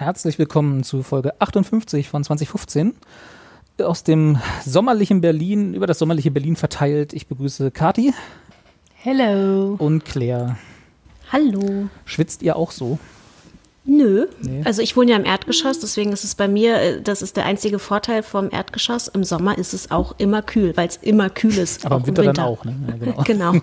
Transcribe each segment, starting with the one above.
Herzlich willkommen zu Folge 58 von 2015 aus dem sommerlichen Berlin, über das sommerliche Berlin verteilt. Ich begrüße Kati. Hello. Und Claire. Hallo. Schwitzt ihr auch so? Nö. Nee. Also ich wohne ja im Erdgeschoss, deswegen ist es bei mir, äh, das ist der einzige Vorteil vom Erdgeschoss. Im Sommer ist es auch immer kühl, weil es immer kühl ist. Aber im Winter, Winter, dann auch, ne? Ja, genau. genau.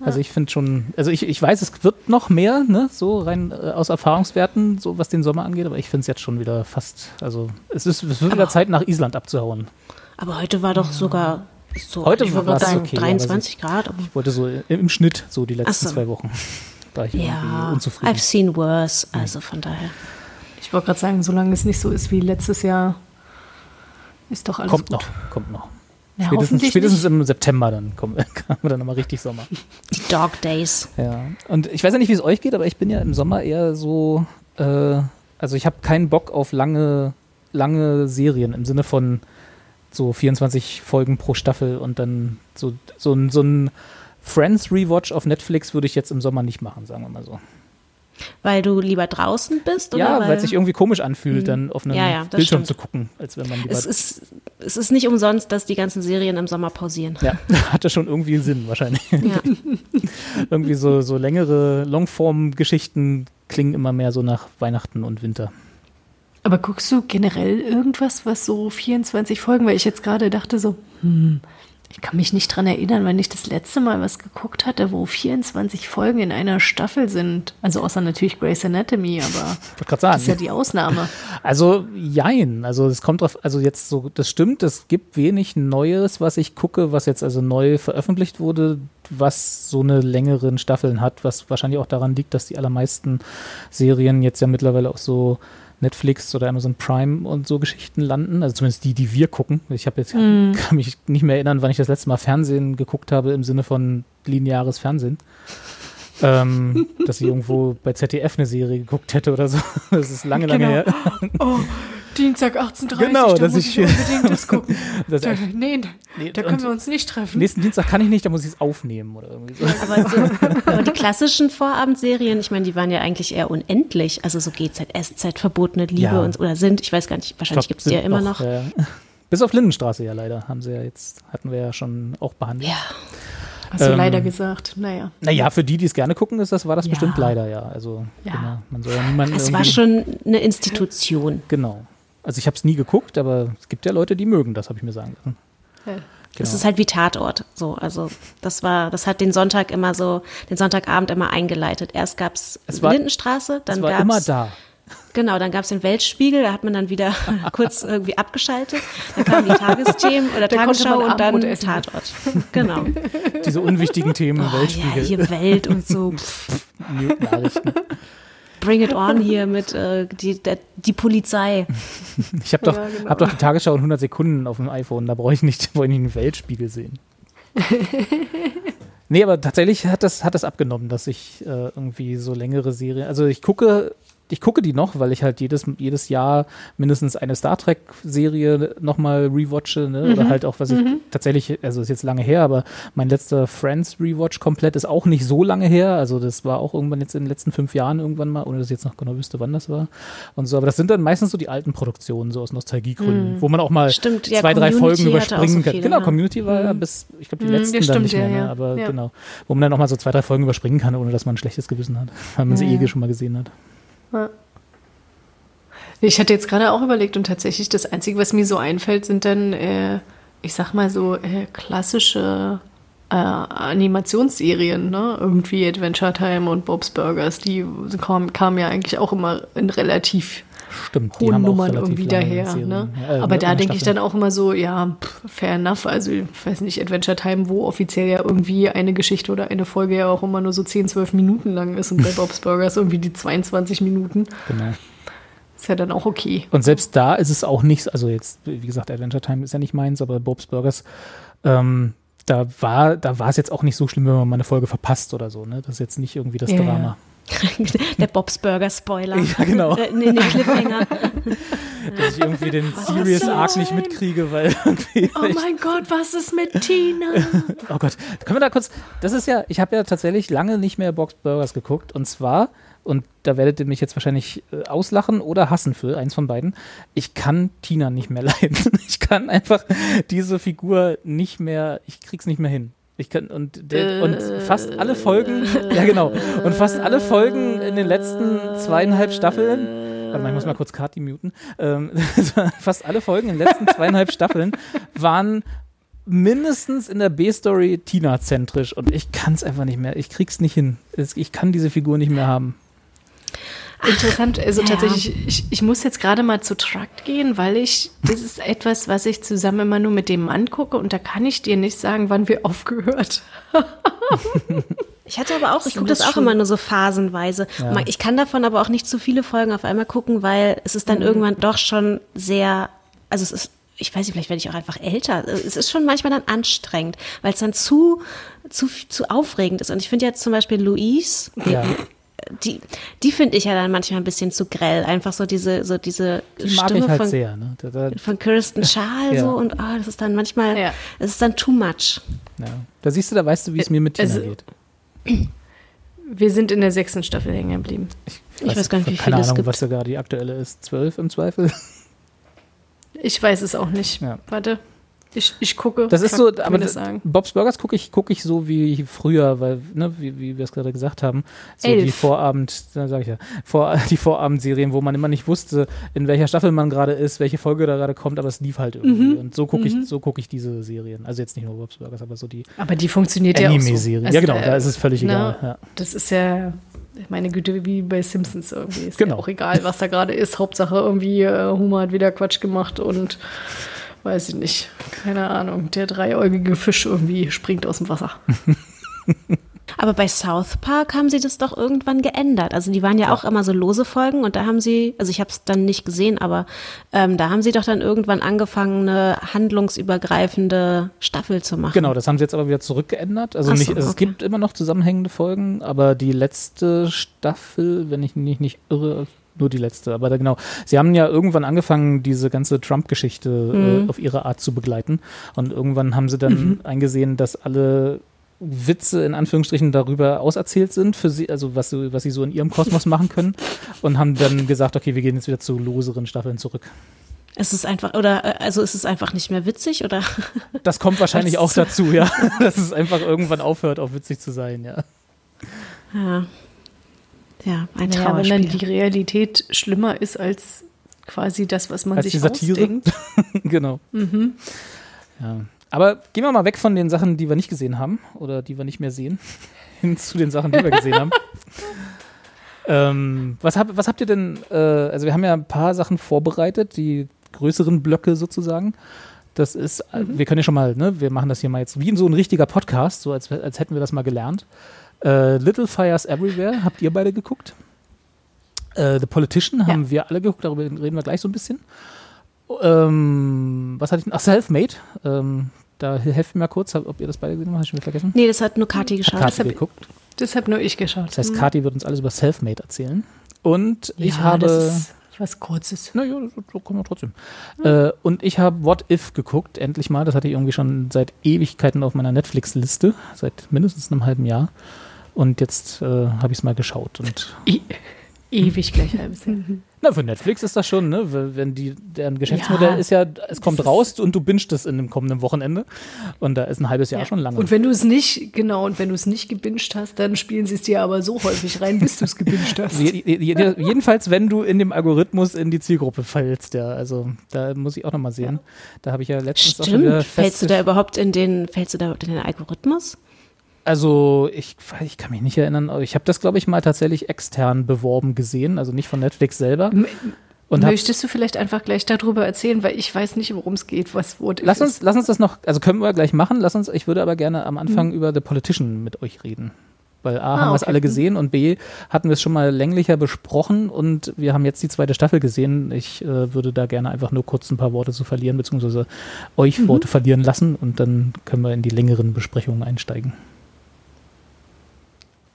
Also ich finde schon, also ich, ich weiß, es wird noch mehr, ne, so rein äh, aus Erfahrungswerten, so was den Sommer angeht, aber ich finde es jetzt schon wieder fast, also es ist, es wird wieder Zeit nach Island abzuhauen. Aber heute war doch sogar so, heute war es okay, 23 Grad. Ich wollte so im Schnitt so die letzten so. zwei Wochen. Da ich ja, unzufrieden. I've seen worse, also von daher. Ich wollte gerade sagen, solange es nicht so ist wie letztes Jahr, ist doch alles kommt gut. noch, kommt noch. Ja, spätestens, spätestens im September dann kommen, wir dann nochmal richtig Sommer. Die Dog Days. Ja. Und ich weiß ja nicht, wie es euch geht, aber ich bin ja im Sommer eher so, äh, also ich habe keinen Bock auf lange, lange Serien im Sinne von so 24 Folgen pro Staffel und dann so, so, so ein Friends Rewatch auf Netflix würde ich jetzt im Sommer nicht machen, sagen wir mal so. Weil du lieber draußen bist? Oder ja, weil es sich irgendwie komisch anfühlt, mhm. dann auf einem ja, ja, Bildschirm stimmt. zu gucken, als wenn man lieber. Es ist, es ist nicht umsonst, dass die ganzen Serien im Sommer pausieren. Ja, hatte schon irgendwie Sinn, wahrscheinlich. Ja. irgendwie so, so längere Longform-Geschichten klingen immer mehr so nach Weihnachten und Winter. Aber guckst du generell irgendwas, was so 24 Folgen, weil ich jetzt gerade dachte so, hm, ich kann mich nicht dran erinnern, wenn ich das letzte Mal was geguckt hatte, wo 24 Folgen in einer Staffel sind. Also außer natürlich Grey's Anatomy, aber das ist ja die Ausnahme. Also jein, also es kommt drauf, also jetzt so, das stimmt, es gibt wenig Neues, was ich gucke, was jetzt also neu veröffentlicht wurde, was so eine längeren Staffeln hat, was wahrscheinlich auch daran liegt, dass die allermeisten Serien jetzt ja mittlerweile auch so Netflix oder Amazon Prime und so Geschichten landen. Also zumindest die, die wir gucken. Ich habe jetzt mm. kann mich nicht mehr erinnern, wann ich das letzte Mal Fernsehen geguckt habe im Sinne von lineares Fernsehen. ähm, dass ich irgendwo bei ZDF eine Serie geguckt hätte oder so. Das ist lange, lange genau. her. Oh, Dienstag 18.30 genau, da dass muss ich, ich unbedingt das gucken. das da, nee, nee, da können wir uns nicht treffen. Nächsten Dienstag kann ich nicht, da muss ich es aufnehmen oder irgendwie so. Aber, so, aber die klassischen Vorabendserien, ich meine, die waren ja eigentlich eher unendlich. Also so GZSZ, verbotene Liebe ja. und, oder sind, ich weiß gar nicht, wahrscheinlich gibt es die ja immer noch. noch. Äh, bis auf Lindenstraße ja leider, haben sie ja jetzt, hatten wir ja schon auch behandelt. Ja. Hast du ähm, leider gesagt, naja. Naja, für die, die es gerne gucken, ist das, war das ja. bestimmt leider, ja. Also, ja. Genau, man soll ja niemanden. Es war schon eine Institution. Genau. Also ich habe es nie geguckt, aber es gibt ja Leute, die mögen das, habe ich mir sagen lassen. Ja. Genau. Das ist halt wie Tatort. So, also das war, das hat den Sonntag immer so, den Sonntagabend immer eingeleitet. Erst gab es Lindenstraße, dann gab es. immer da. Genau, dann gab es den Weltspiegel, da hat man dann wieder kurz irgendwie abgeschaltet. Dann kamen die Tagesthemen oder da Tagesschau und dann Tatort. Genau. Diese unwichtigen Themen im Weltspiegel. Ja, hier Welt und so. Nachrichten. Bring it on hier mit äh, die, der, die Polizei. Ich habe doch, ja, genau. hab doch die Tagesschau in 100 Sekunden auf dem iPhone, da brauche ich nicht, brauch ich nicht einen Weltspiegel sehen. nee, aber tatsächlich hat das, hat das abgenommen, dass ich äh, irgendwie so längere Serien, also ich gucke ich gucke die noch, weil ich halt jedes, jedes Jahr mindestens eine Star Trek-Serie nochmal rewatche, ne? Mhm. Oder halt auch, was ich mhm. tatsächlich, also ist jetzt lange her, aber mein letzter Friends-Rewatch komplett ist auch nicht so lange her. Also das war auch irgendwann jetzt in den letzten fünf Jahren irgendwann mal, ohne dass ich jetzt noch genau wüsste, wann das war. Und so, aber das sind dann meistens so die alten Produktionen, so aus Nostalgiegründen, mhm. wo man auch mal stimmt, ja, zwei, drei Folgen überspringen so kann. Genau, Community war ja mhm. bis, ich glaube, die mhm, letzten dann nicht mehr, ja, ne? aber ja. genau. Wo man dann auch mal so zwei, drei Folgen überspringen kann, ohne dass man ein schlechtes Gewissen hat, weil man sie eh schon mal gesehen hat. Ja. Ich hatte jetzt gerade auch überlegt und tatsächlich das Einzige, was mir so einfällt, sind dann, äh, ich sag mal so, äh, klassische äh, Animationsserien, ne? Irgendwie Adventure Time und Bob's Burgers, die kamen, kamen ja eigentlich auch immer in relativ Stimmt, hohen Nummern irgendwie daher. Ne? Ja, Aber da denke ich dann auch immer so, ja, pff, fair enough. Also, ich weiß nicht, Adventure Time, wo offiziell ja irgendwie eine Geschichte oder eine Folge ja auch immer nur so 10, 12 Minuten lang ist und bei Bob's Burgers irgendwie die 22 Minuten. Genau Ist ja dann auch okay. Und selbst da ist es auch nichts, also jetzt, wie gesagt, Adventure Time ist ja nicht meins, aber Bob's Burgers, ähm, da war, da war es jetzt auch nicht so schlimm, wenn man mal eine Folge verpasst oder so, ne? Das ist jetzt nicht irgendwie das Ja, Drama. Der Bob's Burger Spoiler. Ja, genau. Äh, nee, nee, Cliffhanger. Dass ich irgendwie den Serious Arc nicht mitkriege, weil irgendwie. Oh mein Gott, was ist mit Tina? Oh Gott, können wir da kurz, das ist ja, ich habe ja tatsächlich lange nicht mehr Box Burgers geguckt und zwar, und da werdet ihr mich jetzt wahrscheinlich äh, auslachen oder hassen für, eins von beiden, ich kann Tina nicht mehr leiden. Ich kann einfach diese Figur nicht mehr, ich krieg's nicht mehr hin. Ich kann, und, der, und fast alle Folgen, ja genau, und fast alle Folgen in den letzten zweieinhalb Staffeln, warte mal, ich muss mal kurz Kati muten, ähm, fast alle Folgen in den letzten zweieinhalb Staffeln waren mindestens in der B-Story Tina-zentrisch und ich kann es einfach nicht mehr. Ich krieg's nicht hin. Ich kann diese Figur nicht mehr haben. Interessant, also Ja. tatsächlich, ich, ich muss jetzt gerade mal zu Truck gehen, weil ich, das ist etwas, was ich zusammen immer nur mit dem angucke und da kann ich dir nicht sagen, wann wir aufgehört Ich hatte aber auch, ich gucke das das auch immer nur so phasenweise. Ja. Ich kann davon aber auch nicht zu viele Folgen auf einmal gucken, weil es ist dann irgendwann doch schon sehr, also es ist, ich weiß nicht, vielleicht werde ich auch einfach älter. Es ist schon manchmal dann anstrengend, weil es dann zu, zu, zu aufregend ist. Und ich finde jetzt zum Beispiel Louise, Ja. Die, die finde ich ja dann manchmal ein bisschen zu grell. Einfach so diese, so diese Die Stimme ich halt von, sehr. Ne? Da, da, von Kirsten Schaal Ja. so und ah, das ist dann manchmal, Ja. es ist dann too much. ja. da siehst du, da weißt du, wie es mir mit Tina Also- geht. Wir sind in der sechsten Staffel hängen geblieben. Ich weiß gar nicht, wie viele es Ahnung, gibt. was da gerade die aktuelle ist. Zwölf im Zweifel. Ich weiß es auch nicht. Ja. Warte, ich, ich gucke. Das ist so, aber das. Bob's Burgers gucke ich, guck ich so wie früher, weil, ne, wie, wie wir es gerade gesagt haben, so Elf. die Vorabend, da sag ich ja, vor, die Vorabendserien, wo man immer nicht wusste, in welcher Staffel man gerade ist, welche Folge da gerade kommt, aber es lief halt irgendwie. Mhm. Und so gucke ich, so gucke ich diese Serien. Also jetzt nicht nur Bob's Burgers, aber so die Aber die funktioniert ja auch so. Anime-Serien. Also, ja, genau, äh, da ist es völlig ne, egal. Ja. Das ist ja, meine Güte, wie bei Simpsons irgendwie. Ist Genau. ja auch egal, was da gerade ist. Hauptsache irgendwie, äh, Homer hat wieder Quatsch gemacht und weiß ich nicht. Keine Ahnung. Der dreieugige Fisch irgendwie springt aus dem Wasser. Aber bei South Park haben sie das doch irgendwann geändert. Also die waren ja, auch immer so lose Folgen und da haben sie, also ich habe es dann nicht gesehen, aber ähm, da haben sie doch dann irgendwann angefangen, eine handlungsübergreifende Staffel zu machen. Genau, das haben sie jetzt aber wieder zurückgeändert. Also, so, nicht, also es okay. gibt immer noch zusammenhängende Folgen, aber die letzte Staffel, wenn ich mich nicht irre, nur die letzte, aber da genau. Sie haben ja irgendwann angefangen, diese ganze Trump-Geschichte Mhm. äh, auf ihre Art zu begleiten. Und irgendwann haben sie dann eingesehen, dass alle Witze in Anführungsstrichen darüber auserzählt sind, für sie, also was, sie- was sie so in ihrem Kosmos machen können. Und haben dann gesagt, okay, wir gehen jetzt wieder zu loseren Staffeln zurück. Es ist einfach, oder äh, also ist es einfach nicht mehr witzig oder? Das kommt wahrscheinlich auch dazu, ja. Dass es einfach irgendwann aufhört, auch witzig zu sein, ja. Ja, ja ein Naja, wenn dann Trauerspiel. die Realität schlimmer ist als quasi das, was man Als sich die Satire. ausdenkt. genau. Ja. Aber gehen wir mal weg von den Sachen, die wir nicht gesehen haben oder die wir nicht mehr sehen, hin zu den Sachen, die wir gesehen haben. Ähm, was, hab, was habt ihr denn, äh, also wir haben ja ein paar Sachen vorbereitet, die größeren Blöcke sozusagen. Das ist, äh, wir können ja schon mal, ne, wir machen das hier mal jetzt wie in so ein richtiger Podcast, so als, als hätten wir das mal gelernt. Äh, Little Fires Everywhere, habt ihr beide geguckt? Äh, The Politician haben wir alle geguckt, darüber reden wir gleich so ein bisschen. Ähm, was hatte ich? noch? Ach, Selfmade. Ähm, da helft mir mal kurz, hab- ob ihr das beide gesehen habt, habe ich schon wieder vergessen. Nee, das hat nur Kati geschaut. Kati hab- geguckt. Das habe nur ich geschaut. Das heißt, Kati wird uns alles über Selfmade erzählen. Und ich ja, habe. Das ist was Kurzes. Naja, so, so kommen wir trotzdem. Äh, und ich habe What If geguckt, endlich mal. Das hatte ich irgendwie schon seit Ewigkeiten auf meiner Netflix-Liste, seit mindestens einem halben Jahr. Und jetzt äh, habe ich es mal geschaut. Und E ewig gleich halbes Jahr. na, für Netflix ist das schon, ne? Wenn die, deren Geschäftsmodell Ja, ist ja, es kommt raus und du bingst es in dem kommenden Wochenende. Und da ist ein halbes Jahr schon lange. Und wenn du es nicht, genau, und wenn du es nicht gebinged hast, dann spielen sie es dir aber so häufig rein, bis du es gebinged hast. Je- je- je- Jedenfalls, wenn du in dem Algorithmus in die Zielgruppe fällst, ja. Also da muss ich auch nochmal sehen. Da habe ich ja letztens auch schon wieder Stimmt. Fällst du da überhaupt in den, fällst du da in den Algorithmus? Also ich, ich kann mich nicht erinnern, aber ich habe das, glaube ich, mal tatsächlich extern beworben gesehen, also nicht von Netflix selber. Und hab, Möchtest du vielleicht einfach gleich darüber erzählen, weil ich weiß nicht, worum es geht, was If lass uns, lass uns das noch, also können wir gleich machen, lass uns, ich würde aber gerne am Anfang über The Politician mit euch reden. Weil A, haben wir es okay. alle gesehen und B, hatten wir es schon mal länglicher besprochen und wir haben jetzt die zweite Staffel gesehen. Ich äh, würde da gerne einfach nur kurz ein paar Worte zu verlieren, beziehungsweise euch Worte verlieren lassen und dann können wir in die längeren Besprechungen einsteigen.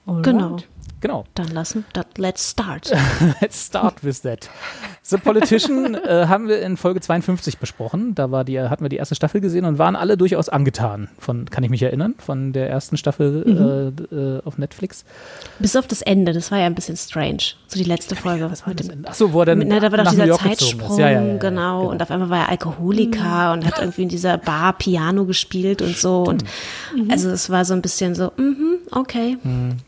Alright. Genau. Genau. Dann lassen, dann, let's start. Let's start with that. The Politician äh, haben wir in Folge 52 besprochen. Da war die, hatten wir die erste Staffel gesehen und waren alle durchaus angetan. Von, kann ich mich erinnern, von der ersten Staffel äh, äh, auf Netflix. Bis auf das Ende, das war ja ein bisschen strange. So die letzte Folge. mit dem, Achso, wo er dann mit, ne, da war doch dieser Zeitsprung. Ja, ja, ja, ja, genau. Und auf einmal war er Alkoholiker und hat irgendwie in dieser Bar Piano gespielt und so. Und also es war so ein bisschen so, mhm, okay.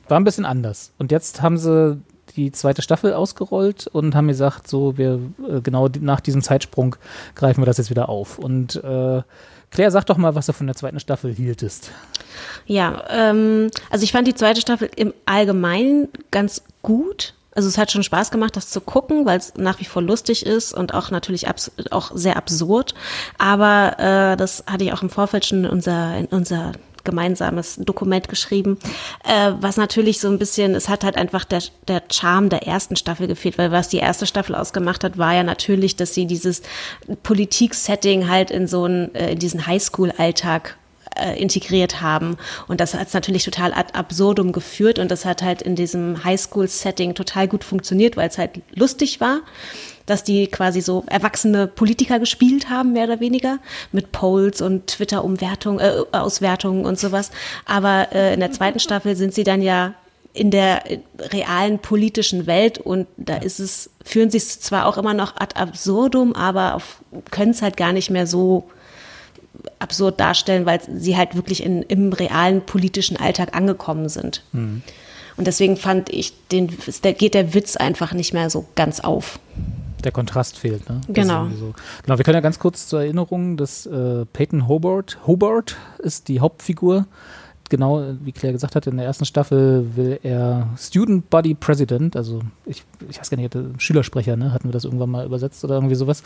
War ein bisschen anders. Und jetzt haben sie die zweite Staffel ausgerollt und haben gesagt, so, wir äh, genau nach diesem Zeitsprung greifen wir das jetzt wieder auf. Und äh, Claire, sag doch mal, was du von der zweiten Staffel hieltest. Ja, ähm, also ich fand die zweite Staffel im Allgemeinen ganz gut. Also es hat schon Spaß gemacht, das zu gucken, weil es nach wie vor lustig ist und auch natürlich auch sehr absurd. Aber äh, das hatte ich auch im Vorfeld schon in unser, in unser gemeinsames Dokument geschrieben, äh, was natürlich so ein bisschen, es hat halt einfach der, der Charme der ersten Staffel gefehlt, weil was die erste Staffel ausgemacht hat, war ja natürlich, dass sie dieses Politik-Setting halt in so einen, äh, in diesen Highschool-Alltag äh, integriert haben. Und das hat natürlich total ad absurdum geführt und das hat halt in diesem Highschool-Setting total gut funktioniert, weil es halt lustig war, dass die quasi so erwachsene Politiker gespielt haben, mehr oder weniger, mit Polls und Twitter-Umwertungen, äh, Auswertungen und sowas. Aber äh, in der zweiten Staffel sind sie dann ja in der äh, realen politischen Welt und da ist es, führen sie es zwar auch immer noch ad absurdum, aber können es halt gar nicht mehr so absurd darstellen, weil sie halt wirklich in, im realen politischen Alltag angekommen sind. Und deswegen fand ich, den, da geht der Witz einfach nicht mehr so ganz auf. Der Kontrast fehlt, ne? Genau. So. Genau, wir können ja ganz kurz zur Erinnerung, dass äh, Peyton Hobart, Hobart ist die Hauptfigur. Genau, wie Claire gesagt hat, in der ersten Staffel will er Student Body President, also ich, ich weiß gar nicht, Schülersprecher, ne? Hatten wir das irgendwann mal übersetzt oder irgendwie sowas,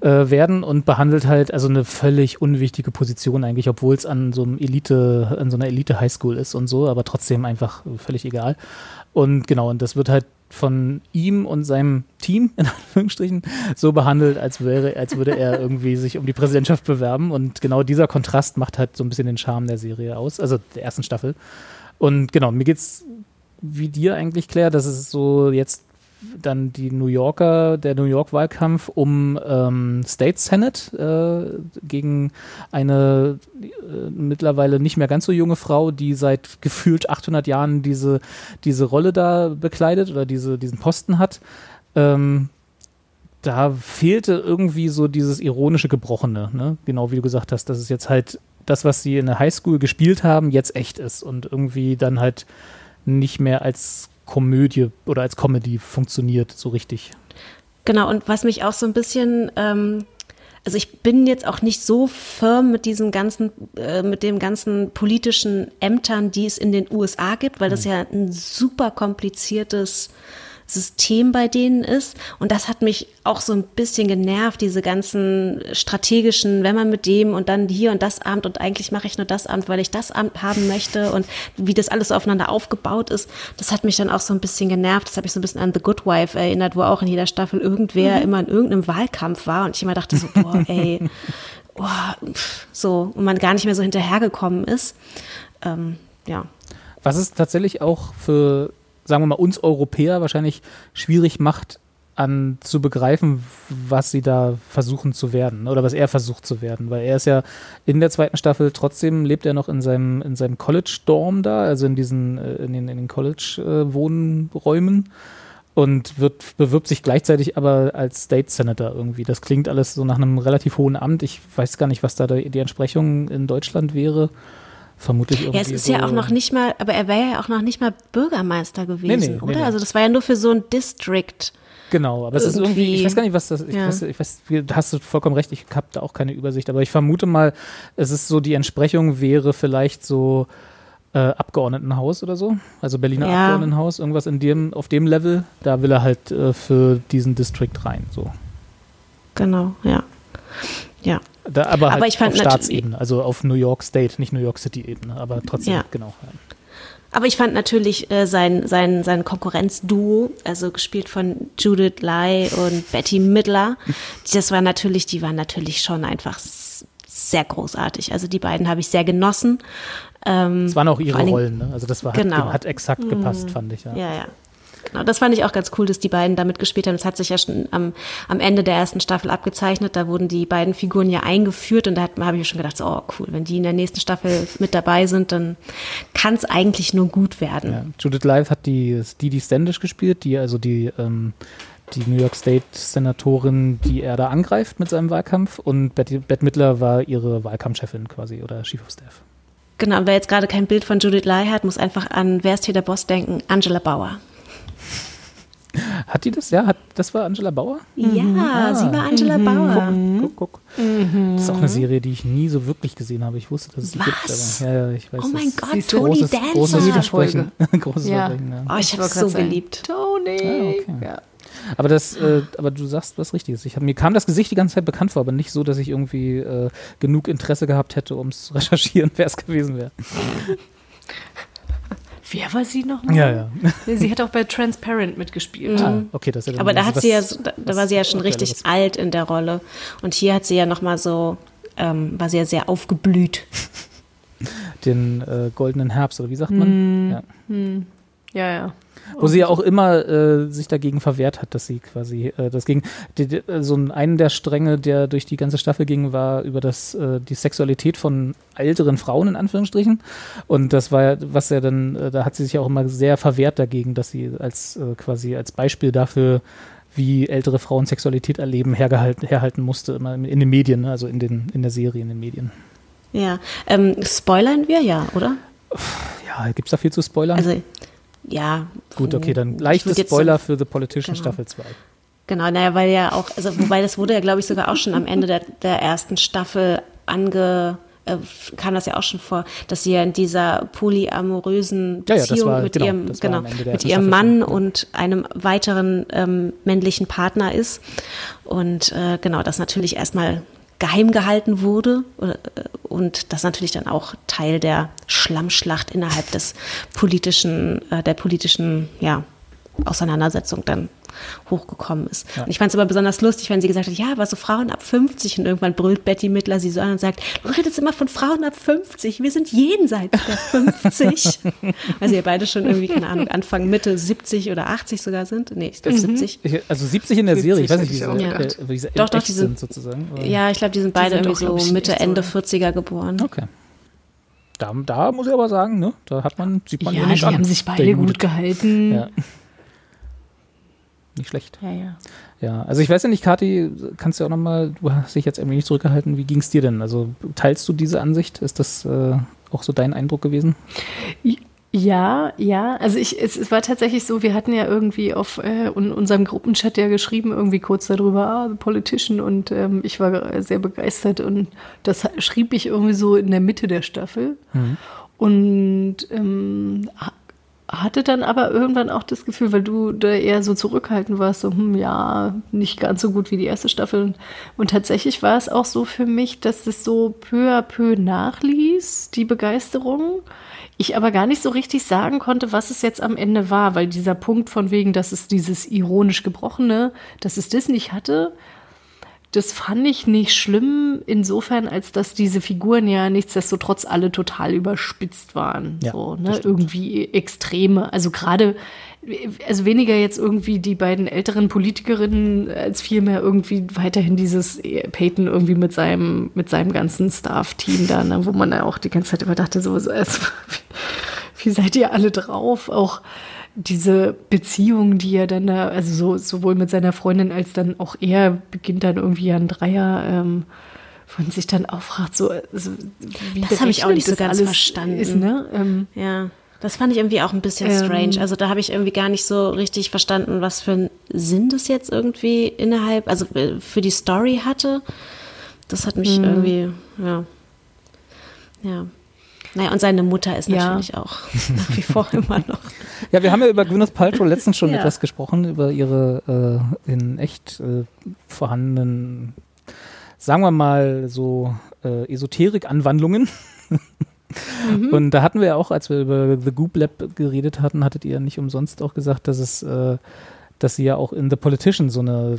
äh, werden und behandelt halt also eine völlig unwichtige Position eigentlich, obwohl es an so einem Elite, an so einer Elite Highschool ist und so, aber trotzdem einfach völlig egal. Und genau, und das wird halt von ihm und seinem Team, in Anführungsstrichen, so behandelt, als wäre, als würde er irgendwie sich um die Präsidentschaft bewerben. Und genau dieser Kontrast macht halt so ein bisschen den Charme der Serie aus, also der ersten Staffel. Und genau, mir geht's wie dir eigentlich, Claire, dass es so jetzt dann die New Yorker, der New York-Wahlkampf um ähm, State Senate äh, gegen eine äh, mittlerweile nicht mehr ganz so junge Frau, die seit gefühlt 800 Jahren diese, diese Rolle da bekleidet oder diese, diesen Posten hat. Ähm, da fehlte irgendwie so dieses ironische Gebrochene, ne? genau wie du gesagt hast, dass es jetzt halt das, was sie in der Highschool gespielt haben, jetzt echt ist und irgendwie dann halt nicht mehr als Komödie oder als Comedy funktioniert so richtig. Genau, und was mich auch so ein bisschen, ähm, also ich bin jetzt auch nicht so firm mit diesem ganzen, äh, mit dem ganzen politischen Ämtern, die es in den USA gibt, weil das ja ein super kompliziertes System bei denen ist. Und das hat mich auch so ein bisschen genervt, diese ganzen strategischen, wenn man mit dem und dann hier und das Amt und eigentlich mache ich nur das Amt, weil ich das Amt haben möchte und wie das alles aufeinander aufgebaut ist, das hat mich dann auch so ein bisschen genervt. Das habe ich so ein bisschen an The Good Wife erinnert, wo auch in jeder Staffel irgendwer immer in irgendeinem Wahlkampf war und ich immer dachte so, boah, ey, boah, pff, so, und man gar nicht mehr so hinterhergekommen ist. Ähm, ja. Was es tatsächlich auch für, sagen wir mal, uns Europäer wahrscheinlich schwierig macht, an zu begreifen, was sie da versuchen zu werden oder was er versucht zu werden, weil er ist ja in der zweiten Staffel trotzdem lebt er noch in seinem in seinem College Dorm da, also in diesen äh, in den in den College Wohnräumen und wird bewirbt sich gleichzeitig aber als State Senator irgendwie. Das klingt alles so nach einem relativ hohen Amt. Ich weiß gar nicht, was da die Entsprechung in Deutschland wäre. Vermutlich irgendwie Ja, es ist so, ja auch noch nicht mal, aber er wäre ja auch noch nicht mal Bürgermeister gewesen, nee, nee, oder? nee. Also das war ja nur für so ein District. Genau, aber es ist irgendwie, ich weiß gar nicht, was das, ich, Ja. weiß, ich weiß, da hast du vollkommen recht, ich habe da auch keine Übersicht, aber ich vermute mal, es ist so, die Entsprechung wäre vielleicht so äh, Abgeordnetenhaus oder so, also Berliner Ja. Abgeordnetenhaus, irgendwas in dem, auf dem Level, da will er halt äh, für diesen District rein, so. Genau, ja. Ja. Da, aber halt Aber ich fand auf Staatsebene, also auf New York State, nicht New York City Ebene, aber trotzdem, Ja. genau. Ja. Aber ich fand natürlich äh, sein, sein, sein Konkurrenzduo, also gespielt von Judith Lai und Betty Midler, das war natürlich, die waren natürlich schon einfach sehr großartig. Also die beiden habe ich sehr genossen. Ähm, Das waren auch ihre Rollen, ne? Also das war, hat, Genau. hat exakt gepasst, fand ich, ja. Ja, ja. Genau, das fand ich auch ganz cool, dass die beiden da mitgespielt haben. Das hat sich ja schon am, am Ende der ersten Staffel abgezeichnet. Da wurden die beiden Figuren ja eingeführt und da habe ich schon gedacht, so, oh cool, wenn die in der nächsten Staffel mit dabei sind, dann kann es eigentlich nur gut werden. Ja. Judith Live hat die Didi Standish gespielt, die also die, ähm, die New York State Senatorin, die er da angreift mit seinem Wahlkampf und Betty, Bette Midler war ihre Wahlkampfchefin quasi oder Chief of Staff. Genau, und wer jetzt gerade kein Bild von Judith Lai hat, muss einfach an Wer ist hier der Boss denken? Angela Bauer. Hat die das? Ja, hat, das war Angela Bauer? Ja, sie war Angela Bauer. Guck, guck. Das ist auch eine Serie, die ich nie so wirklich gesehen habe. Ich wusste, dass es die gibt. Was? Aber, ja, ja, ich weiß. Oh mein Gott, Tony großes, großes Dancer. Versprechen. großes Ja. Versprechen, ja. Oh, ich habe wollte so sagen, geliebt. Tony! Ah, okay. Ja. Aber das, äh, aber du sagst was Richtiges. Ich hab, mir kam das Gesicht die ganze Zeit bekannt vor, aber nicht so, dass ich irgendwie äh, genug Interesse gehabt hätte, um es zu recherchieren, wer es gewesen wäre. Wer war sie nochmal? Ja, ja. Sie hat auch bei Transparent mitgespielt. Ah, okay, das ist ja dann Aber da was- hat sie ja, was- so- da, da was war sie ja schon richtig Aktuelleres. alt in der Rolle. Und hier hat sie ja nochmal so, ähm, war sie ja sehr aufgeblüht. Den äh, goldenen Herbst, oder wie sagt man? Ja. Ja, ja. Wo sie ja auch immer äh, sich dagegen verwehrt hat, dass sie quasi äh, das ging. Die, die, äh, so ein einen der Stränge, der durch die ganze Staffel ging, war über das äh, die Sexualität von älteren Frauen in Anführungsstrichen. Und das war ja, was ja dann, äh, da hat sie sich auch immer sehr verwehrt dagegen, dass sie als äh, quasi als Beispiel dafür, wie ältere Frauen Sexualität erleben, hergehalten, herhalten musste, immer in den Medien, ne? also in den in der Serie, in den Medien. Ja. Ähm, spoilern wir ja, oder? Ja, gibt's da viel zu spoilern? Also, ja. Gut, okay, dann Ich leichte Spoiler so- für The Politician Genau. Staffel 2. Genau, naja, weil ja auch, also wobei das wurde ja, glaube ich, sogar auch schon am Ende der, der ersten Staffel ange äh, kam das ja auch schon vor, dass sie ja in dieser polyamorösen Ja, ja, Beziehung war- mit genau, ihrem genau, mit ihrem Staffel Mann ja. und einem weiteren ähm, männlichen Partner ist und äh, genau das natürlich erstmal geheim gehalten wurde äh, und das natürlich dann auch Teil der Schlammschlacht innerhalb des politischen äh, der politischen ja Auseinandersetzung dann hochgekommen ist. Und ich fand es aber besonders lustig, wenn sie gesagt hat, ja, aber so Frauen ab 50 und irgendwann brüllt Betty Midler sie so an und sagt, du redest immer von Frauen ab 50, wir sind jenseits der 50. Weil sie ja beide schon irgendwie, keine Ahnung, Anfang, Mitte 70 oder 80 sogar sind. Nee, ich glaube 70. Ich, also 70 in der 70 Serie, ich weiß nicht, wie sie, ich auch äh, wie sie Doch, doch, echt die sind- sind sozusagen. aber- Ja, ich glaube, die sind beide sind doch, irgendwie ich, so Mitte, so, Ende ne? 40er geboren. Okay. Da, da muss ich aber sagen, ne, da hat man, sieht man ihr Ja, nicht die an. haben sich beide gut gehalten. Ja. Nicht schlecht. ja. ja. Ja, also ich weiß ja nicht, Kathi, kannst du auch nochmal, du hast dich jetzt irgendwie nicht zurückgehalten, wie ging es dir denn? Also teilst du diese Ansicht? Ist das äh, auch so dein Eindruck gewesen? Ja, ja. Also ich, es, es war tatsächlich so, wir hatten ja irgendwie auf äh, un, unserem Gruppenchat ja geschrieben, irgendwie kurz darüber, ah, The Politician und ähm, ich war sehr begeistert und das schrieb ich irgendwie so in der Mitte der Staffel und ähm, hatte dann aber irgendwann auch das Gefühl, weil du da eher so zurückhaltend warst, so, hm, ja, nicht ganz so gut wie die erste Staffel. Und, tatsächlich war es auch so für mich, dass es so peu à peu nachließ, die Begeisterung. Ich aber gar nicht so richtig sagen konnte, was es jetzt am Ende war, weil dieser Punkt von wegen, dass es dieses ironisch Gebrochene, dass es das nicht hatte, das fand ich nicht schlimm, insofern, als dass diese Figuren ja nichtsdestotrotz alle total überspitzt waren. Ja, so, ne? Irgendwie Extreme. Also gerade, also weniger jetzt irgendwie die beiden älteren Politikerinnen, als vielmehr irgendwie weiterhin dieses Peyton irgendwie mit seinem, mit seinem ganzen Staff-Team da, ne? wo man ja auch die ganze Zeit immer dachte, so, so also, wie, wie seid ihr alle drauf? Auch diese Beziehung, die er dann da, also so, sowohl mit seiner Freundin als dann auch er beginnt dann irgendwie ein Dreier, ähm, von sich dann auch fragt, so, also, wie Das habe ich auch nicht so ganz verstanden. Ist, ne? ähm, Ja, das fand ich irgendwie auch ein bisschen Ähm. strange. Also da habe ich irgendwie gar nicht so richtig verstanden, was für einen Sinn das jetzt irgendwie innerhalb, also äh, für die Story hatte. Das hat mich irgendwie, ja. Ja. Naja, und seine Mutter ist Ja. natürlich auch nach wie vor immer noch. Ja, wir haben ja über Gwyneth Paltrow letztens schon Ja. etwas gesprochen, über ihre äh, in echt äh, vorhandenen, sagen wir mal so, äh, Esoterik-Anwandlungen. Mhm. Und da hatten wir ja auch, als wir über The Goop Lab geredet hatten, hattet ihr nicht umsonst auch gesagt, dass es äh, dass sie ja auch in The Politician so eine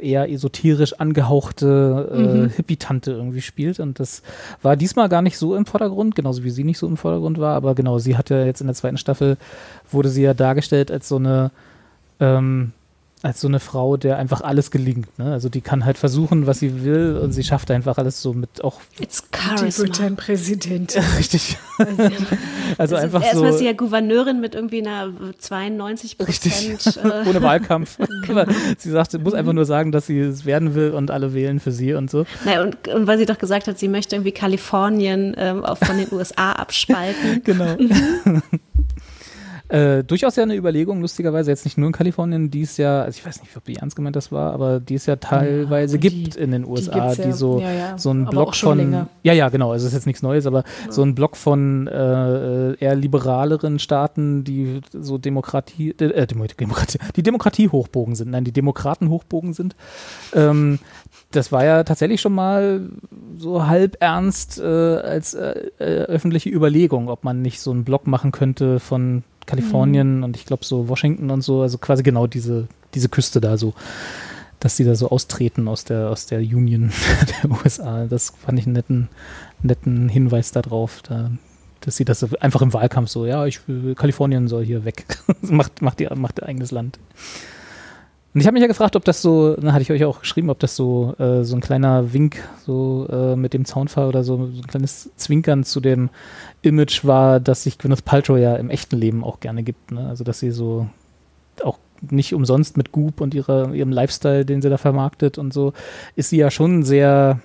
eher esoterisch angehauchte äh, mhm. Hippie-Tante irgendwie spielt. Und das war diesmal gar nicht so im Vordergrund, genauso wie sie nicht so im Vordergrund war. Aber genau, sie hat ja jetzt in der zweiten Staffel, wurde sie ja dargestellt als so eine ähm, als so eine Frau, der einfach alles gelingt. Ne? Also die kann halt versuchen, was sie will und sie schafft einfach alles so mit auch. It's Charisma. Präsident. Richtig. Also, also einfach erst so. Erstmal ist sie ja Gouverneurin mit irgendwie einer 92 Prozent. Äh Ohne Wahlkampf. genau. Sie sagt, sie muss einfach nur sagen, dass sie es werden will und alle wählen für sie und so. Naja, und, und weil sie doch gesagt hat, sie möchte irgendwie Kalifornien ähm, auch von den USA abspalten. genau. Äh, durchaus ja eine Überlegung, lustigerweise, jetzt nicht nur in Kalifornien, die es ja, also ich weiß nicht, ob die ernst gemeint das war, aber die es ja teilweise ja, gibt in den USA, die, die so, ja, ja. so ein Block von. Länger. Ja, ja, genau, also es ist jetzt nichts Neues, aber so ein Block von äh, eher liberaleren Staaten, die so Demokratie, äh, Demokratie, die Demokratie hochbogen sind, nein, die Demokraten hochbogen sind. Ähm, das war ja tatsächlich schon mal so halb ernst äh, als äh, äh, öffentliche Überlegung, ob man nicht so einen Block machen könnte von Kalifornien mhm. und ich glaube so Washington und so, also quasi genau diese, diese Küste da so, dass die da so austreten aus der, aus der Union der USA. Das fand ich einen netten, netten Hinweis darauf, da, dass sie das einfach im Wahlkampf so, ja, ich Kalifornien soll hier weg. macht, macht, ihr, macht ihr eigenes Land. Und ich habe mich ja gefragt, ob das so, dann hatte ich euch auch geschrieben, ob das so, äh, so ein kleiner Wink so äh, mit dem Zaunfall oder so, so ein kleines Zwinkern zu dem Image war, dass sich Gwyneth Paltrow ja im echten Leben auch gerne gibt. Ne? Also dass sie so auch nicht umsonst mit Goop und ihrer, ihrem Lifestyle, den sie da vermarktet und so, ist sie ja schon sehr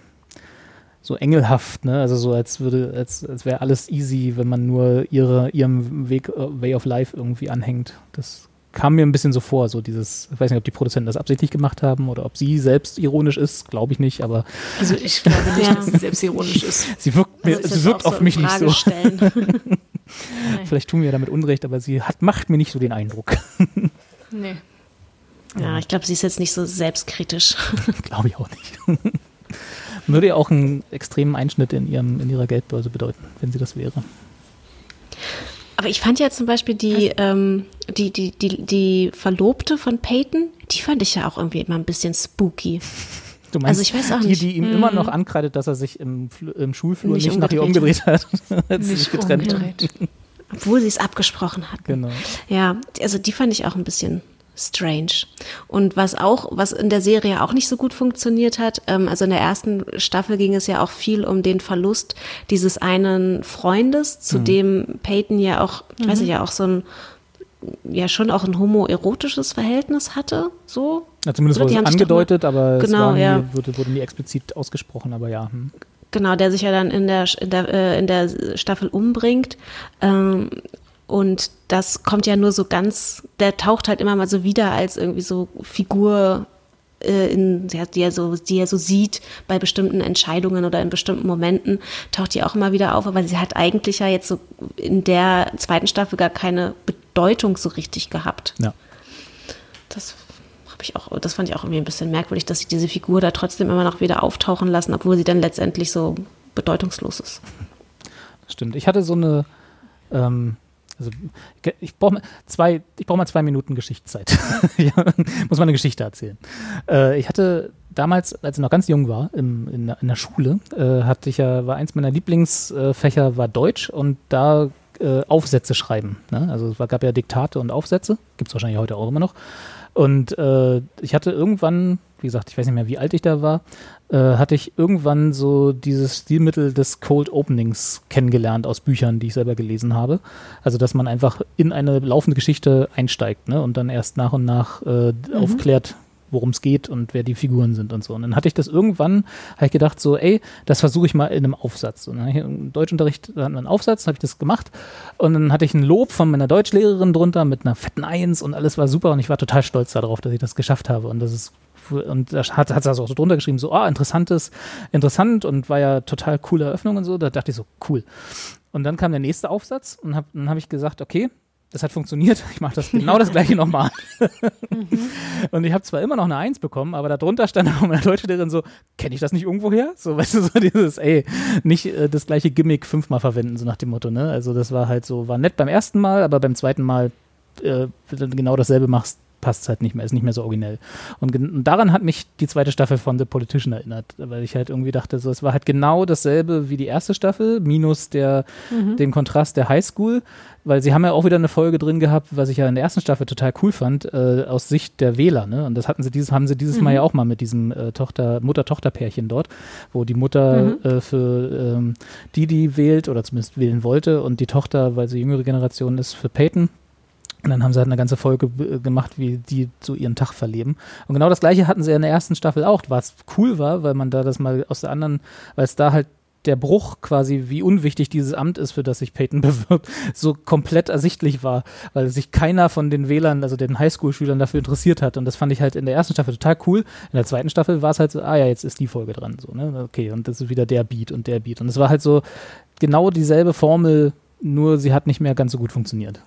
so engelhaft, ne? Also so als würde, als, als wäre alles easy, wenn man nur ihre, ihrem Weg, uh, Way of Life irgendwie anhängt. Das kam mir ein bisschen so vor, so dieses, ich weiß nicht, ob die Produzenten das absichtlich gemacht haben oder ob sie selbst ironisch ist, glaube ich nicht, aber. Also ich glaube nicht, ja. dass sie selbst ironisch ist. sie wirkt, mir, also sie wirkt auf so mich nicht so. Vielleicht tun wir damit Unrecht, aber sie hat, macht mir nicht so den Eindruck. nee. Ja, ich glaube, sie ist jetzt nicht so selbstkritisch. glaube ich auch nicht. Würde ja auch einen extremen Einschnitt in, ihrem, in ihrer Geldbörse bedeuten, wenn sie das wäre. Aber ich fand ja zum Beispiel die, ähm, die, die, die, die Verlobte von Peyton, die fand ich ja auch irgendwie immer ein bisschen spooky. Du meinst, also ich weiß auch die, nicht. die ihm hm. immer noch ankreidet, dass er sich im, im Schulflur nicht, nicht nach ihr umgedreht hat, als sie sich getrennt umgedreht. Obwohl sie es abgesprochen hat. Genau. Ja, also die fand ich auch ein bisschen strange. Und was auch, was in der Serie auch nicht so gut funktioniert hat, ähm, also in der ersten Staffel ging es ja auch viel um den Verlust dieses einen Freundes, zu mhm. dem Peyton ja auch, ich weiß nicht, mhm. ja auch so ein, ja schon auch ein homoerotisches Verhältnis hatte, so. Ja, zumindest wurde es angedeutet, aber genau, es nie, ja. wurde, wurde nie explizit ausgesprochen, aber ja. Hm. Genau, der sich ja dann in der, in der, äh, in der Staffel umbringt. Ähm, und das kommt ja nur so ganz, der taucht halt immer mal so wieder als irgendwie so Figur äh, in, die er so, die er so sieht bei bestimmten Entscheidungen oder in bestimmten Momenten, taucht die auch immer wieder auf, aber sie hat eigentlich ja jetzt so in der zweiten Staffel gar keine Bedeutung so richtig gehabt. Ja. Das habe ich auch, das fand ich auch irgendwie ein bisschen merkwürdig, dass sie diese Figur da trotzdem immer noch wieder auftauchen lassen, obwohl sie dann letztendlich so bedeutungslos ist. Stimmt. Ich hatte so eine ähm, also ich brauche zwei, ich mal zwei Minuten Geschichtszeit. muss mal eine Geschichte erzählen. Äh, ich hatte damals, als ich noch ganz jung war, im, in, in, der Schule, äh, hatte ich ja, war eins meiner Lieblingsfächer war Deutsch und da äh, Aufsätze schreiben. Ne? Also es gab ja Diktate und Aufsätze, gibt es wahrscheinlich heute auch immer noch. Und äh, ich hatte irgendwann, wie gesagt, ich weiß nicht mehr, wie alt ich da war, hatte ich irgendwann so dieses Stilmittel des Cold Openings kennengelernt aus Büchern, die ich selber gelesen habe. Also, dass man einfach in eine laufende Geschichte einsteigt ne, und dann erst nach und nach äh, mhm. aufklärt, worum es geht und wer die Figuren sind und so. Und dann hatte ich das irgendwann, habe ich gedacht, so, ey, das versuche ich mal in einem Aufsatz. Und dann im Deutschunterricht hatten wir einen Aufsatz, habe ich das gemacht. Und dann hatte ich ein Lob von meiner Deutschlehrerin drunter mit einer fetten Eins und alles war super und ich war total stolz darauf, dass ich das geschafft habe. Und das ist und da hat, hat das auch so drunter geschrieben, so, ah, interessantes, interessant und war ja total coole Eröffnung und so. Da dachte ich so, cool. Und dann kam der nächste Aufsatz und hab, dann habe ich gesagt, okay, das hat funktioniert. Ich mache das genau das gleiche nochmal. und ich habe zwar immer noch eine Eins bekommen, aber darunter stand auch meine deutsche Lehrerin so, kenne ich das nicht irgendwo her? So, weißt du, so dieses, ey, nicht äh, das gleiche Gimmick fünfmal verwenden, so nach dem Motto, ne? Also das war halt so, war nett beim ersten Mal, aber beim zweiten Mal äh, wenn du genau dasselbe machst, passt halt nicht mehr, ist nicht mehr so originell. Und, und, daran hat mich die zweite Staffel von The Politician erinnert, weil ich halt irgendwie dachte, so, es war halt genau dasselbe wie die erste Staffel, minus der, mhm. dem Kontrast der Highschool, weil sie haben ja auch wieder eine Folge drin gehabt, was ich ja in der ersten Staffel total cool fand, äh, aus Sicht der Wähler, ne? Und das hatten sie dieses, haben sie dieses mhm. Mal ja auch mal mit diesem äh, Tochter, Mutter-Tochter-Pärchen dort, wo die Mutter mhm. äh, für ähm, die, die wählt oder zumindest wählen wollte und die Tochter, weil sie jüngere Generation ist, für Peyton und dann haben sie halt eine ganze Folge gemacht, wie die so ihren Tag verleben. Und genau das gleiche hatten sie in der ersten Staffel auch, was cool war, weil man da das mal aus der anderen, weil es da halt der Bruch quasi, wie unwichtig dieses Amt ist, für das sich Peyton bewirbt, so komplett ersichtlich war, weil sich keiner von den Wählern, also den Highschool-Schülern dafür interessiert hat. Und das fand ich halt in der ersten Staffel total cool. In der zweiten Staffel war es halt so, ah ja, jetzt ist die Folge dran, so, ne? Okay, und das ist wieder der Beat und der Beat. Und es war halt so genau dieselbe Formel, nur sie hat nicht mehr ganz so gut funktioniert.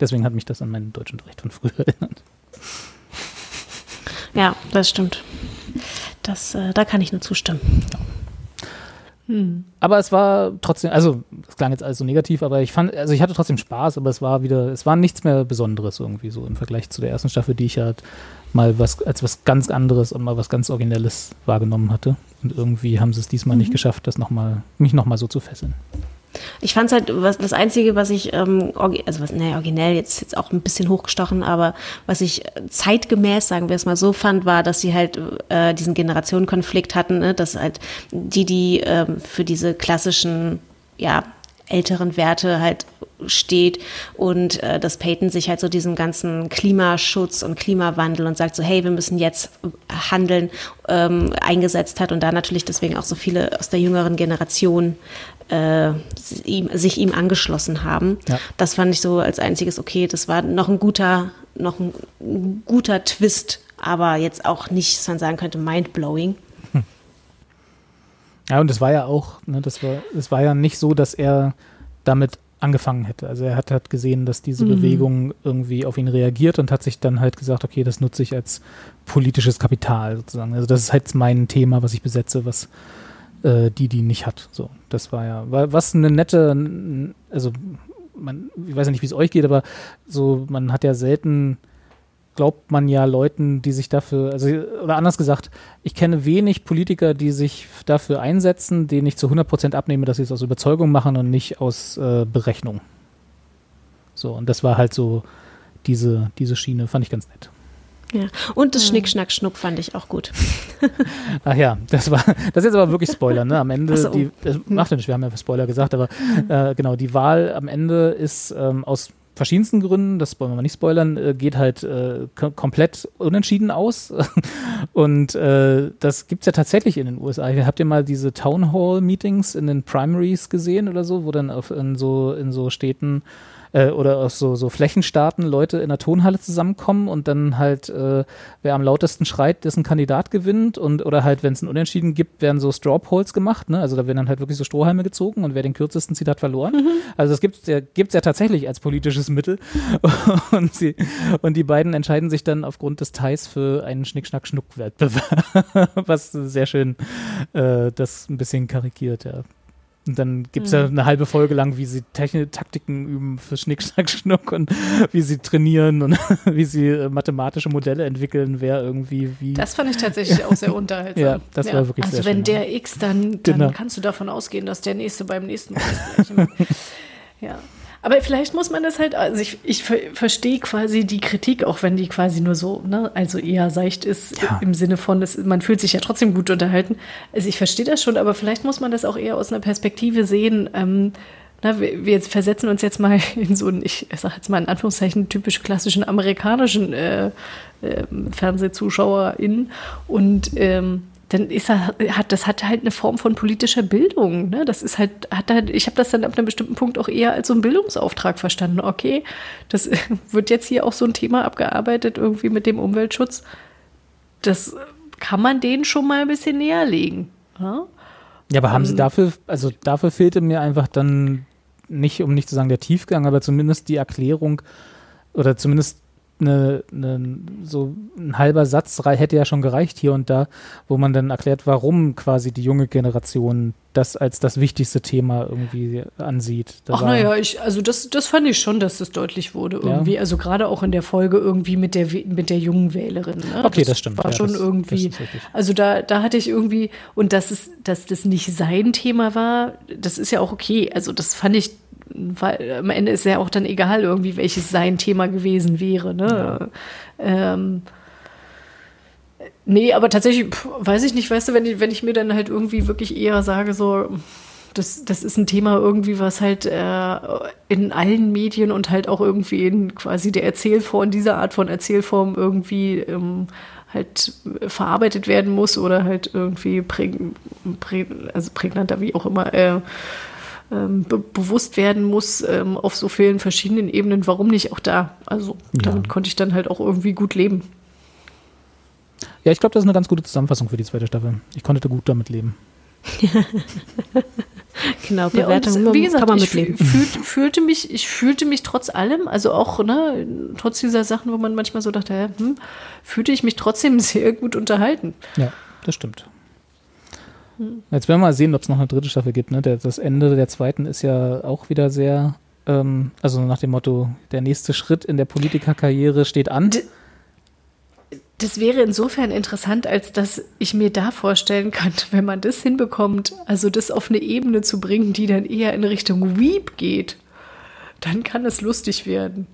Deswegen hat mich das an meinen Deutschunterricht von früher erinnert. Ja, das stimmt. Das, äh, da kann ich nur zustimmen. Ja. Hm. Aber es war trotzdem, also es klang jetzt alles so negativ, aber ich fand, also ich hatte trotzdem Spaß, aber es war wieder, es war nichts mehr Besonderes irgendwie so im Vergleich zu der ersten Staffel, die ich halt mal was als was ganz anderes und mal was ganz Originelles wahrgenommen hatte. Und irgendwie haben sie es diesmal mhm. nicht geschafft, das noch mal, mich nochmal so zu fesseln. Ich fand es halt, was, das Einzige, was ich, ähm, also was, naja, originell jetzt, jetzt auch ein bisschen hochgestochen, aber was ich zeitgemäß, sagen wir es mal so, fand, war, dass sie halt äh, diesen Generationenkonflikt hatten, ne? dass halt die, die ähm, für diese klassischen, ja, älteren Werte halt steht und äh, dass Peyton sich halt so diesen ganzen Klimaschutz und Klimawandel und sagt so, hey, wir müssen jetzt handeln, ähm, eingesetzt hat und da natürlich deswegen auch so viele aus der jüngeren Generation äh, ihm, sich ihm angeschlossen haben. Ja. Das fand ich so als einziges okay. Das war noch ein guter, noch ein guter Twist, aber jetzt auch nicht, dass man sagen könnte, mindblowing. Hm. Ja, und es war ja auch, ne, das war, es war ja nicht so, dass er damit angefangen hätte. Also er hat halt gesehen, dass diese mhm. Bewegung irgendwie auf ihn reagiert und hat sich dann halt gesagt, okay, das nutze ich als politisches Kapital sozusagen. Also das ist halt mein Thema, was ich besetze, was äh, die, die nicht hat. So, das war ja, war, was eine nette, also man, ich weiß ja nicht, wie es euch geht, aber so, man hat ja selten, glaubt man ja Leuten, die sich dafür, also, oder anders gesagt, ich kenne wenig Politiker, die sich dafür einsetzen, denen ich zu 100% abnehme, dass sie es aus Überzeugung machen und nicht aus äh, Berechnung. So, und das war halt so diese, diese Schiene, fand ich ganz nett. Ja. Und das Schnick, Schnack, Schnuck fand ich auch gut. Ach ja, das war, das ist jetzt aber wirklich Spoiler, ne? Am Ende, so. die, das macht ja nicht, wir haben ja Spoiler gesagt, aber äh, genau, die Wahl am Ende ist ähm, aus verschiedensten Gründen, das wollen wir mal nicht spoilern, äh, geht halt äh, komplett unentschieden aus. Und äh, das gibt's ja tatsächlich in den USA. Habt ihr mal diese Town Hall Meetings in den Primaries gesehen oder so, wo dann auf, in so in so Städten äh, oder aus so, so Flächenstaaten Leute in der Tonhalle zusammenkommen und dann halt, äh, wer am lautesten schreit, dessen Kandidat gewinnt und oder halt, wenn es ein Unentschieden gibt, werden so Straw Polls gemacht, ne? Also da werden dann halt wirklich so Strohhalme gezogen und wer den kürzesten zieht, hat verloren. Mhm. Also das gibt's ja, gibt's ja tatsächlich als politisches Mittel. und, sie, und die beiden entscheiden sich dann aufgrund des Ties für einen Schnick-Schnack-Schnuck-Wettbewerb, was sehr schön äh, das ein bisschen karikiert, ja. Und dann gibt es mhm. ja eine halbe Folge lang, wie sie Technik Taktiken üben für Schnick, Schnack, Schnuck und wie sie trainieren und wie sie äh, mathematische Modelle entwickeln, wer irgendwie wie. Das fand ich tatsächlich auch sehr unterhaltsam. ja, das ja. war wirklich also sehr wenn schön, der X, dann, dann genau. kannst du davon ausgehen, dass der nächste beim nächsten ist. ja. Aber vielleicht muss man das halt, also ich, ich verstehe quasi die Kritik, auch wenn die quasi nur so, ne, also eher seicht ist ja. im Sinne von, das, man fühlt sich ja trotzdem gut unterhalten. Also ich verstehe das schon, aber vielleicht muss man das auch eher aus einer Perspektive sehen. Ähm, na, wir, wir versetzen uns jetzt mal in so einen, ich sage jetzt mal in Anführungszeichen, typisch klassischen amerikanischen äh, äh, FernsehzuschauerInnen und ähm, dann ist er, hat, das hat halt eine Form von politischer Bildung. Ne? Das ist halt, hat halt, ich habe das dann ab einem bestimmten Punkt auch eher als so einen Bildungsauftrag verstanden. Okay, das wird jetzt hier auch so ein Thema abgearbeitet, irgendwie mit dem Umweltschutz. Das kann man denen schon mal ein bisschen näher legen. Ja, ja aber haben sie ähm, dafür, also dafür fehlte mir einfach dann nicht, um nicht zu sagen der Tiefgang, aber zumindest die Erklärung oder zumindest eine, eine, so ein halber Satz hätte ja schon gereicht hier und da, wo man dann erklärt, warum quasi die junge Generation das als das wichtigste Thema irgendwie ansieht. Da Ach naja, ich, also das, das fand ich schon, dass das deutlich wurde irgendwie. Also gerade auch in der Folge irgendwie mit der, mit der jungen Wählerin. Ne? Okay, das stimmt. War Ja, schon das- irgendwie. das also da, da hatte ich irgendwie, und dass, es, dass das nicht sein Thema war, das ist ja auch okay. Also das fand ich, weil am Ende ist ja auch dann egal irgendwie, welches sein Thema gewesen wäre. Ne? Ähm, Nee, aber tatsächlich, pff, weiß ich nicht, weißt du, wenn ich, wenn ich mir dann halt irgendwie wirklich eher sage, so, das, das ist ein Thema irgendwie, was halt äh, in allen Medien und halt auch irgendwie in quasi der Erzählform, dieser Art von Erzählform irgendwie ähm, halt verarbeitet werden muss oder halt irgendwie präg, prä, also prägnanter, wie auch immer, äh, ähm, be bewusst werden muss ähm, auf so vielen verschiedenen Ebenen, warum nicht auch da? Also damit konnte ich dann halt auch irgendwie gut leben. Ja, ich glaube, das ist eine ganz gute Zusammenfassung für die zweite Staffel. Ich konnte da gut damit leben. Genau, Ja, Bewertung und wie gesagt, kann man ich mitleben. Fühlt, fühlte mich, ich fühlte mich trotz allem, also auch ne, trotz dieser Sachen, wo man manchmal so dachte, hä, hm, fühlte ich mich trotzdem sehr gut unterhalten. Ja, das stimmt. Jetzt werden wir mal sehen, ob es noch eine dritte Staffel gibt. Ne? Der, das Ende der zweiten ist ja auch wieder sehr, ähm, also nach dem Motto, der nächste Schritt in der Politikerkarriere steht an. D- Das wäre insofern interessant, als dass ich mir da vorstellen kann, wenn man das hinbekommt, also das auf eine Ebene zu bringen, die dann eher in Richtung Weep geht, dann kann es lustig werden.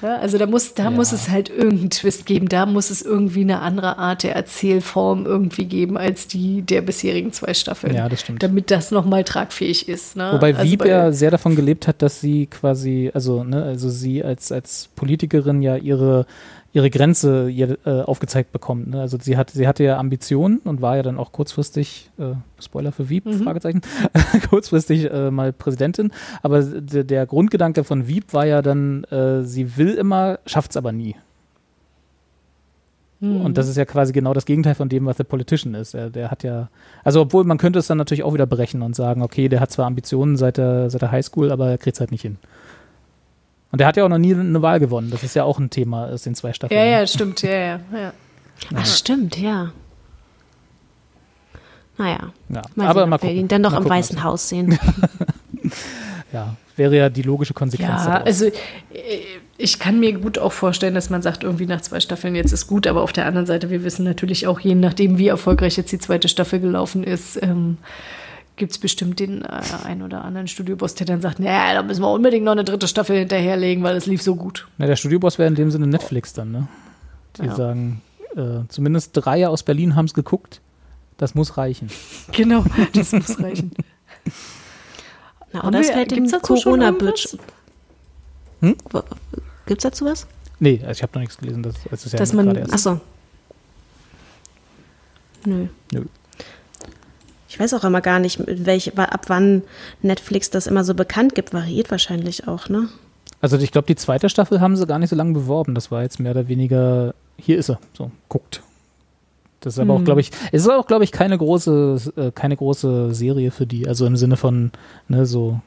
Ja, also da muss, da muss es halt irgendeinen Twist geben, da muss es irgendwie eine andere Art der Erzählform irgendwie geben als die der bisherigen zwei Staffeln. Ja, das stimmt. Damit das nochmal tragfähig ist. Ne? Wobei also Wieb bei- ja sehr davon gelebt hat, dass sie quasi, also, ne, also sie als, als Politikerin ja ihre, ihre Grenze ihr, äh, aufgezeigt bekommt. Ne? Also sie hat, sie hatte ja Ambitionen und war ja dann auch kurzfristig, äh, Spoiler für Wieb, Mhm. Fragezeichen, kurzfristig äh, mal Präsidentin. Aber der, der Grundgedanke von Wieb war ja dann, äh, sie will immer, schafft's aber nie. Mhm. Und das ist ja quasi genau das Gegenteil von dem, was der Politician ist. Er, der hat ja, also obwohl man könnte es dann natürlich auch wieder brechen und sagen, okay, der hat zwar Ambitionen seit der, seit der Highschool, aber er kriegt es halt nicht hin. Und der hat ja auch noch nie eine Wahl gewonnen. Das ist ja auch ein Thema aus den zwei Staffeln. Ja, ja, stimmt, ja, ja. ja. Ach, stimmt, ja. Naja, Ja, mal aber sehen, mal ob wir gucken. ihn dann doch Mal im gucken, Weißen was- Haus sehen. Ja, wäre ja die logische Konsequenz. Ja, daraus. also äh, ich kann mir gut auch vorstellen, dass man sagt, irgendwie nach zwei Staffeln jetzt ist gut, aber auf der anderen Seite, wir wissen natürlich auch, je nachdem, wie erfolgreich jetzt die zweite Staffel gelaufen ist, ähm, gibt es bestimmt den äh, ein oder anderen Studioboss, der dann sagt, naja, da müssen wir unbedingt noch eine dritte Staffel hinterherlegen, weil es lief so gut. Na, der Studioboss wäre in dem Sinne Netflix dann, ne? Die Ja. sagen, äh, zumindest drei aus Berlin haben es geguckt. Das muss reichen. Genau, das muss reichen. Na, oder es fällt dem gibt's dazu schon Corona-Bildschirm. Hm? Gibt es dazu was? Nee, also ich habe noch nichts gelesen. Das, das ist ja Dass man- erst. Achso. Nö. Nö. Ich weiß auch immer gar nicht, welch, ab wann Netflix das immer so bekannt gibt. Variiert wahrscheinlich auch, ne? Also ich glaube, die zweite Staffel haben sie gar nicht so lange beworben. Das war jetzt mehr oder weniger, hier ist sie, so, guckt. Das ist aber Hm. auch, glaube ich, es ist auch, glaube ich, keine große, äh, keine große Serie für die. Also im Sinne von, ne, so,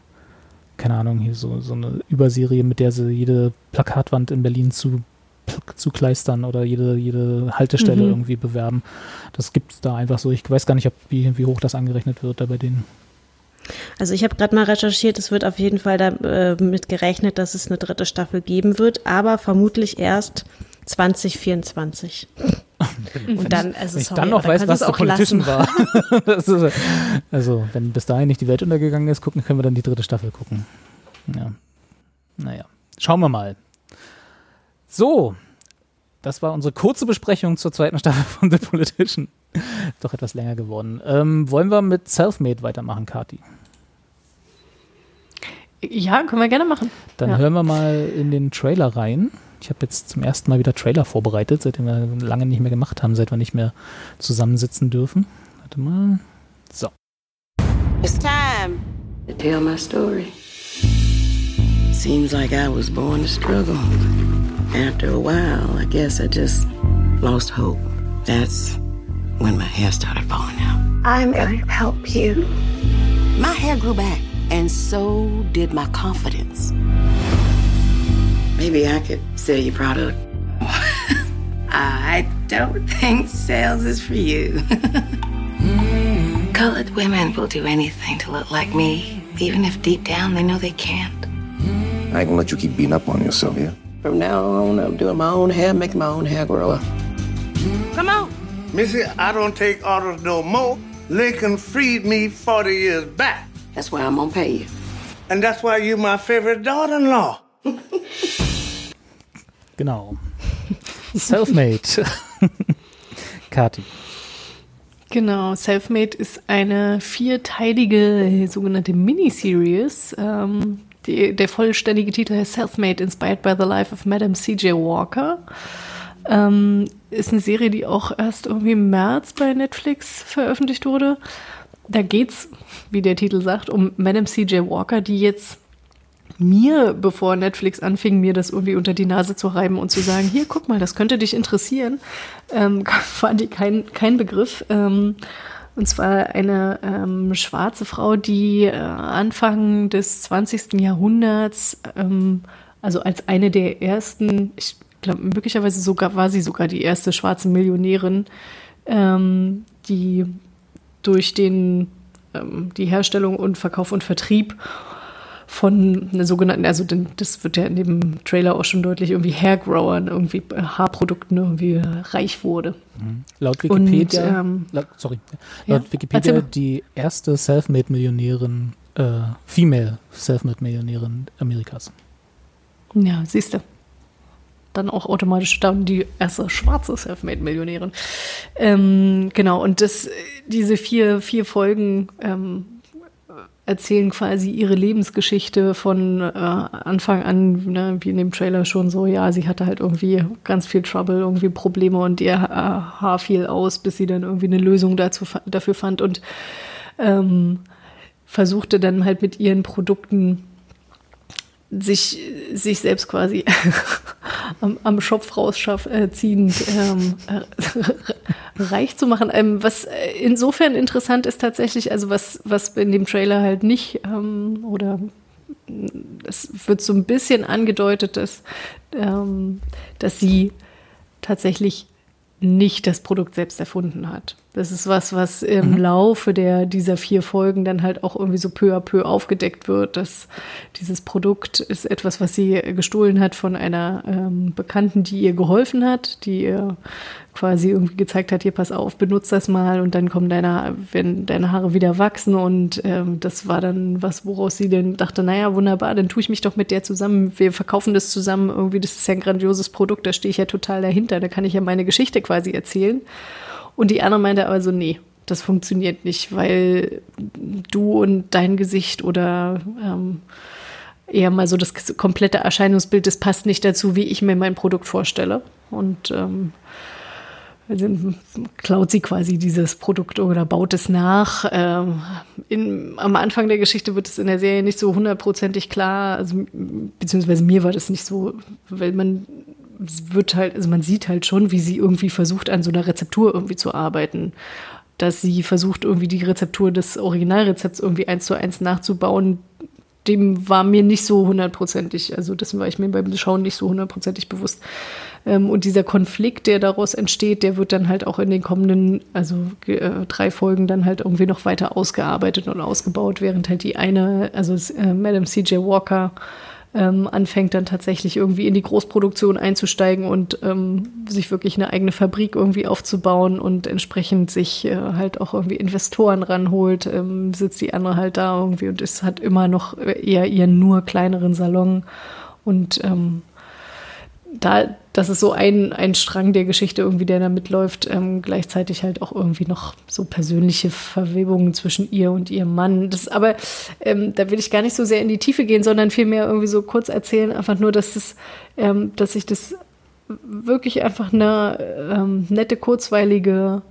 keine Ahnung, hier so, so eine Überserie, mit der sie jede Plakatwand in Berlin zu, zu kleistern oder jede, jede Haltestelle Mhm. irgendwie bewerben. Das gibt es da einfach so. Ich weiß gar nicht, ob, wie, wie hoch das angerechnet wird da bei denen. Also ich habe gerade mal recherchiert, es wird auf jeden Fall damit gerechnet, dass es eine dritte Staffel geben wird, aber vermutlich erst 2024. Und dann, also Wenn ich sorry, dann noch weiß, was auch lassen. Politician war. ist, also, wenn bis dahin nicht die Welt untergegangen ist, gucken, können wir dann die dritte Staffel gucken. Ja. Naja, schauen wir mal. So, das war unsere kurze Besprechung zur zweiten Staffel von The Politician. Doch etwas länger geworden. Ähm, wollen wir mit Selfmade weitermachen, Kati? Ja, können wir gerne machen. Dann Ja. hören wir mal in den Trailer rein. Ich habe jetzt zum ersten Mal wieder Trailer vorbereitet, seitdem wir lange nicht mehr gemacht haben, seit wir nicht mehr zusammensitzen dürfen. Warte mal. So. It's time to tell my story. Seems like I was born to struggle. After a while, I guess I just lost hope. That's when my hair started falling out. I'm going to help you. My hair grew back And so did my confidence. Maybe I could sell your product. I don't think sales is for you. Colored women will do anything to look like me, even if deep down they know they can't. I ain't gonna let you keep beating up on yourself, yeah? From now on, I'm doing my own hair, making my own hair grow. Come on. Missy, I don't take orders no more. Lincoln freed me 40 years back. That's why I'm gonna pay you. And that's why you're my favorite daughter-in-law. Genau. Selfmade. Kati. Genau, Selfmade ist eine vierteilige sogenannte Miniseries. Ähm, die, der vollständige Titel heißt Selfmade, Inspired by the Life of Madame C.J. Walker. Ähm, ist eine Serie, die auch erst irgendwie im März bei Netflix veröffentlicht wurde. Da geht's, wie der Titel sagt, um Madame C.J. Walker, die jetzt mir, bevor Netflix anfing, mir das irgendwie unter die Nase zu reiben und zu sagen, hier, guck mal, das könnte dich interessieren, ähm, war die kein, kein Begriff. Ähm, und zwar eine ähm, schwarze Frau, die äh, Anfang des 20. Jahrhunderts, ähm, also als eine der ersten, ich glaube, möglicherweise sogar war sie sogar die erste schwarze Millionärin, ähm, die durch den, ähm, die Herstellung und Verkauf und Vertrieb von einer sogenannten, also das wird ja in dem Trailer auch schon deutlich, irgendwie Hairgrowern, irgendwie Haarprodukten irgendwie äh, reich wurde. Mhm. Laut Wikipedia, Und, ähm, laut, sorry, ja, laut Wikipedia die erste Selfmade-Millionärin, äh, Female Selfmade-Millionärin Amerikas. Ja, siehst du. Dann auch automatisch dann die erste schwarze Selfmade-Millionärin. Ähm, genau, und das, diese vier, vier Folgen ähm, erzählen quasi ihre Lebensgeschichte von äh, Anfang an, ne, wie in dem Trailer schon so, ja, sie hatte halt irgendwie ganz viel Trouble, irgendwie Probleme und ihr äh, Haar fiel aus, bis sie dann irgendwie eine Lösung dazu, dafür fand und ähm, versuchte dann halt mit ihren Produkten sich, sich selbst quasi am, am Schopf rausziehend ähm, äh, reich zu machen. Ähm, was äh, insofern interessant ist tatsächlich, also was, was in dem Trailer halt nicht ähm, oder es wird so ein bisschen angedeutet, dass, ähm, dass sie tatsächlich nicht das Produkt selbst erfunden hat. Das ist was, was im Laufe der, dieser vier Folgen dann halt auch irgendwie so peu à peu aufgedeckt wird, dass dieses Produkt ist etwas, was sie gestohlen hat von einer ähm, Bekannten, die ihr geholfen hat, die ihr quasi irgendwie gezeigt hat, hier pass auf, benutz das mal und dann kommen deine, wenn deine Haare wieder wachsen und ähm, das war dann was, woraus sie dann dachte, naja, wunderbar, dann tue ich mich doch mit der zusammen, wir verkaufen das zusammen, irgendwie, das ist ja ein grandioses Produkt, da stehe ich ja total dahinter, da kann ich ja meine Geschichte quasi erzählen. Und die andere meinte aber so, nee, das funktioniert nicht, weil du und dein Gesicht oder ähm, eher mal so das komplette Erscheinungsbild, das passt nicht dazu, wie ich mir mein Produkt vorstelle. Und ähm, also klaut sie quasi dieses Produkt oder baut es nach. Ähm, in, am Anfang der Geschichte wird es in der Serie nicht so hundertprozentig klar, also, beziehungsweise mir war das nicht so, weil man wird halt, also man sieht halt schon, wie sie irgendwie versucht, an so einer Rezeptur irgendwie zu arbeiten. Dass sie versucht, irgendwie die Rezeptur des Originalrezepts irgendwie eins zu eins nachzubauen, dem war mir nicht so hundertprozentig, also dessen war ich mir beim Schauen nicht so hundertprozentig bewusst. Ähm, und dieser Konflikt, der daraus entsteht, der wird dann halt auch in den kommenden, also äh, drei Folgen dann halt irgendwie noch weiter ausgearbeitet und ausgebaut, während halt die eine, also äh, Madame C.J. Walker, ähm, anfängt dann tatsächlich irgendwie in die Großproduktion einzusteigen und ähm, sich wirklich eine eigene Fabrik irgendwie aufzubauen und entsprechend sich äh, halt auch irgendwie Investoren ranholt, ähm, sitzt die andere halt da irgendwie und es hat immer noch eher ihren nur kleineren Salon und ähm, da, das ist so ein, ein Strang der Geschichte irgendwie, der da mitläuft, ähm, gleichzeitig halt auch irgendwie noch so persönliche Verwebungen zwischen ihr und ihrem Mann. Das aber, ähm, da will ich gar nicht so sehr in die Tiefe gehen, sondern vielmehr irgendwie so kurz erzählen, einfach nur, dass das, ähm, dass ich das wirklich einfach eine ähm, nette, kurzweilige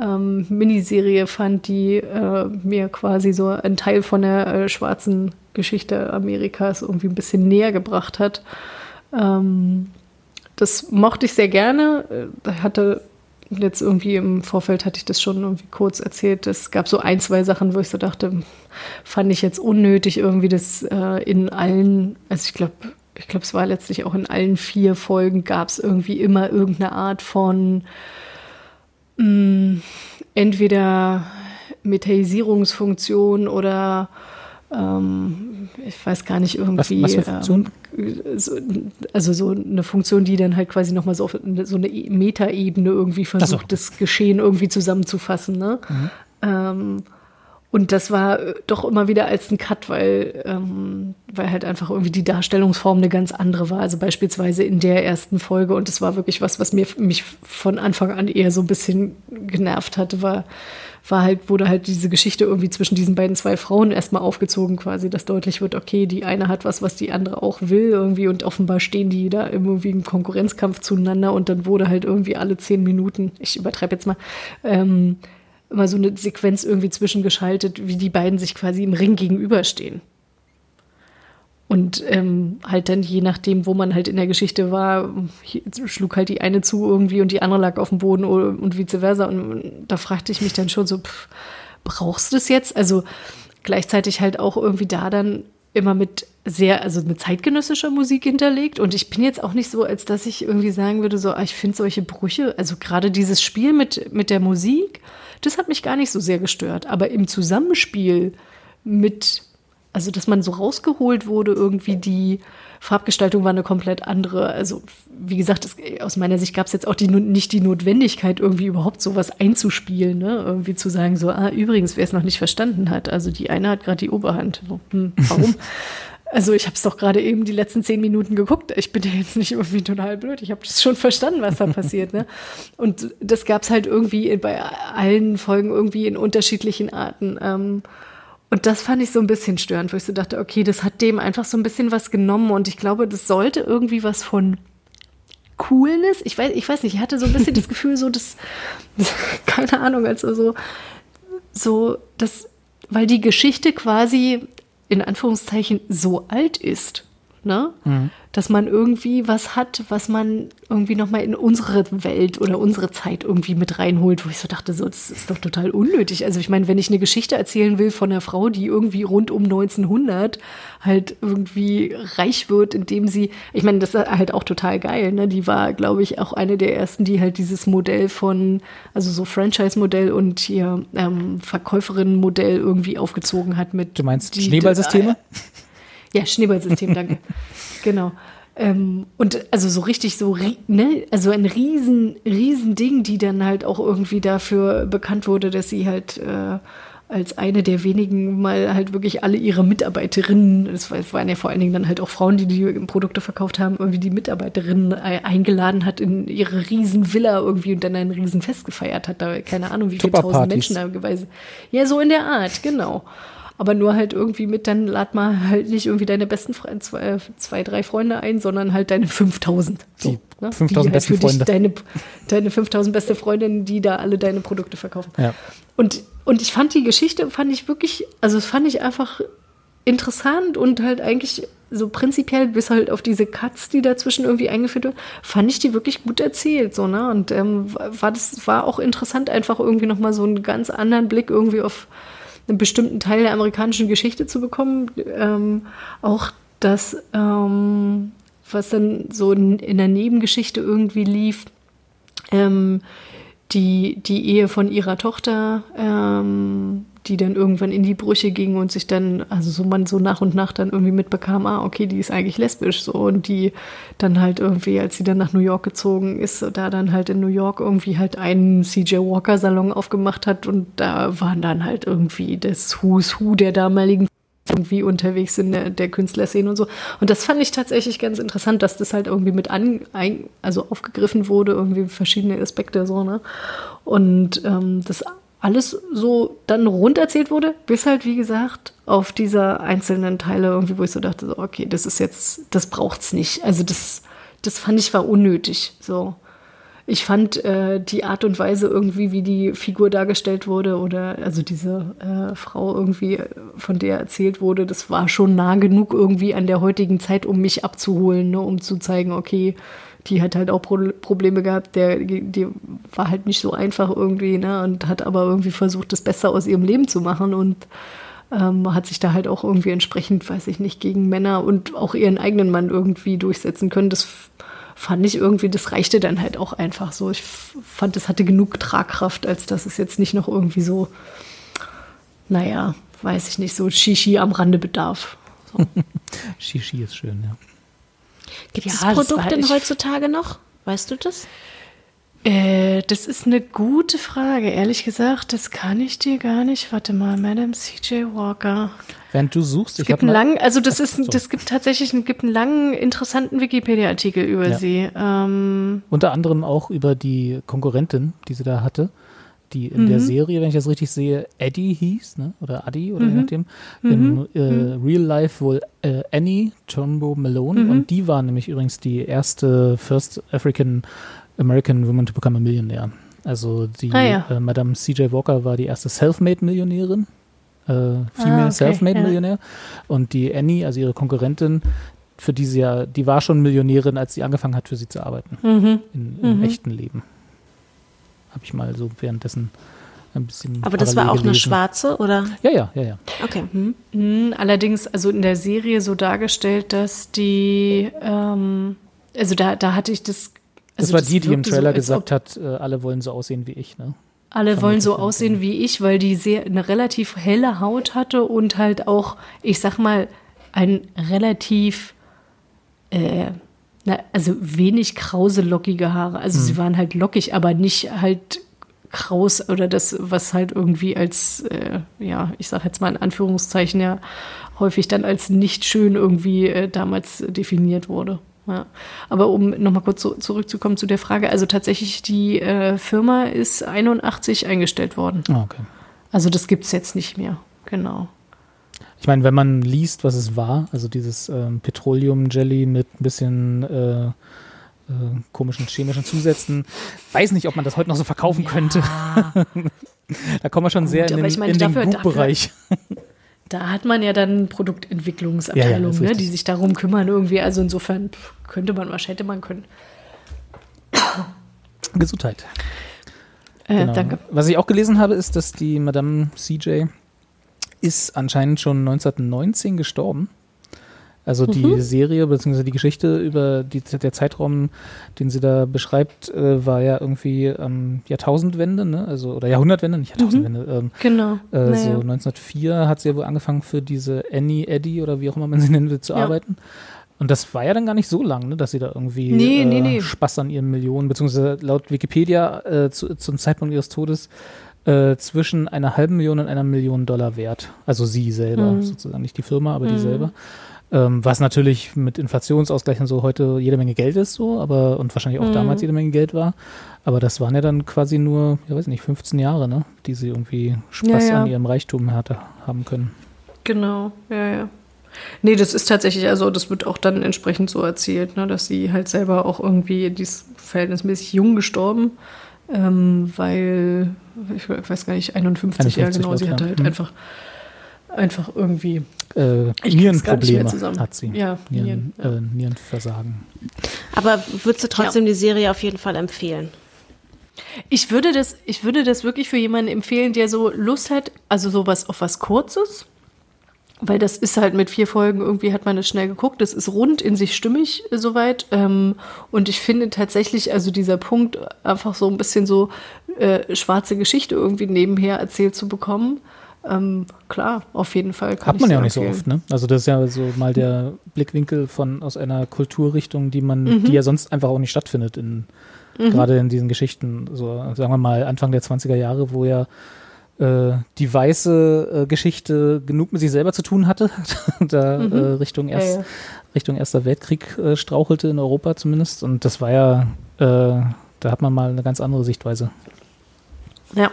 ähm, Miniserie fand, die äh, mir quasi so einen Teil von der äh, schwarzen Geschichte Amerikas irgendwie ein bisschen näher gebracht hat. Ähm, das mochte ich sehr gerne. Äh, hatte jetzt irgendwie im Vorfeld hatte ich das schon irgendwie kurz erzählt. Es gab so ein, zwei Sachen, wo ich so dachte, fand ich jetzt unnötig irgendwie das äh, in allen, also ich glaube, ich glaube, es war letztlich auch in allen vier Folgen gab es irgendwie immer irgendeine Art von mh, entweder Metallisierungsfunktion oder ich weiß gar nicht irgendwie. Was, was für Funktion? Ähm, so, also so eine Funktion, die dann halt quasi nochmal so auf so eine Metaebene irgendwie versucht, so. das Geschehen irgendwie zusammenzufassen. Ne? Mhm. Ähm, und das war äh, doch immer wieder als ein Cut, weil, ähm, weil halt einfach irgendwie die Darstellungsform eine ganz andere war. Also beispielsweise in der ersten Folge, und das war wirklich was, was mir, mich von Anfang an eher so ein bisschen genervt hatte, war, war halt, wurde halt diese Geschichte irgendwie zwischen diesen beiden zwei Frauen erstmal aufgezogen, quasi, dass deutlich wird, okay, die eine hat was, was die andere auch will, irgendwie, und offenbar stehen die da irgendwie im Konkurrenzkampf zueinander und dann wurde halt irgendwie alle zehn Minuten, ich übertreibe jetzt mal, ähm, immer so eine Sequenz irgendwie zwischengeschaltet, wie die beiden sich quasi im Ring gegenüberstehen. Und ähm, halt dann je nachdem, wo man halt in der Geschichte war, schlug halt die eine zu irgendwie und die andere lag auf dem Boden und vice versa. Und da fragte ich mich dann schon so, pff, brauchst du das jetzt? Also gleichzeitig halt auch irgendwie da dann immer mit sehr, also mit zeitgenössischer Musik hinterlegt. Und ich bin jetzt auch nicht so, als dass ich irgendwie sagen würde, so, ah, ich finde solche Brüche, also gerade dieses Spiel mit, mit der Musik, das hat mich gar nicht so sehr gestört. Aber im Zusammenspiel mit also dass man so rausgeholt wurde, irgendwie die Farbgestaltung war eine komplett andere. Also wie gesagt, es, aus meiner Sicht gab es jetzt auch die, nicht die Notwendigkeit, irgendwie überhaupt sowas einzuspielen, ne? irgendwie zu sagen, so, ah, übrigens, wer es noch nicht verstanden hat, also die eine hat gerade die Oberhand. So, hm, warum? Also ich habe es doch gerade eben die letzten zehn Minuten geguckt. Ich bin ja jetzt nicht irgendwie total blöd. Ich habe das schon verstanden, was da passiert. Ne? Und das gab es halt irgendwie bei allen Folgen irgendwie in unterschiedlichen Arten. Ähm, und das fand ich so ein bisschen störend, wo ich so dachte, okay, das hat dem einfach so ein bisschen was genommen und ich glaube, das sollte irgendwie was von Coolness. Ich weiß, ich weiß nicht, ich hatte so ein bisschen das Gefühl, so das, keine Ahnung, also so, so, das, weil die Geschichte quasi in Anführungszeichen so alt ist, ne? Mhm dass man irgendwie was hat, was man irgendwie nochmal in unsere Welt oder unsere Zeit irgendwie mit reinholt, wo ich so dachte, so, das ist doch total unnötig. Also ich meine, wenn ich eine Geschichte erzählen will von einer Frau, die irgendwie rund um 1900 halt irgendwie reich wird, indem sie, ich meine, das ist halt auch total geil, ne? Die war, glaube ich, auch eine der ersten, die halt dieses Modell von, also so Franchise-Modell und hier ähm, Verkäuferinnen-Modell irgendwie aufgezogen hat mit. Du meinst die, Schneeballsysteme? Ja, Schneeballsystem, danke. Genau. Ähm, und also so richtig so, ne, also ein riesen, riesen Ding, die dann halt auch irgendwie dafür bekannt wurde, dass sie halt äh, als eine der wenigen mal halt wirklich alle ihre Mitarbeiterinnen, es waren ja vor allen Dingen dann halt auch Frauen, die die Produkte verkauft haben, irgendwie die Mitarbeiterinnen eingeladen hat in ihre riesen Villa irgendwie und dann ein riesen Fest gefeiert hat, da keine Ahnung, wie viele tausend Menschen da gewesen. Ja, so in der Art, genau aber nur halt irgendwie mit, dann lad mal halt nicht irgendwie deine besten Freunde, zwei, zwei, drei Freunde ein, sondern halt deine 5000. So, die ne? 5000 die besten halt Freunde. Deine, deine 5000 beste Freundinnen, die da alle deine Produkte verkaufen. Ja. Und, und ich fand die Geschichte, fand ich wirklich, also das fand ich einfach interessant und halt eigentlich so prinzipiell, bis halt auf diese Cuts, die dazwischen irgendwie eingeführt wurden, fand ich die wirklich gut erzählt, so, ne? Und ähm, war das war auch interessant, einfach irgendwie nochmal so einen ganz anderen Blick irgendwie auf, einen bestimmten Teil der amerikanischen Geschichte zu bekommen. Ähm, auch das, ähm, was dann so in, in, der Nebengeschichte irgendwie lief, ähm, die, die Ehe von ihrer Tochter, ähm, die dann irgendwann in die Brüche ging und sich dann, also so man so nach und nach dann irgendwie mitbekam, ah, okay, die ist eigentlich lesbisch so und die dann halt irgendwie, als sie dann nach New York gezogen ist, da dann halt in New York irgendwie halt einen CJ Walker Salon aufgemacht hat und da waren dann halt irgendwie das Who's Who der damaligen irgendwie unterwegs in der, der Künstlerszene und so. Und das fand ich tatsächlich ganz interessant, dass das halt irgendwie mit an, ein, also aufgegriffen wurde, irgendwie verschiedene Aspekte so, ne? Und ähm, das alles so dann runterzählt wurde, bis halt, wie gesagt, auf dieser einzelnen Teile irgendwie, wo ich so dachte, so, okay, das ist jetzt, das braucht's nicht. Also das, das fand ich war unnötig. So. Ich fand äh, die Art und Weise irgendwie, wie die Figur dargestellt wurde oder also diese äh, Frau irgendwie, von der erzählt wurde, das war schon nah genug irgendwie an der heutigen Zeit, um mich abzuholen, ne, um zu zeigen, okay, die hat halt auch Pro Probleme gehabt, der, die war halt nicht so einfach irgendwie, ne? Und hat aber irgendwie versucht, das Beste aus ihrem Leben zu machen und ähm, hat sich da halt auch irgendwie entsprechend, weiß ich nicht, gegen Männer und auch ihren eigenen Mann irgendwie durchsetzen können. Das fand ich irgendwie, das reichte dann halt auch einfach so. Ich fand, es hatte genug Tragkraft, als dass es jetzt nicht noch irgendwie so, naja, weiß ich nicht, so Shishi am Rande bedarf. So. Shishi ist schön, ja. Gibt Ja, es das Produkt war denn ich- heutzutage noch? Weißt du das? Äh, das ist eine gute Frage. Ehrlich gesagt, das kann ich dir gar nicht. Warte mal, Madame C.J. Walker. Während du suchst, Es ich gibt habe langen, also das ist, so. das gibt tatsächlich, einen- gibt einen langen, interessanten Wikipedia-Artikel über Ja. sie. Ähm, unter anderem auch über die Konkurrentin, die sie da hatte, die in Mhm. der Serie, wenn ich das richtig sehe, Eddie hieß, ne? oder Adi, oder je Mhm. nachdem. In äh, Real Life wohl äh, Annie Turnbow Malone. Mhm. Und die war nämlich übrigens die erste First African American Woman to become a Millionaire. Also die Ah, ja. äh, Madame C.J. Walker war die erste Selfmade-Millionärin. Äh, Female Ah, okay, Selfmade-Millionär. Und die Annie, also ihre Konkurrentin, für die sie ja, die war schon Millionärin, als sie angefangen hat, für sie zu arbeiten. Mhm. In, Im echten Leben. Habe ich mal so währenddessen ein bisschen. Aber das war auch eine gelesen. schwarze, oder? Ja, ja, ja, ja. Okay. Hm. mh, allerdings, also in der Serie so dargestellt, dass die, ähm, also da, da hatte ich das. Das Also war die, die im so, Trailer als gesagt hat, äh, alle wollen so aussehen wie ich, ne? Alle wollen so aussehen wie ich, weil die sehr eine relativ helle Haut hatte und halt auch, ich sag mal, ein relativ, äh, na, also wenig krause, lockige Haare. Also Hm. sie waren halt lockig, aber nicht halt kraus oder das, was halt irgendwie als, äh, ja, ich sag jetzt mal in Anführungszeichen ja häufig dann als nicht schön irgendwie äh, damals definiert wurde. Ja. Aber um nochmal kurz so, zurückzukommen zu der Frage, also tatsächlich die äh, Firma ist 81 eingestellt worden. Ah, okay. Also das gibt es jetzt nicht mehr. Genau. Ich meine, wenn man liest, was es war, also dieses ähm, Petroleum-Jelly mit ein bisschen äh, äh, komischen chemischen Zusätzen, weiß nicht, ob man das heute noch so verkaufen könnte. da kommen wir schon sehr in den, ich meine, in den dafür- Goop-Bereich. Da hat man ja dann Produktentwicklungsabteilung, Ja, ja, ne, die sich darum kümmern irgendwie. Also insofern könnte man, was hätte man können. Gesundheit. Äh, Genau. Danke. Was ich auch gelesen habe, ist, dass die Madame CJ ist anscheinend schon 1919 gestorben. Also die Mhm. Serie bzw. die Geschichte über die, der Zeitraum, den sie da beschreibt, äh, war ja irgendwie ähm, Jahrtausendwende, ne? Also oder Jahrhundertwende, nicht Jahrtausendwende. Ähm, Genau. äh, Naja. So 1904 hat sie ja wohl angefangen für diese Annie Eddie oder wie auch immer man sie nennen will zu Ja. arbeiten. Und das war ja dann gar nicht so lang, ne, dass sie da irgendwie Nee, äh, nee, nee. Spaß an ihren Millionen, beziehungsweise laut Wikipedia äh, zu, zum Zeitpunkt ihres Todes äh, zwischen einer halben Million und einer Million Dollar wert. Also sie selber, Mhm. sozusagen nicht die Firma, aber die selber. Ähm, was natürlich mit Inflationsausgleich und so heute jede Menge Geld ist, so, aber und wahrscheinlich auch Mhm. damals jede Menge Geld war. Aber das waren ja dann quasi nur, ja weiß nicht, 15 Jahre, ne, die sie irgendwie Spaß Ja, ja. an ihrem Reichtum hatte, haben können. Genau, ja, ja. Nee, das ist tatsächlich, also das wird auch dann entsprechend so erzählt, ne, dass sie halt selber auch irgendwie, die ist verhältnismäßig jung gestorben, ähm, weil, ich weiß gar nicht, 51, ja 51 genau, sie hatte ja. halt Mhm. einfach, einfach irgendwie, Äh, Nierenprobleme zusammen. hat sie. Ja, Nieren, Nieren, ja. Äh, Nierenversagen. Aber würdest du trotzdem die Serie auf jeden Fall empfehlen? Ich würde das, ich würde das wirklich für jemanden empfehlen, der so Lust hat, also sowas auf was Kurzes. Weil das ist halt mit vier Folgen, irgendwie hat man es schnell geguckt. Das ist rund in sich stimmig äh, soweit. Ähm, und ich finde tatsächlich, also dieser Punkt, einfach so ein bisschen so äh, schwarze Geschichte irgendwie nebenher erzählt zu bekommen. Ähm, klar, auf jeden Fall kann Hat man ja auch nicht so oft, ne? Also das ist ja so mal der Blickwinkel von aus einer Kulturrichtung, die man, Mhm. die ja sonst einfach auch nicht stattfindet in gerade in diesen Geschichten, so sagen wir mal Anfang der 20er Jahre, wo ja äh, die weiße äh, Geschichte genug mit sich selber zu tun hatte, da äh, Richtung, Mhm. Ja, erst, ja. Richtung Erster Weltkrieg äh, strauchelte in Europa zumindest. Und das war ja, äh, da hat man mal eine ganz andere Sichtweise. Ja,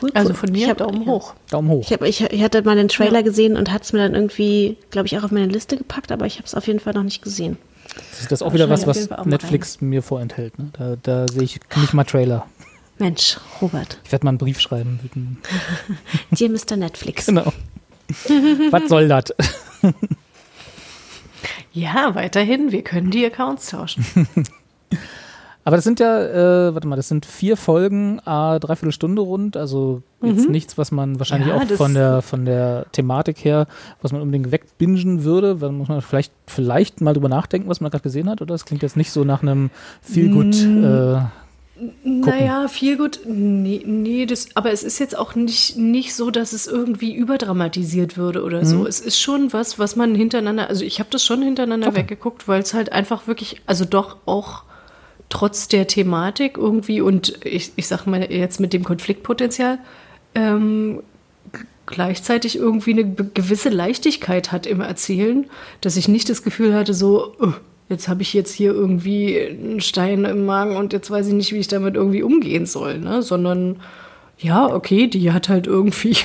Cool, also von mir Ich hab- Daumen ja. hoch. Daumen hoch. Ich, hab, ich, ich hatte mal den Trailer gesehen und hat es mir dann irgendwie, glaube ich, auch auf meine Liste gepackt, aber ich habe es auf jeden Fall noch nicht gesehen. Das ist auch wieder was, was Netflix mir vorenthält. Ne? Da, da sehe ich nicht mal Trailer. Mensch, Robert, Ich werde mal einen Brief schreiben. dir Mr. Netflix. Genau. Was soll das? Ja, weiterhin, wir können die Accounts tauschen. Aber das sind ja, äh, warte mal, das sind vier Folgen, a dreiviertel Stunde rund, also jetzt nichts, was man wahrscheinlich Mhm. Ja, auch von der von der Thematik her, was man unbedingt wegbingen würde. Da muss man vielleicht vielleicht mal drüber nachdenken, was man gerade gesehen hat, oder? Das klingt jetzt nicht so nach einem viel gut. Mm. Äh, Naja, viel gut. Nee, nee das, aber es ist jetzt auch nicht, nicht so, dass es irgendwie überdramatisiert würde oder so. Mhm. Es ist schon was, was man hintereinander, also ich habe das schon hintereinander weggeguckt, weil es halt einfach wirklich, also doch auch trotz der Thematik irgendwie und ich, ich sag mal jetzt mit dem Konfliktpotenzial, ähm, gleichzeitig irgendwie eine gewisse Leichtigkeit hat im Erzählen, dass ich nicht das Gefühl hatte, so, "Ugh, jetzt habe ich jetzt hier irgendwie einen Stein im Magen und jetzt weiß ich nicht, wie ich damit irgendwie umgehen soll, ne? sondern ja, okay, die hat halt irgendwie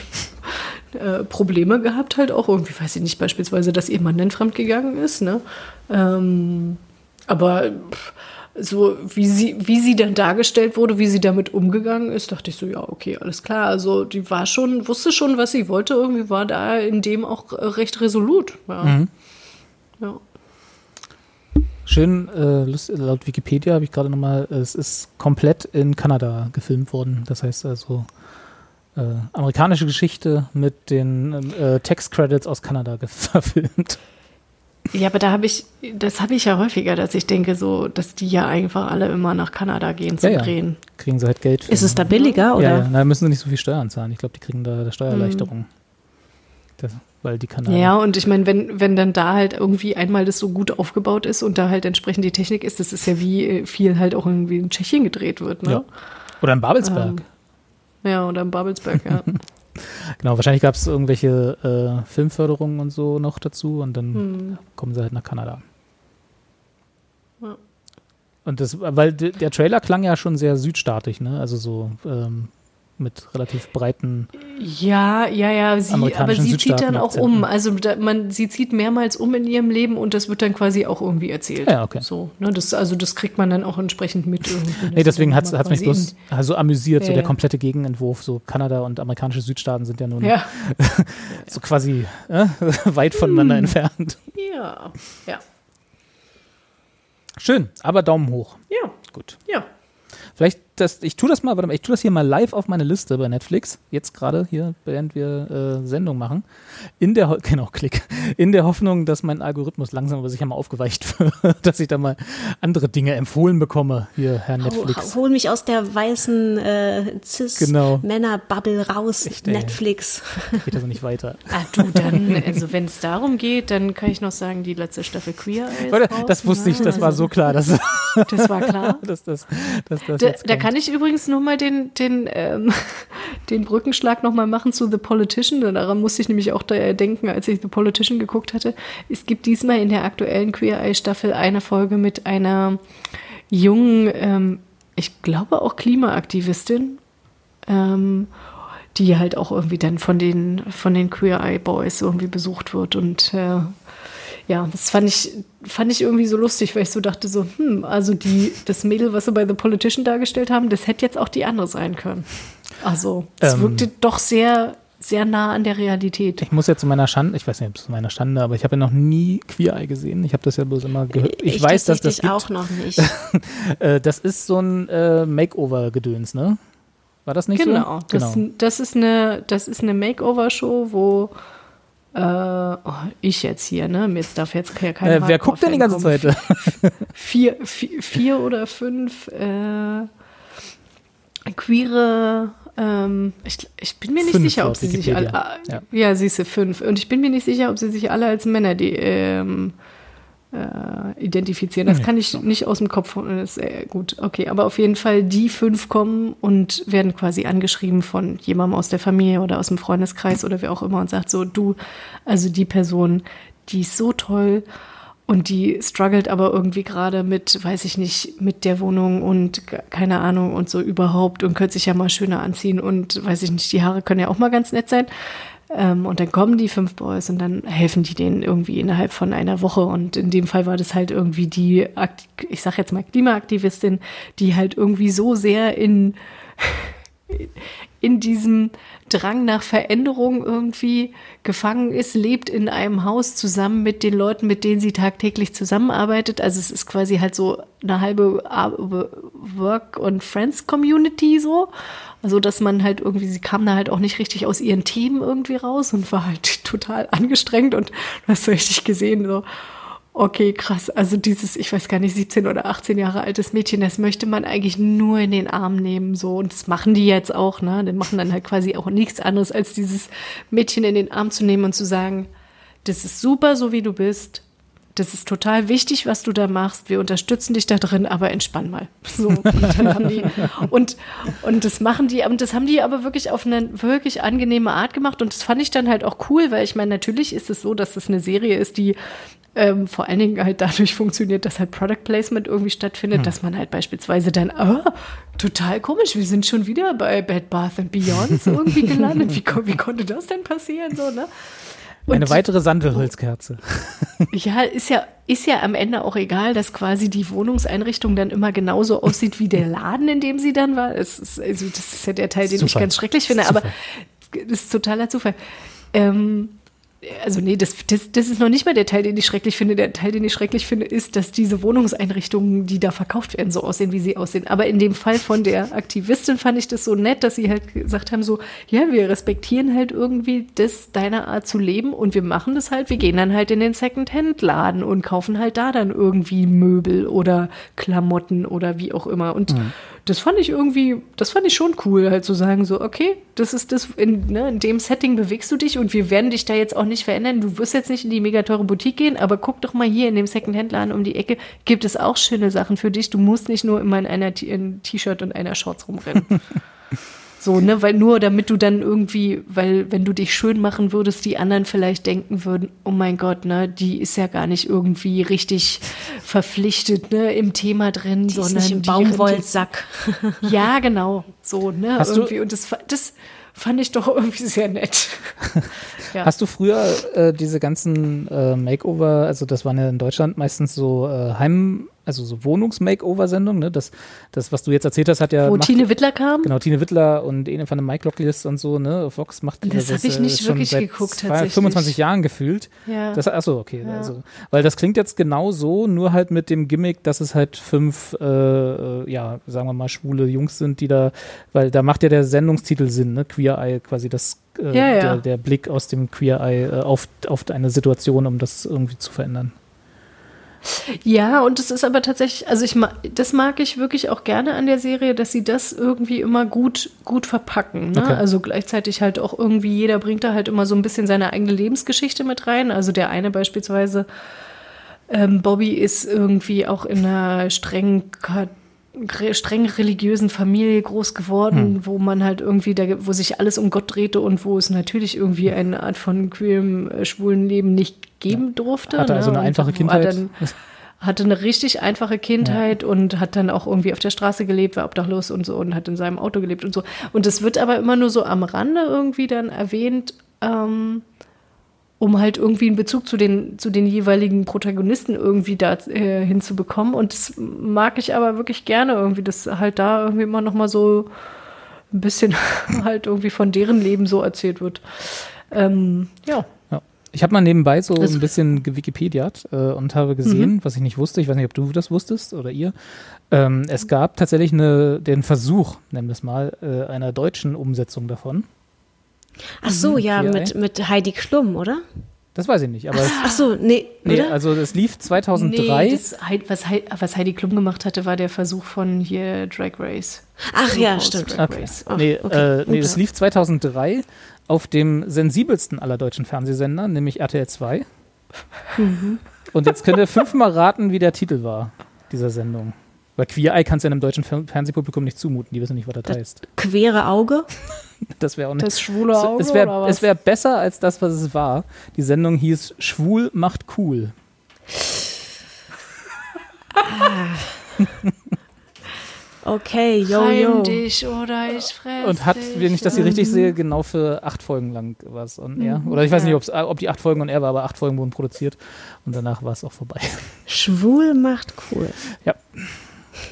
äh, Probleme gehabt, halt auch irgendwie, weiß ich nicht, beispielsweise, dass ihr Mann dann fremdgegangen ist, ne? Ähm, aber pff, so wie sie, wie sie dann dargestellt wurde, wie sie damit umgegangen ist, dachte ich so, ja, okay, alles klar. Also die war schon, wusste schon, was sie wollte, irgendwie war da in dem auch äh, recht resolut. Ja. Mhm. ja. schön, äh, laut Wikipedia habe ich gerade nochmal, es ist komplett in Kanada gefilmt worden. Das heißt also äh, amerikanische Geschichte mit den äh, Text-Credits aus Kanada verfilmt. Ja, aber da habe ich, das habe ich ja häufiger, dass ich denke, so, dass die ja einfach alle immer nach Kanada gehen zum Ja, ja. Drehen. Kriegen sie halt Geld für. Ist es da billiger oder? Ja, ja, da müssen sie nicht so viel Steuern zahlen. Ich glaube, die kriegen da Steuererleichterung. Das, weil die Kanadier. Ja, und ich meine, wenn, wenn dann da halt irgendwie einmal das so gut aufgebaut ist und da halt entsprechend die Technik ist, das ist ja wie äh, viel halt auch irgendwie in Tschechien gedreht wird, ne? Ja. Oder in Babelsberg. Ja, oder in Babelsberg, ja. Genau, wahrscheinlich gab es irgendwelche äh, Filmförderungen und so noch dazu und dann Hm. kommen sie halt nach Kanada. Ja. Und das, weil der Trailer klang ja schon sehr südstaatig, ne? Also so ähm, mit relativ breiten. Ja, ja, ja, sie, aber sie zieht dann auch um. Also da, man, sie zieht mehrmals um in ihrem Leben und das wird dann quasi auch irgendwie erzählt. Ja, okay. So, ne, das, also das kriegt man dann auch entsprechend mit. Nee, deswegen hat es mich bloß also amüsiert, so Ja, der ja. komplette Gegenentwurf. So Kanada und amerikanische Südstaaten sind ja nun Ja, so quasi äh, weit voneinander Hm. entfernt. ja, ja, Schön, aber Daumen hoch. ja, Gut. ja. Vielleicht, das, ich tue das mal, warte mal, ich tue das hier mal live auf meine Liste bei Netflix, jetzt gerade hier, während wir äh, Sendung machen. In der, genau, Klick. In der Hoffnung, dass mein Algorithmus langsam aber sicher mal aufgeweicht wird, dass ich da mal andere Dinge empfohlen bekomme, hier, Herr Netflix. hol mich aus der weißen äh, Genau. Cis-Männer-Bubble raus, Echt, ey. Netflix. Geht also nicht weiter. Ah, du, dann, also wenn es darum geht, dann kann ich noch sagen, die letzte Staffel Queer ist das wusste ich, das war so klar, dass, Das war klar. dass das, dass das Da, jetzt da kommt. Kann ich übrigens nur mal den, den, ähm, den Brückenschlag nochmal machen zu The Politician. Daran musste ich nämlich auch denken, als ich The Politician geguckt hatte. Es gibt diesmal in der aktuellen Queer Eye Staffel eine Folge mit einer jungen, ähm, ich glaube auch Klimaaktivistin, ähm, die halt auch irgendwie dann von den, von den Queer Eye Boys irgendwie besucht wird und äh, ja, das fand ich, fand ich irgendwie so lustig, weil ich so dachte so, hm, also die, das Mädel, was sie bei The Politician dargestellt haben, das hätte jetzt auch die andere sein können. Also, es Ähm. wirkte doch sehr, sehr nah an der Realität. Ich muss ja zu meiner Schande, ich weiß nicht, ob es zu meiner Schande, aber ich habe ja noch nie Queer Eye gesehen. Ich habe das ja bloß immer gehört. Ich, weiß, dass das gibt. auch noch nicht. Äh, das ist so ein äh, Makeover-Gedöns, ne? War das nicht Genau, so? das, das ist eine, das ist eine Makeover-Show, wo äh, oh, ich jetzt hier, ne? Jetzt darf jetzt kein Äh, wer guckt denn die ganze Hardcore-Fan Zeit? kommen. vier, vier, vier oder fünf äh, queere, ähm, ich, ich bin mir nicht Fünf sicher, ob sie sich alle, ja, Ja. ja siehst du, fünf. Und ich bin mir nicht sicher, ob sie sich alle als Männer die, ähm, äh, identifizieren. Das Nee. kann ich nicht aus dem Kopf. Das ist gut, okay. Aber auf jeden Fall, die fünf kommen und werden quasi angeschrieben von jemandem aus der Familie oder aus dem Freundeskreis oder wer auch immer und sagt so, du, also die Person, die ist so toll und die struggelt aber irgendwie gerade mit, weiß ich nicht, mit der Wohnung und ke- keine Ahnung und so überhaupt und könnte sich ja mal schöner anziehen und weiß ich nicht, die Haare können ja auch mal ganz nett sein. Ähm, und dann kommen die fünf Boys und dann helfen die denen irgendwie innerhalb von einer Woche. Und in dem Fall war das halt irgendwie die, ich sag jetzt mal Klimaaktivistin, die halt irgendwie so sehr in, in diesem Drang nach Veränderung irgendwie gefangen ist, lebt in einem Haus zusammen mit den Leuten, mit denen sie tagtäglich zusammenarbeitet. Also es ist quasi halt so eine halbe Work- und Friends-Community so. Also dass man halt irgendwie, sie kam da halt auch nicht richtig aus ihren Themen irgendwie raus und war halt total angestrengt und du hast richtig gesehen, so, Okay, krass. Also dieses, ich weiß gar nicht, 17 oder 18 Jahre altes Mädchen, das möchte man eigentlich nur in den Arm nehmen, so. Und das machen die jetzt auch, ne? Die machen dann halt quasi auch nichts anderes, als dieses Mädchen in den Arm zu nehmen und zu sagen, das ist super, so wie du bist. Das ist total wichtig, was du da machst. Wir unterstützen dich da drin, aber entspann mal. So, und, die, und, und das machen die, und das haben die aber wirklich auf eine wirklich angenehme Art gemacht. Und das fand ich dann halt auch cool, weil ich meine, natürlich ist es so, dass das eine Serie ist, die ähm, vor allen Dingen halt dadurch funktioniert, dass halt Product Placement irgendwie stattfindet, Hm. dass man halt beispielsweise dann, ah, total komisch, wir sind schon wieder bei Bed Bath and Beyond irgendwie gelandet. Wie, wie konnte das denn passieren? So, ne? Eine Und- weitere Sandelholzkerze. ja, ist ja, ist ja am Ende auch egal, dass quasi die Wohnungseinrichtung dann immer genauso aussieht wie der Laden, in dem sie dann war. Es ist, also das ist ja der Teil, den ich Zufall. ganz schrecklich finde, aber das ist totaler Zufall. Ähm, also nee, das, das, das ist noch nicht mal der Teil, den ich schrecklich finde. Der Teil, den ich schrecklich finde, ist, dass diese Wohnungseinrichtungen, die da verkauft werden, so aussehen, wie sie aussehen. Aber in dem Fall von der Aktivistin fand ich das so nett, dass sie halt gesagt haben, so, ja, wir respektieren halt irgendwie das, deine Art zu leben und wir machen das halt. Wir gehen dann halt in den Second-Hand-Laden und kaufen halt da dann irgendwie Möbel oder Klamotten oder wie auch immer. Und das fand ich irgendwie, das fand ich schon cool, halt zu sagen, so, okay, das ist das, in, ne, in dem Setting bewegst du dich und wir werden dich da jetzt auch nicht verändern. Du wirst jetzt nicht in die mega teure Boutique gehen, aber guck doch mal hier in dem Secondhand-Laden um die Ecke, gibt es auch schöne Sachen für dich. Du musst nicht nur immer in einer T-Shirt und einer Shorts rumrennen. So, ne, weil nur damit du dann irgendwie, weil wenn du dich schön machen würdest, die anderen vielleicht denken würden, oh mein Gott, ne, die ist ja gar nicht irgendwie richtig verpflichtet, ne, im Thema drin, Die ist sondern nicht im die Baumwollsack. ja, genau. So, ne? Hast du- irgendwie. Und das, das fand ich doch irgendwie sehr nett. ja. Hast du früher äh, diese ganzen äh, Makeover, also das waren ja in Deutschland meistens so äh, Heim, also so Wohnungs-Makeover-Sendungen, ne? Das, das, was du jetzt erzählt hast, hat ja. Wo macht- Tine Wittler kam? Genau, Tine Wittler und Ene von der Mike Locklis und so, ne? Fox macht Das also hab ich nicht schon wirklich geguckt, zwei- tatsächlich. 25 Jahren gefühlt. Ja. Das, achso, okay. Also, weil das klingt jetzt genau so, nur halt mit dem Gimmick, dass es halt fünf, äh, äh, ja, sagen wir mal, schwule Jungs sind, die da, weil da macht ja der Sendungstitel Sinn, ne? Queer Eye, quasi das, äh, Ja, ja. Der, der Blick aus dem Queer Eye äh, auf, auf eine Situation, um das irgendwie zu verändern. Ja, und es ist aber tatsächlich, also ich das mag ich wirklich auch gerne an der Serie, dass sie das irgendwie immer gut, gut verpacken. Ne? Okay. Also gleichzeitig halt auch irgendwie, jeder bringt da halt immer so ein bisschen seine eigene Lebensgeschichte mit rein. Also der eine beispielsweise, ähm, Bobby ist irgendwie auch in einer streng re- streng religiösen Familie groß geworden, wo man halt irgendwie, da, wo sich alles um Gott drehte und wo es natürlich irgendwie eine Art von queerem, äh, schwulen Leben nicht geben durfte. Hatte also ne? eine Und einfache Kindheit. Dann, hatte eine richtig einfache Kindheit und hat dann auch irgendwie auf der Straße gelebt, war obdachlos und so und hat in seinem Auto gelebt und so. Und es wird aber immer nur so am Rande irgendwie dann erwähnt, ähm, um halt irgendwie einen Bezug zu den, zu den jeweiligen Protagonisten irgendwie da äh, hinzubekommen. Und das mag ich aber wirklich gerne irgendwie, dass halt da irgendwie immer noch mal so ein bisschen halt irgendwie von deren Leben so erzählt wird. Ähm, ja. Ja. Ich habe mal nebenbei so Das- ein bisschen gewikipediat äh, und habe gesehen, was ich nicht wusste, ich weiß nicht, ob du das wusstest oder ihr, ähm, es gab tatsächlich eine, den Versuch, nennen wir es mal, äh, einer deutschen Umsetzung davon. Ach so, ja, Queer mit, mit Heidi Klum, oder? Das weiß ich nicht, aber Ach so, nee, nee, oder? also es lief 2003. Nee, das, was, was Heidi Klum gemacht hatte, war der Versuch von hier Drag Race. Ach ja, RuPaul's stimmt. Drag Okay. Race. Ach, nee, okay. äh, nee, das lief 2003 auf dem sensibelsten aller deutschen Fernsehsender, nämlich RTL 2. Mhm. Und jetzt könnt ihr fünfmal raten, wie der Titel war dieser Sendung. Weil Queer Eye kannst du ja einem deutschen Fer Fernsehpublikum nicht zumuten, die wissen nicht, was das, Das- heißt. Quere Auge. Das wäre auch nicht. Das schwule Auge es oder wäre was? es wär besser als das, was es war. Die Sendung hieß Schwul macht cool. Okay, yo, Heim yo. dich oder ich fress Und hat, wenn ich das hier richtig sehe, genau für acht Folgen lang war es on air. Oder ich weiß nicht, ob die acht Folgen on air war, aber acht Folgen wurden produziert. Und danach war es auch vorbei. Schwul macht cool. Und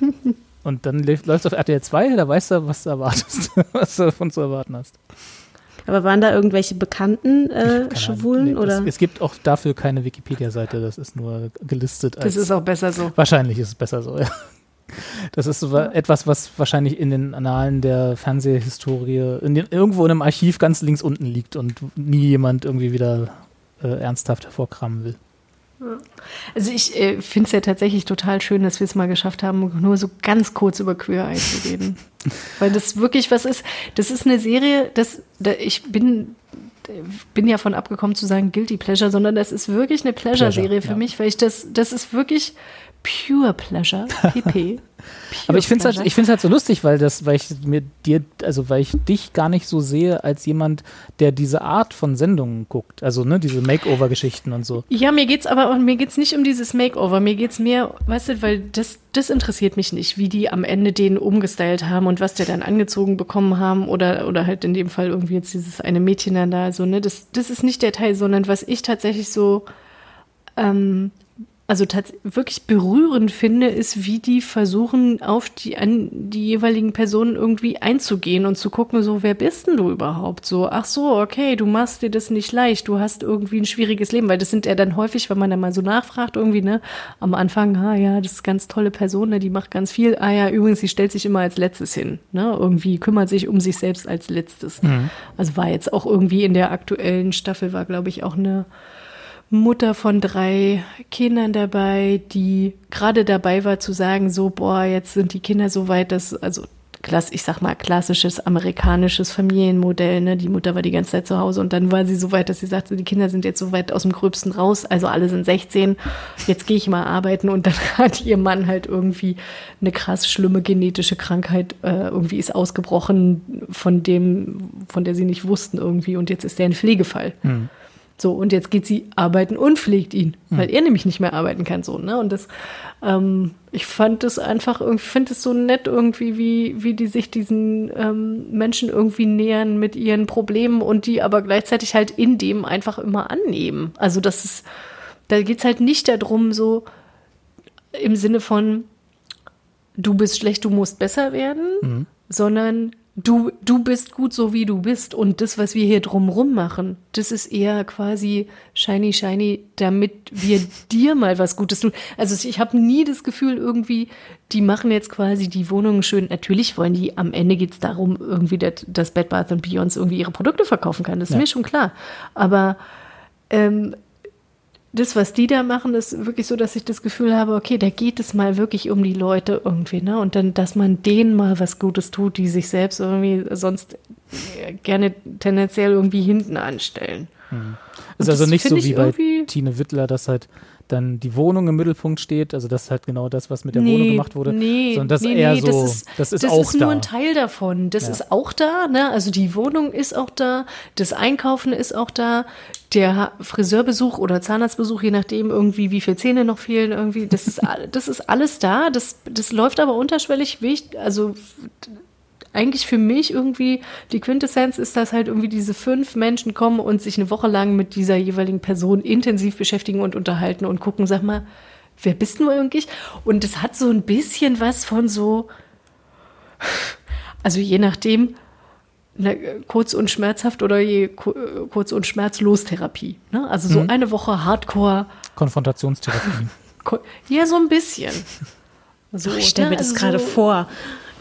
Und dann läuft es auf RTL 2, da weißt du, was du erwartest, was du davon zu erwarten hast. Aber waren da irgendwelche bekannten äh, Schwulen. Nee, oder? Es, es gibt auch dafür keine Wikipedia-Seite, das ist nur gelistet. Das ist auch besser so. Wahrscheinlich ist es besser so, ja. Das ist so etwas, was wahrscheinlich in den Annalen der Fernsehhistorie in den, irgendwo in einem Archiv ganz links unten liegt und nie jemand irgendwie wieder äh, ernsthaft hervorkramen will. Also ich äh, finde es ja tatsächlich total schön, dass wir es mal geschafft haben, nur so ganz kurz über Queer Eye zu reden. Weil das wirklich was ist. Das ist eine Serie, das, da, ich bin, bin ja von abgekommen zu sagen Guilty Pleasure, sondern das ist wirklich eine Pleasure-Serie Pleasure, für ja. mich, weil ich das, das ist wirklich Pure Pleasure, PP. Aber ich finde es halt, Pleasure. ich find's halt so lustig, weil das, weil ich mir dir, also weil ich dich gar nicht so sehe als jemand, der diese Art von Sendungen guckt. Also, ne, diese Makeover-Geschichten und so. Ja, mir geht's aber mir geht's nicht um dieses Makeover. Mir geht's mehr, weißt du, weil das, das interessiert mich nicht, wie die am Ende den umgestylt haben und was der dann angezogen bekommen haben oder, oder halt in dem Fall irgendwie jetzt dieses eine Mädchen dann da, so, ne, das, das ist nicht der Teil, sondern was ich tatsächlich so, ähm, also wirklich berührend finde, ist, wie die versuchen, auf die, an die jeweiligen Personen irgendwie einzugehen und zu gucken, so, wer bist denn du überhaupt? So, ach so, okay, du machst dir das nicht leicht, du hast irgendwie ein schwieriges Leben, weil das sind ja dann häufig, wenn man dann mal so nachfragt, irgendwie, ne, am Anfang, ah ja, das ist ganz tolle Person, ne, die macht ganz viel, ah ja, übrigens, sie stellt sich immer als letztes hin, ne, irgendwie kümmert sich um sich selbst als letztes. Also war jetzt auch irgendwie in der aktuellen Staffel, war, glaube ich, auch eine Mutter von drei Kindern dabei, die gerade dabei war zu sagen, so, boah, jetzt sind die Kinder so weit, dass, also, ich sag mal, klassisches amerikanisches Familienmodell, ne? Die Mutter war die ganze Zeit zu Hause und dann war sie so weit, dass sie sagte, die Kinder sind jetzt so weit aus dem Gröbsten raus, also alle sind 16, jetzt gehe ich mal arbeiten und dann hat ihr Mann halt irgendwie eine krass schlimme genetische Krankheit, äh, irgendwie ist ausgebrochen von dem, von der sie nicht wussten irgendwie und jetzt ist der ein Pflegefall. So, und jetzt geht sie arbeiten und pflegt ihn, weil er nämlich nicht mehr arbeiten kann, so, ne? Und das, ähm, ich fand das einfach, irgendwie finde es so nett irgendwie, wie, wie die sich diesen ähm, Menschen irgendwie nähern mit ihren Problemen und die aber gleichzeitig halt in dem einfach immer annehmen. Also, das ist, da geht's halt nicht darum, so im Sinne von, du bist schlecht, du musst besser werden, sondern du, du bist gut so wie du bist. Und das, was wir hier drumrum machen, das ist eher quasi shiny, shiny, damit wir dir mal was Gutes tun. Also ich habe nie das Gefühl irgendwie, die machen jetzt quasi die Wohnungen schön. Natürlich wollen die, am Ende geht es darum, irgendwie, dass, dass Bed Bath Beyond irgendwie ihre Produkte verkaufen kann. Das ist mir schon klar. Aber ähm, das, was die da machen, ist wirklich so, dass ich das Gefühl habe, okay, da geht es mal wirklich um die Leute irgendwie, ne? Und dann, dass man denen mal was Gutes tut, die sich selbst irgendwie sonst äh, gerne tendenziell irgendwie hinten anstellen. Ist Und also nicht so wie bei Tine Wittler, dass halt dann die Wohnung im Mittelpunkt steht. Also das ist halt genau das, was mit der Nee, Wohnung gemacht wurde. Nee, sondern das nee, eher nee, so, das ist, das ist das auch ist da. nur ein Teil davon. Das Ja. ist auch da, ne? Also die Wohnung ist auch da, das Einkaufen ist auch da, der Friseurbesuch oder Zahnarztbesuch, je nachdem irgendwie, wie viele Zähne noch fehlen, irgendwie, das ist, das ist alles da. Das, das läuft aber unterschwellig, also eigentlich für mich irgendwie die Quintessenz ist, dass halt irgendwie diese fünf Menschen kommen und sich eine Woche lang mit dieser jeweiligen Person intensiv beschäftigen und unterhalten und gucken, sag mal, wer bist du eigentlich? Und es hat so ein bisschen was von so, also je nachdem, kurz und schmerzhaft oder je ku- kurz und schmerzlos Therapie. Ne? Also so eine Woche Hardcore, Konfrontationstherapie. ko- ja, so ein bisschen. So, Ich stelle ne? mir das Also gerade so- vor.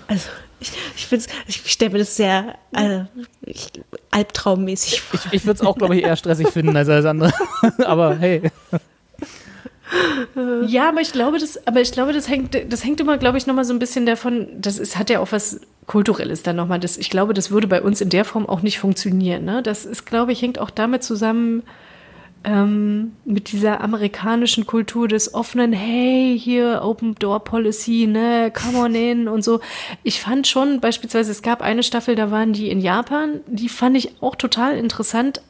Also ich, ich, ich stelle mir das sehr äh, ich, albtraummäßig vor. Ich, ich würde es auch, glaube ich, eher stressig finden als alles andere. Aber hey, Ja, aber ich glaube, das, aber ich glaube, das hängt, das hängt immer, glaube ich, nochmal so ein bisschen davon, das ist, hat ja auch was Kulturelles dann nochmal. Das, ich glaube, das würde bei uns in der Form auch nicht funktionieren. Ne? Das ist, glaube ich, hängt auch damit zusammen, ähm, mit dieser amerikanischen Kultur des offenen, hey, hier Open Door Policy, ne, come on in und so. Ich fand schon beispielsweise, es gab eine Staffel, da waren die in Japan, die fand ich auch total interessant,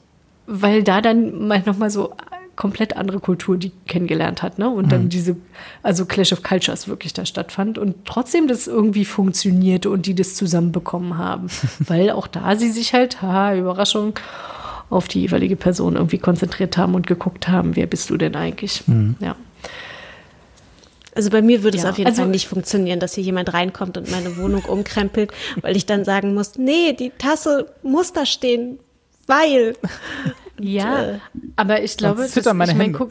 weil da dann mal nochmal so komplett andere Kultur die kennengelernt hat, ne? Und dann diese, also Clash of Cultures wirklich da stattfand und trotzdem das irgendwie funktionierte und die das zusammenbekommen haben. weil auch da sie sich halt, haha, Überraschung, auf die jeweilige Person irgendwie konzentriert haben und geguckt haben, wer bist du denn eigentlich? Ja. Also bei mir würde es Ja, auf jeden also- Fall nicht funktionieren, dass hier jemand reinkommt und meine Wohnung umkrempelt, weil ich dann sagen muss, nee, die Tasse muss da stehen, weil. Ja, aber ich glaube, das, ich mein, guck,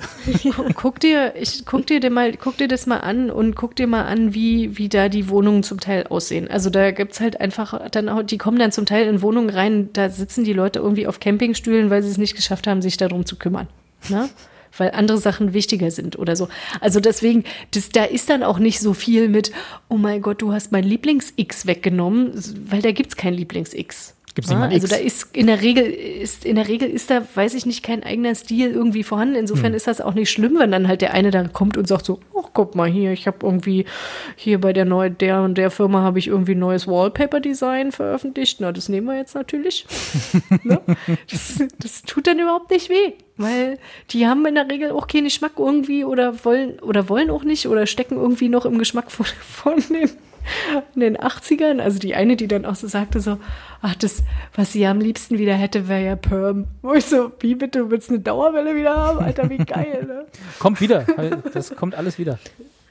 guck, guck dir, ich guck dir den mal, guck dir das mal an und guck dir mal an, wie, wie da die Wohnungen zum Teil aussehen. Also da gibt's halt einfach dann auch, die kommen dann zum Teil in Wohnungen rein, da sitzen die Leute irgendwie auf Campingstühlen, weil sie es nicht geschafft haben, sich darum zu kümmern. Ne? Weil andere Sachen wichtiger sind oder so. Also deswegen, das, da ist dann auch nicht so viel mit, oh mein Gott, du hast mein Lieblings-X weggenommen, weil da gibt's kein Lieblings-X. Gibt's mal also X. da ist in der Regel ist in der Regel ist da weiß ich nicht kein eigener Stil irgendwie vorhanden. Insofern ist das auch nicht schlimm, wenn dann halt der eine da kommt und sagt so, oh guck mal hier, ich habe irgendwie hier bei der neu der und der Firma habe ich irgendwie ein neues Wallpaper Design veröffentlicht. Na, das nehmen wir jetzt natürlich. ne? das, das tut dann überhaupt nicht weh, weil die haben in der Regel auch keinen Geschmack irgendwie oder wollen oder wollen auch nicht oder stecken irgendwie noch im Geschmack von, von den in den 80ern, also die eine, die dann auch so sagte so, ach, das, was sie am liebsten wieder hätte, wäre ja Perm. Wo ich so, wie bitte, du willst eine Dauerwelle wieder haben? Alter, wie geil, ne? Kommt wieder. Das kommt alles wieder.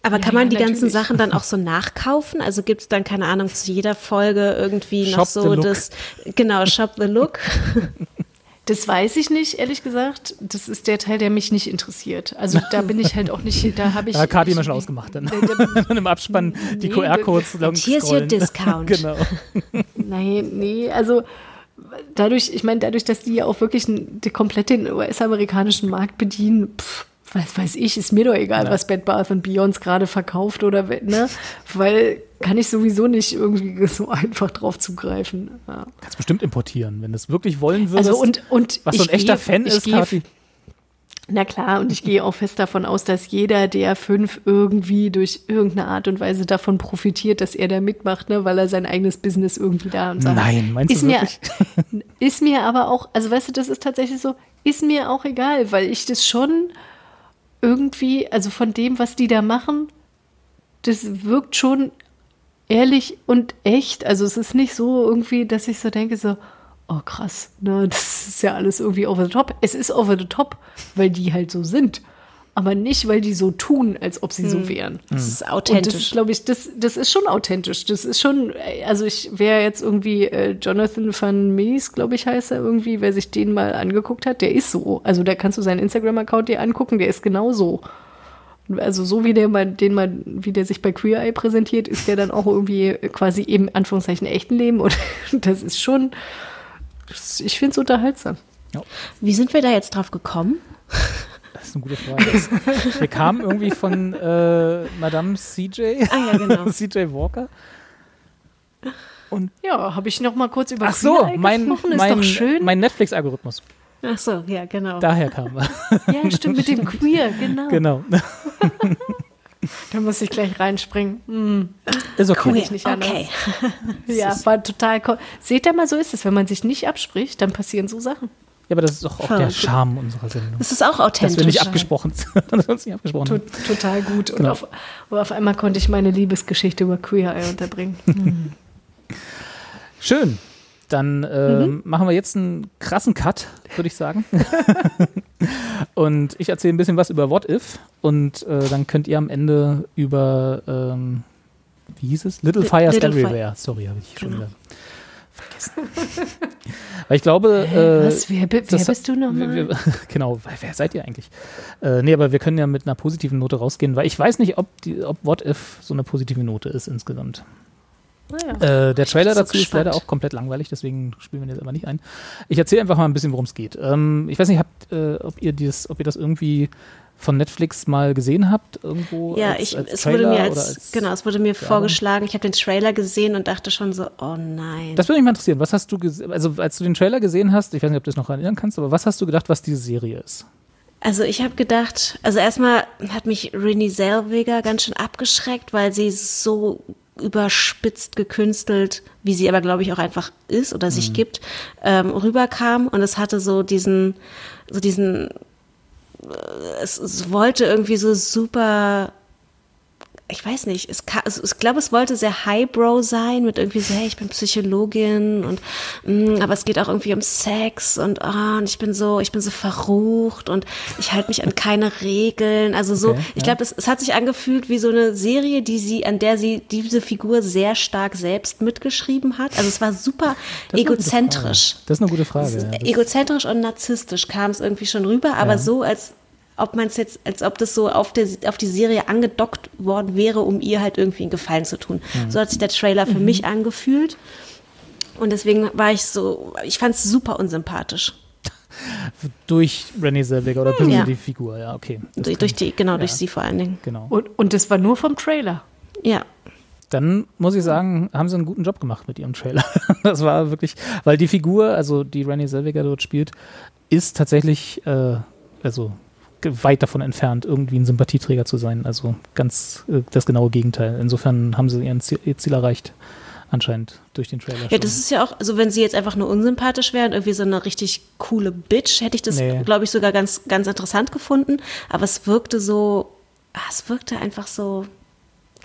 Aber kann Ja, man die ganzen natürlich. Sachen dann auch so nachkaufen? Also gibt es dann, keine Ahnung, zu jeder Folge irgendwie Shop noch so das, genau, Shop the Look. Das weiß ich nicht, ehrlich gesagt. Das ist der Teil, der mich nicht interessiert. Also da bin ich halt auch nicht, da habe ich. Da hat Kati ich, immer schon ausgemacht. Dann, Da- da- dann im Abspann die Nee, QR-Codes lang Here's your discount. genau. Nein, nee, also dadurch, ich meine, dadurch, dass die ja auch wirklich n- die komplett den US-amerikanischen Markt bedienen, pff, was weiß ich, ist mir doch egal, Ja. was Bed Bath Beyond gerade verkauft oder ne, weil kann ich sowieso nicht irgendwie so einfach drauf zugreifen. Ja. Kannst bestimmt importieren, wenn du es wirklich wollen würdest. Also und und was so ein echter gehe- Fan ist, Kathi. Na klar, und ich gehe auch fest davon aus, dass jeder der fünf irgendwie durch irgendeine Art und Weise davon profitiert, dass er da mitmacht, ne, weil er sein eigenes Business irgendwie da und hat. Nein, meinst ist du mir, wirklich? Ist mir aber auch, also weißt du, das ist tatsächlich so, ist mir auch egal, weil ich das schon irgendwie, also von dem, was die da machen, das wirkt schon ehrlich und echt. Also es ist nicht so irgendwie, dass ich so denke, so, oh krass, ne, das ist ja alles irgendwie over the top. Es ist over the top, weil die halt so sind. Aber nicht, weil die so tun, als ob sie so wären. Das ist Und das authentisch. ist, glaube ich, das, das ist schon authentisch. Das ist schon, also ich wäre jetzt irgendwie äh, Jonathan van Mees, glaube ich, heißt er irgendwie, wer sich den mal angeguckt hat, der ist so. Also da kannst du seinen Instagram-Account dir angucken, der ist genau so. Also so wie der mal, den mal, wie der sich bei Queer Eye präsentiert, ist der dann auch irgendwie quasi eben Anführungszeichen echten Leben. Und das ist schon, ich finde es unterhaltsam. Wie sind wir da jetzt drauf gekommen? Das ist eine gute Frage. Wir kamen irgendwie von äh, Madame CJ, Ah ja, genau. CJ Walker. Ja, habe ich noch mal kurz über Ach so, Queer mein, mein, doch schön. mein Netflix-Algorithmus. Ach so, ja, genau. Daher kam er. ja, stimmt, mit dem Queer, genau. genau. Da muss ich gleich reinspringen. Hm. Ist okay. Cool. ich nicht anders. okay. Ja, war total cool. Seht ihr mal, so ist es. Wenn man sich nicht abspricht, dann passieren so Sachen. Ja, aber das ist doch auch der Verrückt. Charme unserer Sendung. Das ist auch Dass wir authentisch. nicht abgesprochen sind. Nicht abgesprochen To total gut. Und Genau. auf, aber auf einmal konnte ich meine Liebesgeschichte über Queer Eye unterbringen. Schön. Dann äh, Mhm. machen wir jetzt einen krassen Cut, würde ich sagen. und ich erzähle ein bisschen was über What If. Und äh, dann könnt ihr am Ende über, ähm, wie hieß es? Little Li- Fires Little Everywhere. Sorry, habe ich schon Genau. Vergessen. Weil ich glaube. Äh, Was? Wer, wer das- bist du nochmal? Genau, wer seid ihr eigentlich? Äh, nee, aber wir können ja mit einer positiven Note rausgehen, weil ich weiß nicht, ob, die, ob What If so eine positive Note ist insgesamt. Naja. Äh, der Trailer so dazu ist gespannt. leider auch komplett langweilig, deswegen spielen wir den jetzt aber nicht ein. Ich erzähle einfach mal ein bisschen, worum es geht. Ähm, ich weiß nicht, habt, äh, ob, ihr dieses, ob ihr das irgendwie von Netflix mal gesehen habt irgendwo? Ja, als, ich, als es Trailer wurde mir oder als, genau, es wurde mir vorgeschlagen. Ich habe den Trailer gesehen und dachte schon so, oh nein. Das würde mich mal interessieren. Was hast du? Also, als du den Trailer gesehen hast, ich weiß nicht, ob du das noch erinnern kannst, aber was hast du gedacht, was diese Serie ist? Also ich habe gedacht, also erstmal hat mich Renée Zellweger ganz schön abgeschreckt, weil sie so überspitzt gekünstelt, wie sie aber glaube ich auch einfach ist oder sich gibt, ähm, rüberkam und es hatte so diesen, so diesen, es, es wollte irgendwie so super ich weiß nicht, es ka- also ich glaube, es wollte sehr highbrow sein, mit irgendwie so, hey, ich bin Psychologin und mm, aber es geht auch irgendwie um Sex und, ah, und ich bin so, ich bin so verrucht und ich halte mich an keine Regeln. Also so, Okay, ich ja. glaube, es, es hat sich angefühlt wie so eine Serie, die sie, an der sie diese Figur sehr stark selbst mitgeschrieben hat. Also es war super Das egozentrisch. Das ist eine gute Frage. Ja. Egozentrisch und narzisstisch kam es irgendwie schon rüber, aber Ja. so, als ob man es jetzt, als ob das so auf, der, auf die Serie angedockt worden wäre, um ihr halt irgendwie einen Gefallen zu tun. Mhm. So hat sich der Trailer für mich angefühlt. Und deswegen war ich so, ich fand es super unsympathisch. durch Renée Zellweger oder Ja. die Figur, ja, okay. Durch, durch die, genau, ja. durch sie vor allen Dingen. Genau. Und, und das war nur vom Trailer. Ja. Dann muss ich sagen, haben sie einen guten Job gemacht mit ihrem Trailer. Das war wirklich, weil die Figur, also die Renée Zellweger dort spielt, ist tatsächlich, äh, also weit davon entfernt, irgendwie ein Sympathieträger zu sein. Also ganz äh, das genaue Gegenteil. Insofern haben sie ihren Ziel, ihr Ziel erreicht, anscheinend durch den Trailer. Ja, schon. das ist ja auch, also wenn sie jetzt einfach nur unsympathisch wäre und irgendwie so eine richtig coole Bitch, hätte ich das, Nee. glaube ich, sogar ganz, ganz interessant gefunden. Aber es wirkte so, ah, es wirkte einfach so,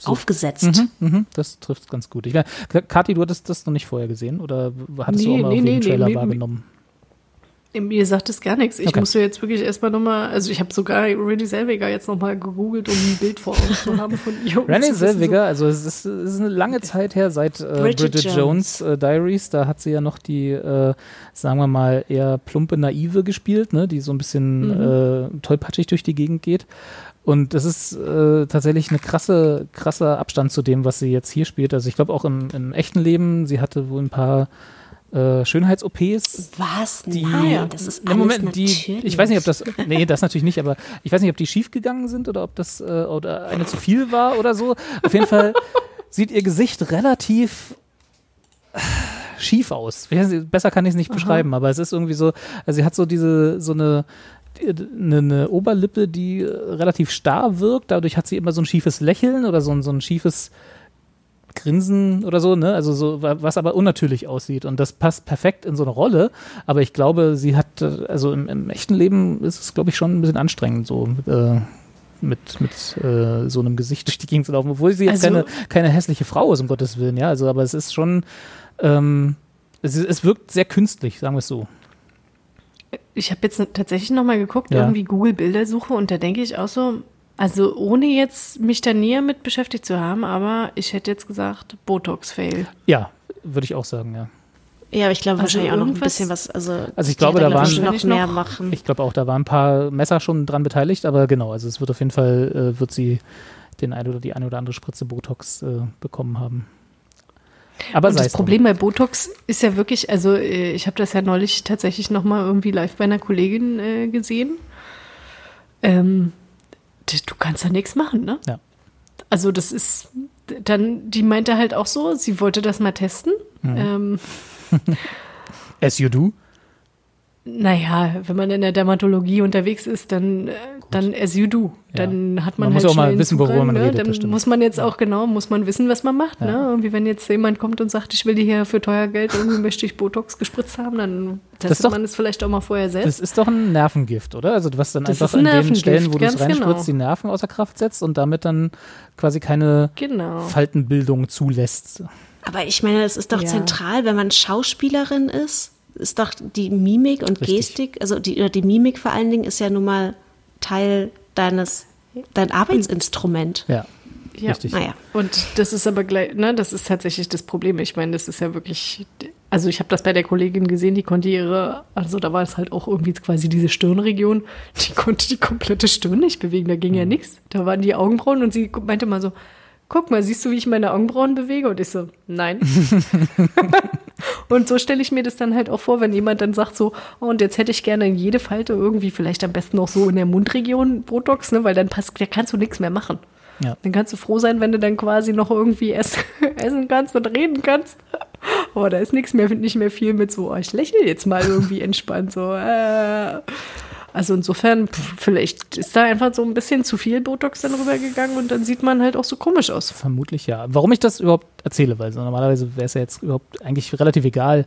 aufgesetzt. Mhm, das trifft ganz gut. Ich, Kathi, du hattest das noch nicht vorher gesehen oder hattest du Nee, auch mal nee, den nee, Trailer nee, wahrgenommen? Mir sagt es gar nichts. Ich Okay. musste jetzt wirklich erstmal nochmal, also ich habe sogar Renée Zellweger jetzt nochmal gegoogelt, um ein Bild vor Augen zu haben von ihr. Renée zu wissen, Zellweger, also es ist, es ist eine lange Zeit her seit äh, Bridget, Bridget Jones, Jones. äh, Diaries, da hat sie ja noch die, äh, sagen wir mal, eher plumpe Naive gespielt, ne, die so ein bisschen äh, tollpatschig durch die Gegend geht. Und das ist äh, tatsächlich eine krasse, krasser Abstand zu dem, was sie jetzt hier spielt. Also ich glaube auch im, im echten Leben, sie hatte wohl ein paar äh, Schönheits-OPs, Was? die, Nein, das ist alles Moment, die, natürlich. ich weiß nicht, ob das, nee, das natürlich nicht, aber ich weiß nicht, ob die schief gegangen sind oder ob das, äh, oder eine zu viel war oder so. Auf jeden Fall sieht ihr Gesicht relativ äh, schief aus. Besser kann ich es nicht beschreiben, aber es ist irgendwie so, also sie hat so diese, so eine, eine, eine Oberlippe, die äh, relativ starr wirkt. Dadurch hat sie immer so ein schiefes Lächeln oder so ein, so ein schiefes Grinsen oder so, ne? Also so, wa- was aber unnatürlich aussieht. Und das passt perfekt in so eine Rolle. Aber ich glaube, sie hat, äh, also im, im echten Leben ist es, glaube ich, schon ein bisschen anstrengend, so äh, mit, mit äh, so einem Gesicht durch die Gegend zu laufen. Obwohl sie jetzt Also- keine, keine hässliche Frau ist, um Gottes Willen, ja. Also, aber es ist schon, ähm, es, es wirkt sehr künstlich, sagen wir es so. Ich habe jetzt tatsächlich nochmal geguckt, Ja. irgendwie Google-Bildersuche und da denke ich auch so, also ohne jetzt mich da näher mit beschäftigt zu haben, aber ich hätte jetzt gesagt, Botox-Fail. Ja, würde ich auch sagen, ja. Ja, aber ich glaube Also wahrscheinlich auch noch ein irgendwas- bisschen was, also, Also ich glaube, da waren- noch mehr noch- machen. Ich glaube auch, da waren ein paar Messer schon dran beteiligt, aber genau, also es wird auf jeden Fall, äh, wird sie den ein oder die eine oder andere Spritze Botox äh, bekommen haben. Aber Und das. Problem bei Botox ist ja wirklich, also äh, ich habe das ja neulich tatsächlich nochmal irgendwie live bei einer Kollegin äh, gesehen. Ähm, du kannst da nichts machen, ne? Ja. Also das ist, dann, die meinte halt auch so, sie wollte das mal testen. Mhm. Ähm, As you do. naja, wenn man in der Dermatologie unterwegs ist, dann, äh, dann as you do. Ja. Dann hat man, Man muss halt auch mal wissen, worüber Zugang, man ne? redet, das Dann stimmt. muss man jetzt auch genau, muss man wissen, was man macht. Ja. Ne? Irgendwie, wenn jetzt jemand kommt und sagt, ich will dir hier für teuer Geld, irgendwie möchte ich Botox gespritzt haben, dann testet ist doch- man es vielleicht auch mal vorher selbst. Das ist doch ein Nervengift, oder? Also was dann Das einfach ein an den Stellen, wo du es ganz reinspritzt, genau. die Nerven außer Kraft setzt und damit dann quasi keine genau. Faltenbildung zulässt. Aber ich meine, es ist doch Ja. zentral, wenn man Schauspielerin ist, ist doch die Mimik und Richtig. Gestik, also die, oder die Mimik vor allen Dingen ist ja nun mal Teil deines, dein Arbeitsinstrument. Ja, Ja. richtig. Naja. Und das ist aber gleich, ne, das ist tatsächlich das Problem. Ich meine, das ist ja wirklich, also ich habe das bei der Kollegin gesehen, die konnte ihre, also da war es halt auch irgendwie quasi diese Stirnregion, die konnte die komplette Stirn nicht bewegen, da ging ja nichts. Da waren die Augenbrauen und sie meinte mal so, guck mal, siehst du, wie ich meine Augenbrauen bewege? Und ich so, nein. und so stelle ich mir das dann halt auch vor, wenn jemand dann sagt so, oh, und jetzt hätte ich gerne in jede Falte irgendwie, vielleicht am besten noch so in der Mundregion Botox, ne, weil dann passt, da kannst du nichts mehr machen. Ja. Dann kannst du froh sein, wenn du dann quasi noch irgendwie ess essen kannst und reden kannst. Oh, da ist nichts mehr, nicht mehr viel mit so, oh, ich lächle jetzt mal irgendwie entspannt. So, äh. Also insofern, pff, vielleicht ist da einfach so ein bisschen zu viel Botox dann rübergegangen und dann sieht man halt auch so komisch aus. Vermutlich ja. Warum ich das überhaupt erzähle, weil normalerweise wäre es ja jetzt überhaupt eigentlich relativ egal,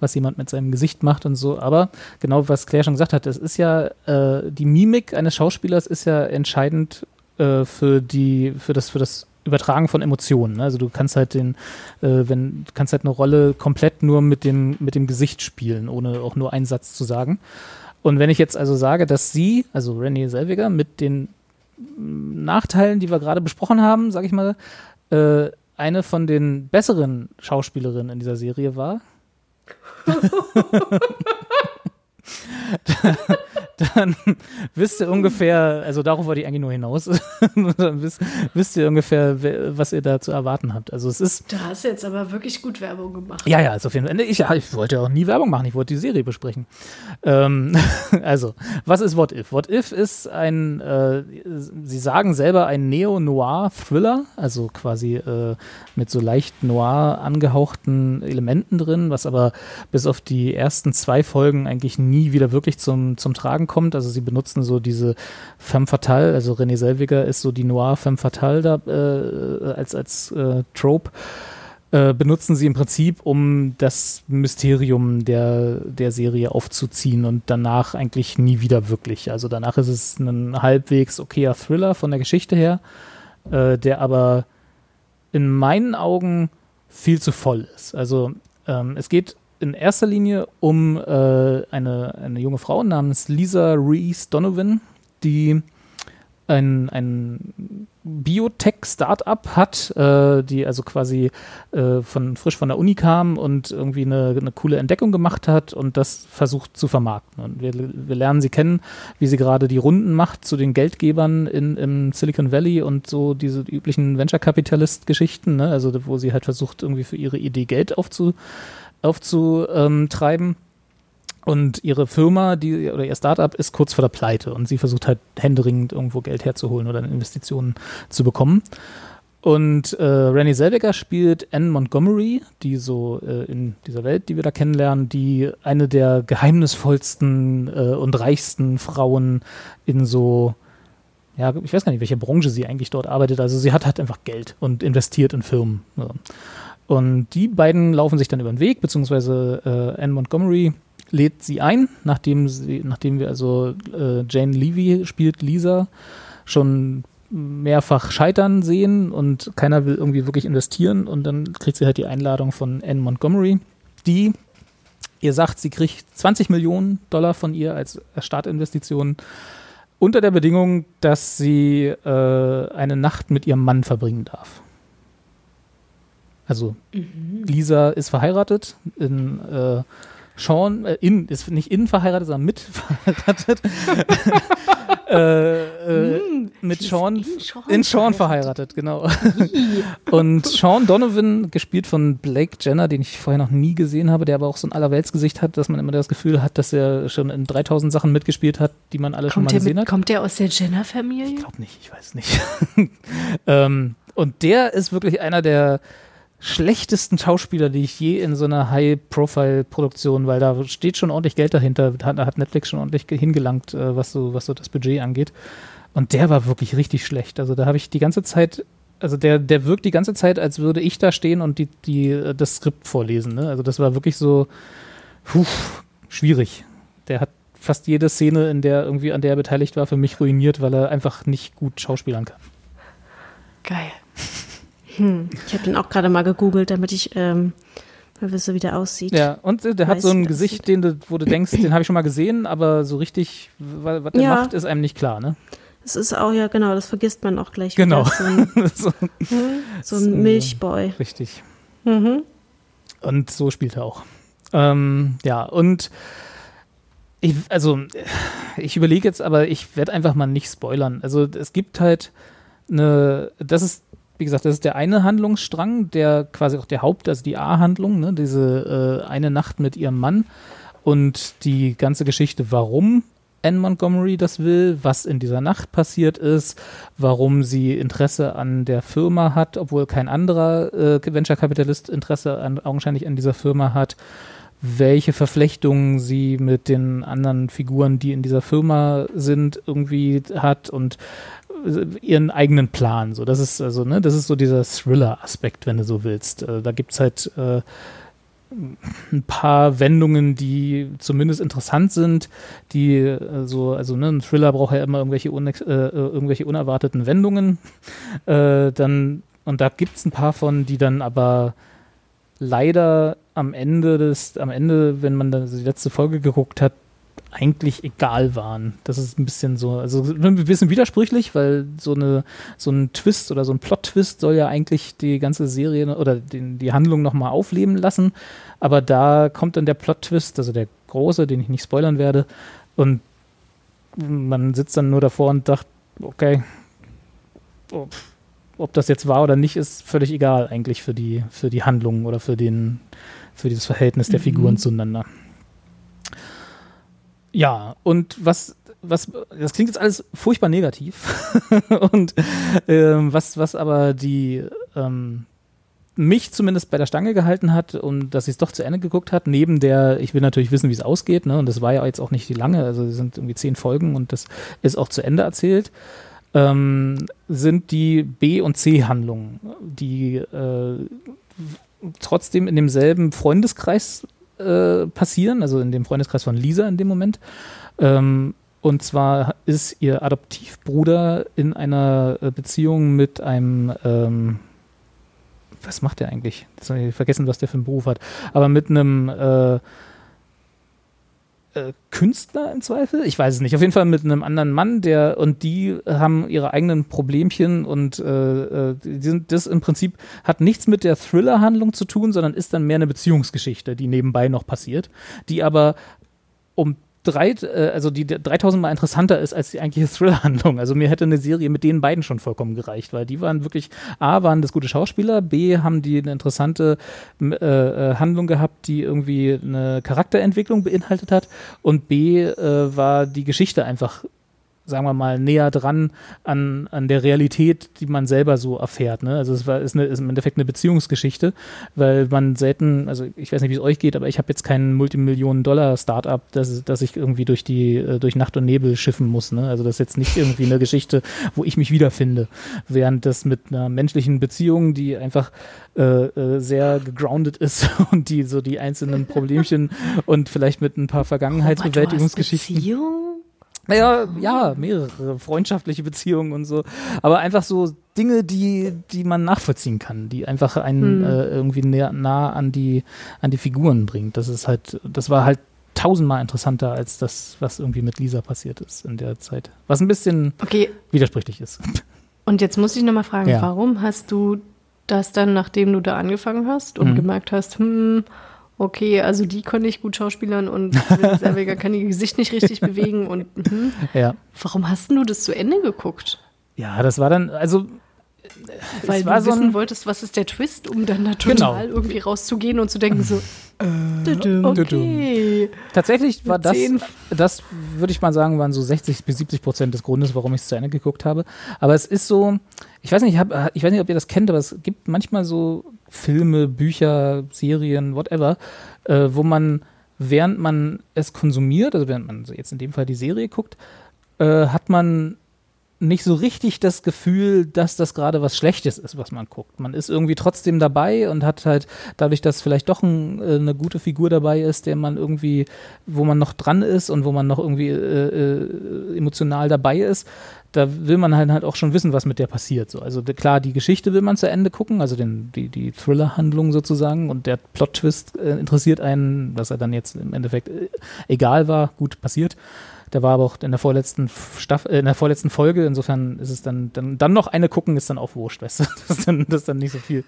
was jemand mit seinem Gesicht macht und so. Aber genau, was Claire schon gesagt hat, es ist ja, äh, die Mimik eines Schauspielers ist ja entscheidend äh, für die, für das, für das Übertragen von Emotionen. Ne? Also du kannst halt den, äh, wenn, kannst halt eine Rolle komplett nur mit dem, mit dem Gesicht spielen, ohne auch nur einen Satz zu sagen. Und wenn ich jetzt also sage, dass sie, also Renée Selviger, mit den Nachteilen, die wir gerade besprochen haben, sage ich mal, äh, eine von den besseren Schauspielerinnen in dieser Serie war, dann wisst ihr ungefähr, also darauf wollte ich eigentlich nur hinaus, dann wisst, wisst ihr ungefähr, was ihr da zu erwarten habt. Also es ist, Da hast du jetzt aber wirklich gut Werbung gemacht. ja, ja, ist auf jeden Fall. Ich, ja, ich wollte ja auch nie Werbung machen, ich wollte die Serie besprechen. Ähm, also, was ist What If? What If ist ein, äh, Sie sagen selber ein Neo-Noir-Thriller, also quasi äh, mit so leicht noir angehauchten Elementen drin, was aber bis auf die ersten zwei Folgen eigentlich nie wieder wirklich zum, zum Tragen kommt. Also sie benutzen so diese femme fatale, also René Selviger ist so die Noir femme fatale da, äh, als, als äh, Trope äh, benutzen sie im Prinzip, um das Mysterium der, der Serie aufzuziehen und danach eigentlich nie wieder wirklich. Also danach ist es ein halbwegs okayer Thriller von der Geschichte her, äh, der aber in meinen Augen viel zu voll ist. Also ähm, es geht in erster Linie um äh, eine, eine junge Frau namens Lisa Reese Donovan, die ein, ein Biotech-Startup hat, äh, die also quasi äh, von, frisch von der Uni kam und irgendwie eine, eine coole Entdeckung gemacht hat und das versucht zu vermarkten. Und wir, wir lernen sie kennen, wie sie gerade die Runden macht zu den Geldgebern in, im Silicon Valley und so diese üblichen Venture-Capitalist-Geschichten, ne? also wo sie halt versucht, irgendwie für ihre Idee Geld aufzu, aufzutreiben. Und ihre Firma, die, oder ihr Startup ist kurz vor der Pleite und sie versucht halt händeringend irgendwo Geld herzuholen oder Investitionen zu bekommen. Und äh, Rennie Selweger spielt Anne Montgomery, die so äh, in dieser Welt, die wir da kennenlernen, die eine der geheimnisvollsten äh, und reichsten Frauen in so, ja, ich weiß gar nicht, welche Branche sie eigentlich dort arbeitet. Also sie hat halt einfach Geld und investiert in Firmen. So. Und die beiden laufen sich dann über den Weg, beziehungsweise äh, Anne Montgomery lädt sie ein, nachdem sie, nachdem wir also äh, Jane Levy spielt Lisa schon mehrfach scheitern sehen und keiner will irgendwie wirklich investieren und dann kriegt sie halt die Einladung von Anne Montgomery, die ihr sagt, sie kriegt 20 Millionen Dollar von ihr als Startinvestition unter der Bedingung, dass sie äh, eine Nacht mit ihrem Mann verbringen darf. Also Lisa ist verheiratet in äh, Sean, äh, in, ist nicht innen verheiratet, sondern mit verheiratet. äh, äh, mit Sean, in Sean in Sean verheiratet, genau. Und Sean Donovan, gespielt von Blake Jenner, den ich vorher noch nie gesehen habe, der aber auch so ein Allerweltsgesicht hat, dass man immer das Gefühl hat, dass er schon in 3000 Sachen mitgespielt hat, die man alle schon Kommt mal der, gesehen mit, hat. kommt der aus der Jenner-Familie? Ich glaube nicht, ich weiß nicht. ähm, und der ist wirklich einer der schlechtesten Schauspieler, die ich je in so einer High-Profile-Produktion, weil da steht schon ordentlich Geld dahinter, hat, da hat Netflix schon ordentlich ge- hingelangt, äh, was so, was so das Budget angeht. Und der war wirklich richtig schlecht. Also da habe ich die ganze Zeit, also der, der wirkt die ganze Zeit, als würde ich da stehen und die, die, äh, das Skript vorlesen. Ne? Also das war wirklich so, puh, schwierig. Der hat fast jede Szene, in der irgendwie an der er beteiligt war, für mich ruiniert, weil er einfach nicht gut schauspielern kann. Geil. Ich habe den auch gerade mal gegoogelt, damit ich ähm, mal wisse, wie der aussieht. Ja, und äh, der hat Weiß, so ein Gesicht, den du, wo du denkst, den habe ich schon mal gesehen, aber so richtig, wa- was der Ja. macht, ist einem nicht klar, ne? Das ist auch, ja genau, das vergisst man auch gleich Genau. So ein, so, so ein Milchboy. richtig. Mhm. Und so spielt er auch. Ähm, ja, und ich, also, ich überlege jetzt, aber ich werde einfach mal nicht spoilern. Also, es gibt halt eine, das ist, wie gesagt, das ist der eine Handlungsstrang, der quasi auch der Haupt, also die A-Handlung, ne, diese äh, eine Nacht mit ihrem Mann und die ganze Geschichte, warum Anne Montgomery das will, was in dieser Nacht passiert ist, warum sie Interesse an der Firma hat, obwohl kein anderer äh, Venture-Kapitalist Interesse an, augenscheinlich an dieser Firma hat, welche Verflechtungen sie mit den anderen Figuren, die in dieser Firma sind, irgendwie hat und ihren eigenen Plan. So, das ist also, ne, das ist so dieser Thriller-Aspekt, wenn du so willst. Äh, da gibt's halt äh, ein paar Wendungen, die zumindest interessant sind, die äh, so, also ne, ein Thriller braucht ja immer irgendwelche, äh, äh, irgendwelche unerwarteten Wendungen. Äh, dann und da gibt es ein paar von, die dann aber leider am Ende des, am Ende, wenn man dann die letzte Folge geguckt hat, eigentlich egal waren. Das ist ein bisschen so, also ein bisschen widersprüchlich, weil so eine so ein Twist oder so ein Plot-Twist soll ja eigentlich die ganze Serie oder den, die Handlung nochmal aufleben lassen. Aber da kommt dann der Plot-Twist, also der große, den ich nicht spoilern werde, und man sitzt dann nur davor und dacht, okay, ob, ob das jetzt war oder nicht, ist völlig egal eigentlich für die, für die Handlung oder für den, für dieses Verhältnis der Figuren zueinander. Ja, und was, was, das klingt jetzt alles furchtbar negativ. und ähm, was, was aber die ähm, mich zumindest bei der Stange gehalten hat und dass sie es doch zu Ende geguckt hat, neben der, ich will natürlich wissen, wie es ausgeht, ne? Und das war ja jetzt auch nicht die lange, also es sind irgendwie zehn Folgen und das ist auch zu Ende erzählt. Ähm, sind die B- und C-Handlungen, die äh, trotzdem in demselben Freundeskreis äh, passieren, also in dem Freundeskreis von Lisa in dem Moment. Ähm, und zwar ist ihr Adoptivbruder in einer äh, Beziehung mit einem, ähm, was macht der eigentlich? Jetzt habe ich vergessen, was der für einen Beruf hat. Aber mit einem äh, äh, Künstler im Zweifel? Ich weiß es nicht. Auf jeden Fall mit einem anderen Mann, der und die haben ihre eigenen Problemchen und äh, äh, die sind, das im Prinzip hat nichts mit der Thriller-Handlung zu tun, sondern ist dann mehr eine Beziehungsgeschichte, die nebenbei noch passiert, die aber um drei, äh, also die 3000 Mal interessanter ist als die eigentliche Thriller-Handlung. Also mir hätte eine Serie mit den beiden schon vollkommen gereicht, weil die waren wirklich, A, waren das gute Schauspieler, B, haben die eine interessante äh, äh, Handlung gehabt, die irgendwie eine Charakterentwicklung beinhaltet hat und B, äh, war die Geschichte einfach sagen wir mal, näher dran an, an der Realität, die man selber so erfährt. Ne? Also es war, ist, eine, ist im Endeffekt eine Beziehungsgeschichte, weil man selten, also ich weiß nicht, wie es euch geht, aber ich habe jetzt kein Multimillionen-Dollar-Startup, das, das ich irgendwie durch die, äh, durch Nacht und Nebel schiffen muss. Ne? Also das ist jetzt nicht irgendwie eine Geschichte, wo ich mich wiederfinde. Während das mit einer menschlichen Beziehung, die einfach äh, äh, sehr gegroundet ist und die so die einzelnen Problemchen und vielleicht mit ein paar Vergangenheitsbewältigungsgeschichten. Beziehung? Naja, ja, mehrere freundschaftliche Beziehungen und so. Aber einfach so Dinge, die, die man nachvollziehen kann, die einfach einen Hm. äh, irgendwie näher, nah an die, an die Figuren bringt. Das ist halt, das war halt tausendmal interessanter als das, was irgendwie mit Lisa passiert ist in der Zeit. Was ein bisschen Okay, widersprüchlich ist. und jetzt muss ich nochmal fragen, Ja. warum hast du das dann, nachdem du da angefangen hast und Mhm. gemerkt hast, hm, okay, also die konnte ich gut schauspielern und Selviger kann ihr Gesicht nicht richtig bewegen und hm, Ja. warum hast denn du das zu Ende geguckt? Ja, das war dann, also Weil du so wissen ein, wolltest, was ist der Twist, um dann da total Genau. irgendwie rauszugehen und zu denken so, äh, okay. Tatsächlich war das, das würde ich mal sagen, waren so 60 bis 70 Prozent des Grundes, warum ich es zu Ende geguckt habe. Aber es ist so, ich weiß nicht, ich, hab, ich weiß nicht, ob ihr das kennt, aber es gibt manchmal so Filme, Bücher, Serien, whatever, äh, wo man, während man es konsumiert, also während man jetzt in dem Fall die Serie guckt, äh, hat man nicht so richtig das Gefühl, dass das gerade was Schlechtes ist, was man guckt. Man ist irgendwie trotzdem dabei und hat halt dadurch, dass vielleicht doch ein, äh, eine gute Figur dabei ist, der man irgendwie, wo man noch dran ist und wo man noch irgendwie äh, äh, emotional dabei ist, da will man halt, halt auch schon wissen, was mit der passiert. So. Also klar, die Geschichte will man zu Ende gucken, also den, die, die Thriller-Handlung sozusagen und der Plot-Twist äh, interessiert einen, dass er dann jetzt im Endeffekt äh, egal war, gut passiert. Der war aber auch in der vorletzten Staffel, äh, in der vorletzten Folge. Insofern ist es dann, dann, dann noch eine gucken, ist dann auch wurscht, weißt du? Das ist dann, das ist dann nicht so viel.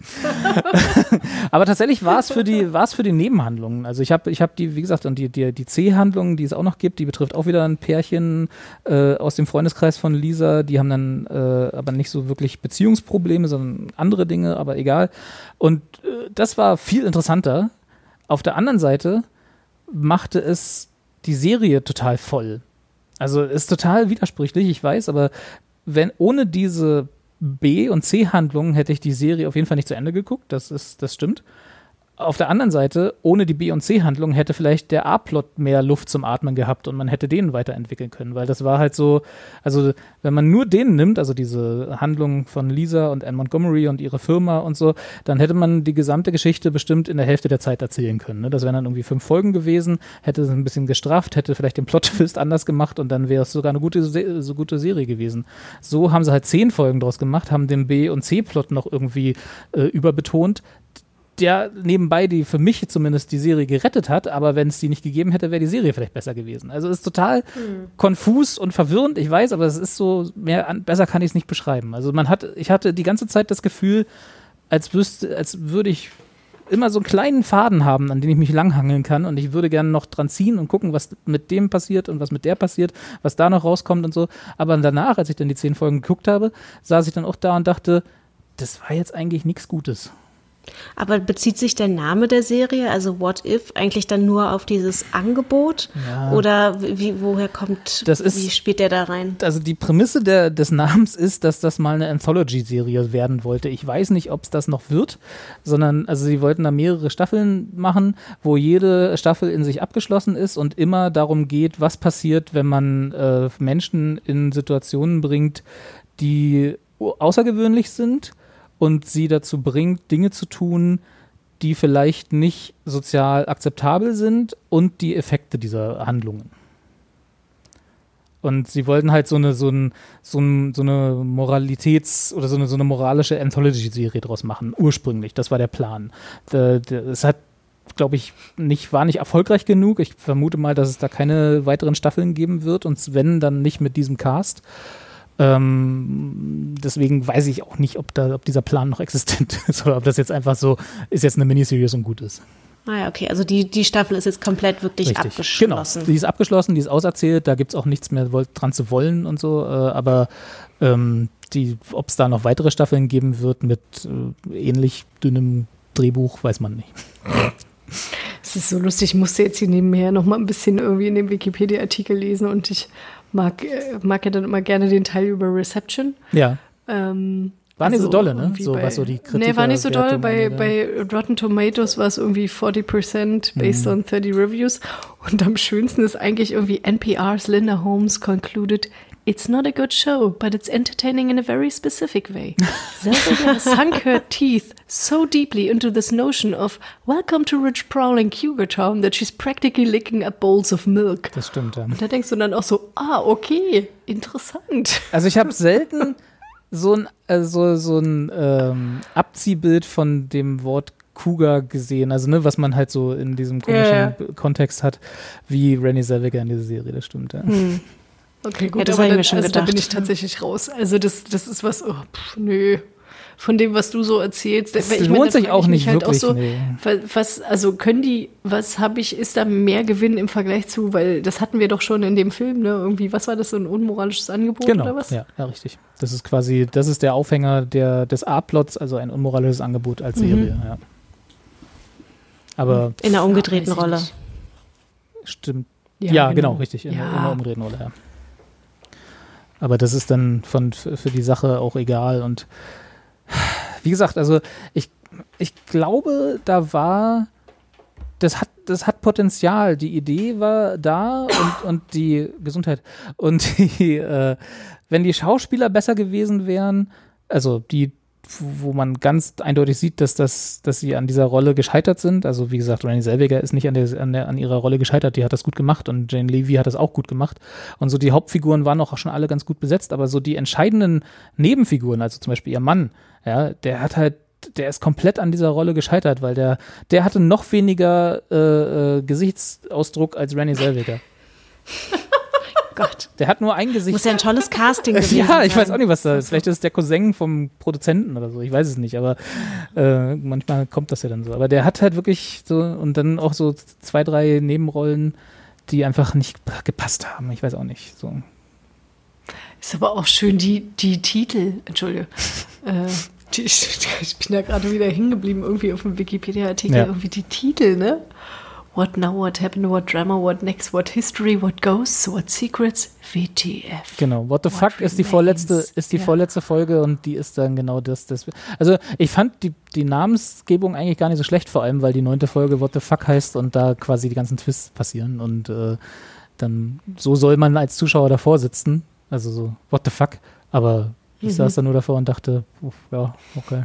aber tatsächlich war es für die, war es für die Nebenhandlungen. Also ich habe, ich habe die, wie gesagt, und die, die, die C-Handlung, die es auch noch gibt, die betrifft auch wieder ein Pärchen äh, aus dem Freundeskreis von Lisa. Die haben dann äh, aber nicht so wirklich Beziehungsprobleme, sondern andere Dinge, aber egal. Und äh, das war viel interessanter. Auf der anderen Seite machte es die Serie total voll. Also ist total widersprüchlich, ich weiß, aber wenn ohne diese B- und C-Handlungen hätte ich die Serie auf jeden Fall nicht zu Ende geguckt, das ist, das stimmt. Auf der anderen Seite, ohne die B- und C-Handlung hätte vielleicht der A-Plot mehr Luft zum Atmen gehabt und man hätte den weiterentwickeln können, weil das war halt so, also wenn man nur den nimmt, also diese Handlung von Lisa und Anne Montgomery und ihre Firma und so, dann hätte man die gesamte Geschichte bestimmt in der Hälfte der Zeit erzählen können. Ne? Das wären dann irgendwie fünf Folgen gewesen, hätte es ein bisschen gestrafft, hätte vielleicht den Plot-Twist anders gemacht und dann wäre es sogar eine gute, so gute Serie gewesen. So haben sie halt zehn Folgen draus gemacht, haben den B- und C-Plot noch irgendwie äh, überbetont der nebenbei die für mich zumindest die Serie gerettet hat, aber wenn es die nicht gegeben hätte, wäre die Serie vielleicht besser gewesen. Also es ist total konfus und verwirrend, ich weiß, aber es ist so, mehr an, besser kann ich es nicht beschreiben. Also man hat, ich hatte die ganze Zeit das Gefühl, als wüsste, als würde ich immer so einen kleinen Faden haben, an den ich mich langhangeln kann und ich würde gerne noch dran ziehen und gucken, was mit dem passiert und was mit der passiert, was da noch rauskommt und so. Aber danach, als ich dann die zehn Folgen geguckt habe, saß ich dann auch da und dachte, das war jetzt eigentlich nichts Gutes. Aber bezieht sich der Name der Serie, also What If, eigentlich dann nur auf dieses Angebot? Ja. Oder wie, woher kommt, Das ist- wie spielt der da rein? Also die Prämisse der, des Namens ist, dass das mal eine Anthology-Serie werden wollte. Ich weiß nicht, ob es das noch wird, sondern also sie wollten da mehrere Staffeln machen, wo jede Staffel in sich abgeschlossen ist und immer darum geht, was passiert, wenn man äh, Menschen in Situationen bringt, die außergewöhnlich sind und sie dazu bringt, Dinge zu tun, die vielleicht nicht sozial akzeptabel sind und die Effekte dieser Handlungen. Und sie wollten halt so eine, so ein, so, ein, so eine Moralitäts- oder so eine, so eine moralische Anthology-Serie draus machen, ursprünglich. Das war der Plan. Es hat, glaube ich, nicht, war nicht erfolgreich genug. Ich vermute mal, dass es da keine weiteren Staffeln geben wird und wenn, dann nicht mit diesem Cast. Ähm, deswegen weiß ich auch nicht, ob, da, ob dieser Plan noch existent ist oder ob das jetzt einfach so ist jetzt eine Miniseries und gut ist. Ah ja, okay, also die, die Staffel ist jetzt komplett wirklich abgeschlossen. Genau, die ist abgeschlossen, die ist auserzählt, da gibt es auch nichts mehr dran zu wollen und so, äh, aber ähm, ob es da noch weitere Staffeln geben wird mit äh, ähnlich dünnem Drehbuch, weiß man nicht. Es ist so lustig, ich musste jetzt hier nebenher noch mal ein bisschen irgendwie in dem Wikipedia-Artikel lesen und ich mag, äh, mag ja dann immer gerne den Teil über Reception. Ja, Ähm, war nicht so dolle, ne? So, was so die Nee, war nicht so doll. Bei, bei Rotten Tomatoes war es irgendwie 40% based on 30 Reviews. Und am schönsten ist eigentlich irgendwie NPR's Linda Holmes concluded, It's not a good show, but it's entertaining in a very specific way. Zelda sunk her teeth so deeply into this notion of welcome to rich prowling Cougar Town that she's practically licking up bowls of milk. Das stimmt, ja. Und da denkst du dann auch so, ah, okay, interessant. Also ich habe selten so ein, äh, so, ein ähm, Abziehbild von dem Wort Cougar gesehen, also ne, was man halt so in diesem komischen. B- Kontext hat, wie Renny Zellweger in dieser Serie, das stimmt, ja. Okay, gut, Ja, das aber hab ich dann, mir schon also da bin gedacht. ich tatsächlich raus. Also das, das ist was, oh, pff, nö. Von dem, was du so erzählst. Weil ich lohnt meine, sich auch nicht wirklich, so, nee. wa- was, also können die, was habe ich, ist da mehr Gewinn im Vergleich zu, weil das hatten wir doch schon in dem Film, ne? Irgendwie, was war das, so ein unmoralisches Angebot Genau, oder was? ja, ja, richtig. Das ist quasi, das ist der Aufhänger der, des A-Plots, also ein unmoralisches Angebot als Serie, ja. Aber In einer umgedrehten ich Rolle. nicht. stimmt. Ja, Ja, genau, genau. richtig, in, Ja. in einer umgedrehten Rolle, ja. Aber das ist dann von, für die Sache auch egal und wie gesagt, also ich, ich glaube, da war, das hat, das hat Potenzial. Die Idee war da und, und die Gesundheit. Und die, äh, wenn die Schauspieler besser gewesen wären, also die, wo man ganz eindeutig sieht, dass, das, dass sie an dieser Rolle gescheitert sind. Also wie gesagt, Renée Zellweger ist nicht an, der, an, der, an ihrer Rolle gescheitert, die hat das gut gemacht und Jane Levy hat das auch gut gemacht. Und so die Hauptfiguren waren auch schon alle ganz gut besetzt, aber so die entscheidenden Nebenfiguren, also zum Beispiel ihr Mann, ja, der hat halt der ist komplett an dieser Rolle gescheitert, weil der, der hatte noch weniger äh, äh, Gesichtsausdruck als Rennie Zellweger. Gott. Der hat nur ein Gesicht. Muss ja ein tolles Casting gewesen Ja, ich weiß auch nicht, was da ist. Vielleicht ist es der Cousin vom Produzenten oder so. Ich weiß es nicht, aber äh, manchmal kommt das ja dann so. Aber der hat halt wirklich so und dann auch so zwei, drei Nebenrollen, die einfach nicht gepasst haben. Ich weiß auch nicht. So. Ist aber auch schön, die, die Titel, Entschuldige. äh, die, ich bin da gerade wieder hängen geblieben, irgendwie auf dem Wikipedia-Artikel, Ja. irgendwie die Titel, ne? What now, what happened, what drama, what next, what history, what ghosts, what secrets, WTF. Genau, What the What Fuck ist die vorletzte, ist die Ja. vorletzte Folge und die ist dann genau das, das. Also ich fand die, die Namensgebung eigentlich gar nicht so schlecht, vor allem, weil die neunte Folge What the Fuck heißt und da quasi die ganzen Twists passieren und äh, dann so soll man als Zuschauer davor sitzen. Also so, what the fuck? Aber ich Mhm. saß da nur davor und dachte, uff, ja, okay.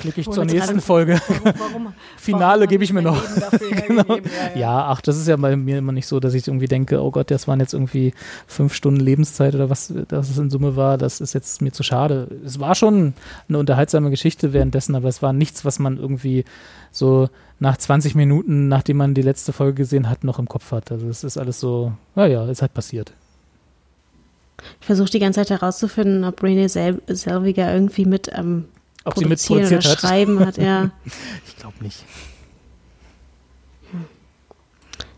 Klicke ich Wurde zur gerade- nächsten Folge. Warum, warum, Finale warum gebe ich mir noch. Genau. Ja, ja. Ja, ach, das ist ja bei mir immer nicht so, dass ich irgendwie denke, oh Gott, das waren jetzt irgendwie fünf Stunden Lebenszeit oder was das in Summe war. Das ist jetzt mir zu schade. Es war schon eine unterhaltsame Geschichte währenddessen, aber es war nichts, was man irgendwie so nach 20 Minuten, nachdem man die letzte Folge gesehen hat, noch im Kopf hat. Also es ist alles so, naja, ist halt passiert. Ich versuche die ganze Zeit herauszufinden, ob Renee Sel Selviger irgendwie mit ähm, Ob sie produzieren oder mitproduziert hat? schreiben hat. Ja. Ich glaube nicht.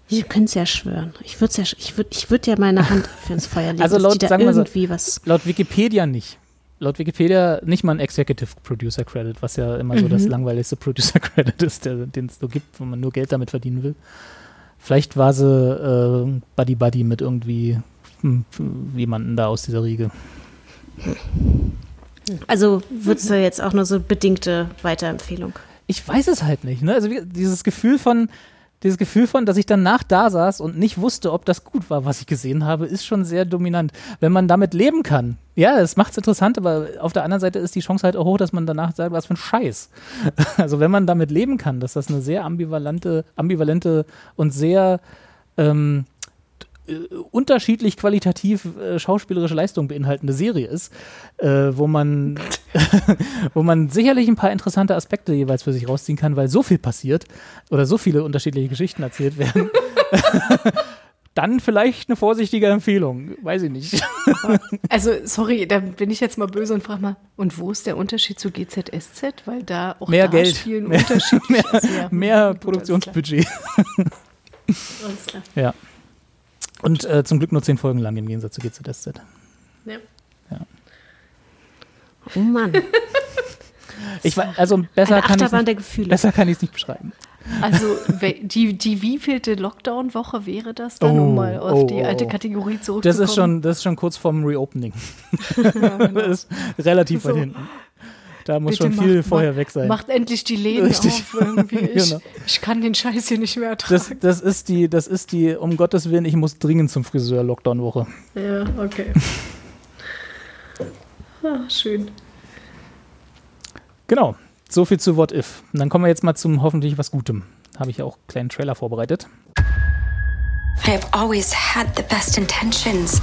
Ich könnte es ja schwören. Ich würde ja, ich würd, ich würd ja meine Hand für ins Feuer legen, Also dass laut, sagen wir so, irgendwie was. laut Wikipedia nicht. Laut Wikipedia nicht mal ein Executive Producer Credit, was ja immer so das Mhm. langweiligste Producer Credit ist, den es so gibt, wo man nur Geld damit verdienen will. Vielleicht war sie äh, Buddy Buddy mit irgendwie hm, jemanden da aus dieser Riege. Also wird es jetzt auch nur so bedingte Weiterempfehlung. Ich weiß es halt nicht. Ne? Also dieses Gefühl von, dieses Gefühl von, dass ich danach da saß und nicht wusste, ob das gut war, was ich gesehen habe, ist schon sehr dominant. Wenn man damit leben kann, ja, das macht es interessant, aber auf der anderen Seite ist die Chance halt auch hoch, dass man danach sagt, was für ein Scheiß. Also wenn man damit leben kann, dass das eine sehr ambivalente, ambivalente und sehr ähm, äh, unterschiedlich qualitativ äh, schauspielerische Leistung beinhaltende Serie ist, äh, wo man wo man sicherlich ein paar interessante Aspekte jeweils für sich rausziehen kann, weil so viel passiert oder so viele unterschiedliche Geschichten erzählt werden. Dann vielleicht eine vorsichtige Empfehlung, weiß ich nicht. Also, sorry, da bin ich jetzt mal böse und frage mal, und wo ist der Unterschied zu GZSZ? Weil da auch Mehr da Geld, spielen mehr, unterschiedlich. mehr, ja, mehr Produktionsbudget. Alles klar. Ja. Und äh, zum Glück nur zehn Folgen lang im Gegensatz zu GZSZ. Ja. Oh Mann. Ich weiß, also besser Eine kann nicht, der Gefühle. besser kann ich es nicht beschreiben. Also, die, die wievielte Lockdown-Woche wäre das dann, um Oh, mal auf oh, die alte oh. Kategorie Das zurückzukommen? ist schon, das ist schon kurz vorm Reopening. Das ist relativ weit So. hinten. Da muss Bitte schon viel macht- vorher weg sein. Macht endlich die Läden Richtig. auf irgendwie. Ich, Genau. ich kann den Scheiß hier nicht mehr ertragen. Das, das ist die, das ist die, um Gottes Willen, ich muss dringend zum Friseur Lockdown-Woche. ja, okay. Ah, schön. Genau. So viel zu What If. Und dann kommen wir jetzt mal zum hoffentlich was Gutem. Habe ich ja auch einen kleinen Trailer vorbereitet. I have always had the best intentions.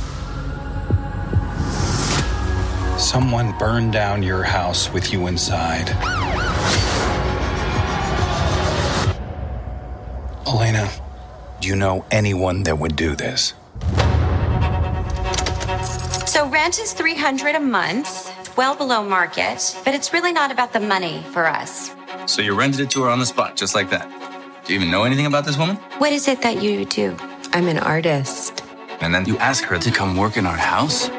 Someone burned down your house with you inside. Elena, do you know anyone that would do this? So rent is 300 a month, well below market, but it's really not about the money for us. So you rented it to her on the spot, just like that. Do you even know anything about this woman? What is it that you do? I'm an artist. And then you ask her to come work in our house?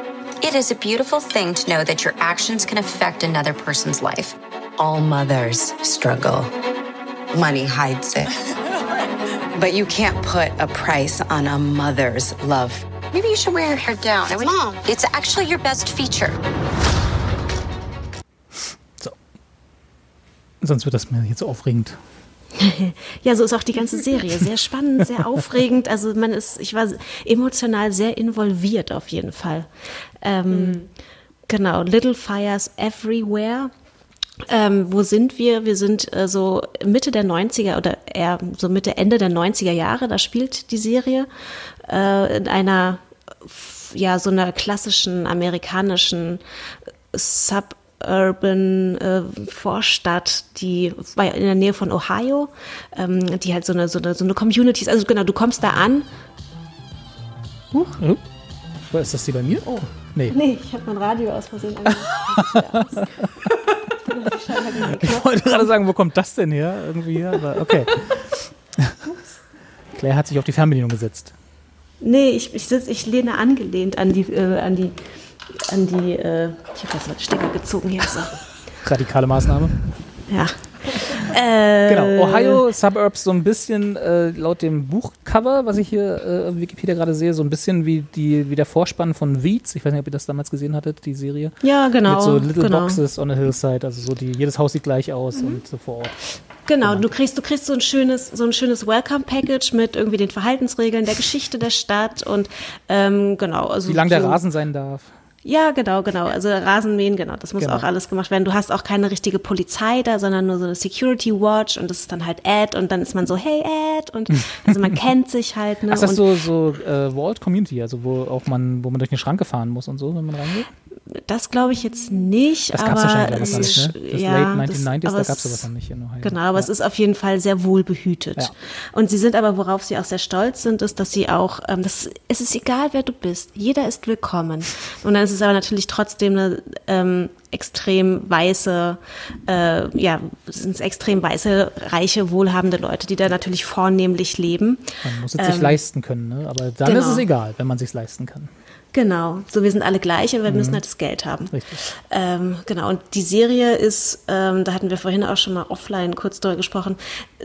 It is a beautiful thing to know that your actions can affect another person's life. All mothers struggle. Money hides it. but you can't put a price on a mother's love. Maybe you should wear your hair down. I would- It's actually your best feature. So. Sonst wird das mir jetzt aufregend. Ja, so ist auch die ganze Serie. Sehr spannend, sehr aufregend. Also man ist, ich war emotional sehr involviert auf jeden Fall. Ähm, Genau, Little Fires Everywhere. Ähm, wo sind wir? Wir sind äh, so Mitte der 90er oder eher so Mitte, Ende der 90er Jahre, da spielt die Serie äh, in einer, ja, so einer klassischen amerikanischen Suburban äh, Vorstadt, die bei, in der Nähe von Ohio, ähm, die halt so eine, so eine, so eine Community ist. Also genau, du kommst da an. Huch, oh. Ist das die bei mir? Oh. Nee. Nee, ich habe mein Radio aus Versehen angemacht. Ich wollte gerade sagen, wo kommt das denn her? Irgendwie, aber okay. Claire hat sich auf die Fernbedienung gesetzt. Nee, ich, ich, sitz, ich lehne angelehnt an die, äh, an die, an die, äh, ich habe jetzt mal den Stecker gezogen hier. So. Radikale Maßnahme. Ja. Äh, Genau, Ohio Suburbs so ein bisschen äh, laut dem Buchcover, was ich hier äh, auf Wikipedia gerade sehe, so ein bisschen wie, die, wie der Vorspann von Weeds. Ich weiß nicht, ob ihr das damals gesehen hattet, die Serie. Ja, genau. Mit so Little genau. Boxes on a Hillside, also so die, jedes Haus sieht gleich aus und so vor Ort. Genau, du kriegst, du kriegst so ein schönes, so ein schönes Welcome-Package mit irgendwie den Verhaltensregeln, der Geschichte der Stadt und ähm, genau. Also Wie lang der so, Rasen sein darf. Ja, genau, genau. Also Rasenmähen, genau. Das muss Genau. auch alles gemacht werden. Du hast auch keine richtige Polizei da, sondern nur so eine Security Watch und das ist dann halt Ed und dann ist man so, hey Ed und also man kennt sich halt. Ne? Ach, das ist so, so äh, Vault Community, also wo auch man, wo man durch eine Schranke fahren muss und so, wenn man reingeht. Das glaube ich jetzt nicht, Das gab's aber wahrscheinlich es damals nicht, ist, ne? Das ja, Late das- 1990s, aber da es- gab's sowas noch nicht in Ohio. Genau, aber Ja. es ist auf jeden Fall sehr wohl behütet. Ja. Und sie sind aber, worauf sie auch sehr stolz sind, ist, dass sie auch, ähm, das, es ist egal, wer du bist, jeder ist willkommen. Und dann ist es aber natürlich trotzdem eine ähm, extrem weiße, äh, ja, es sind extrem weiße, reiche, wohlhabende Leute, die da natürlich vornehmlich leben. Man muss es sich Ähm, leisten können, ne? aber dann ist genau. es egal, wenn man sich leisten kann. Genau, so wir sind alle gleich, aber wir Mhm. müssen halt das Geld haben. Richtig. Ähm, genau, und die Serie ist, ähm, da hatten wir vorhin auch schon mal offline kurz darüber gesprochen,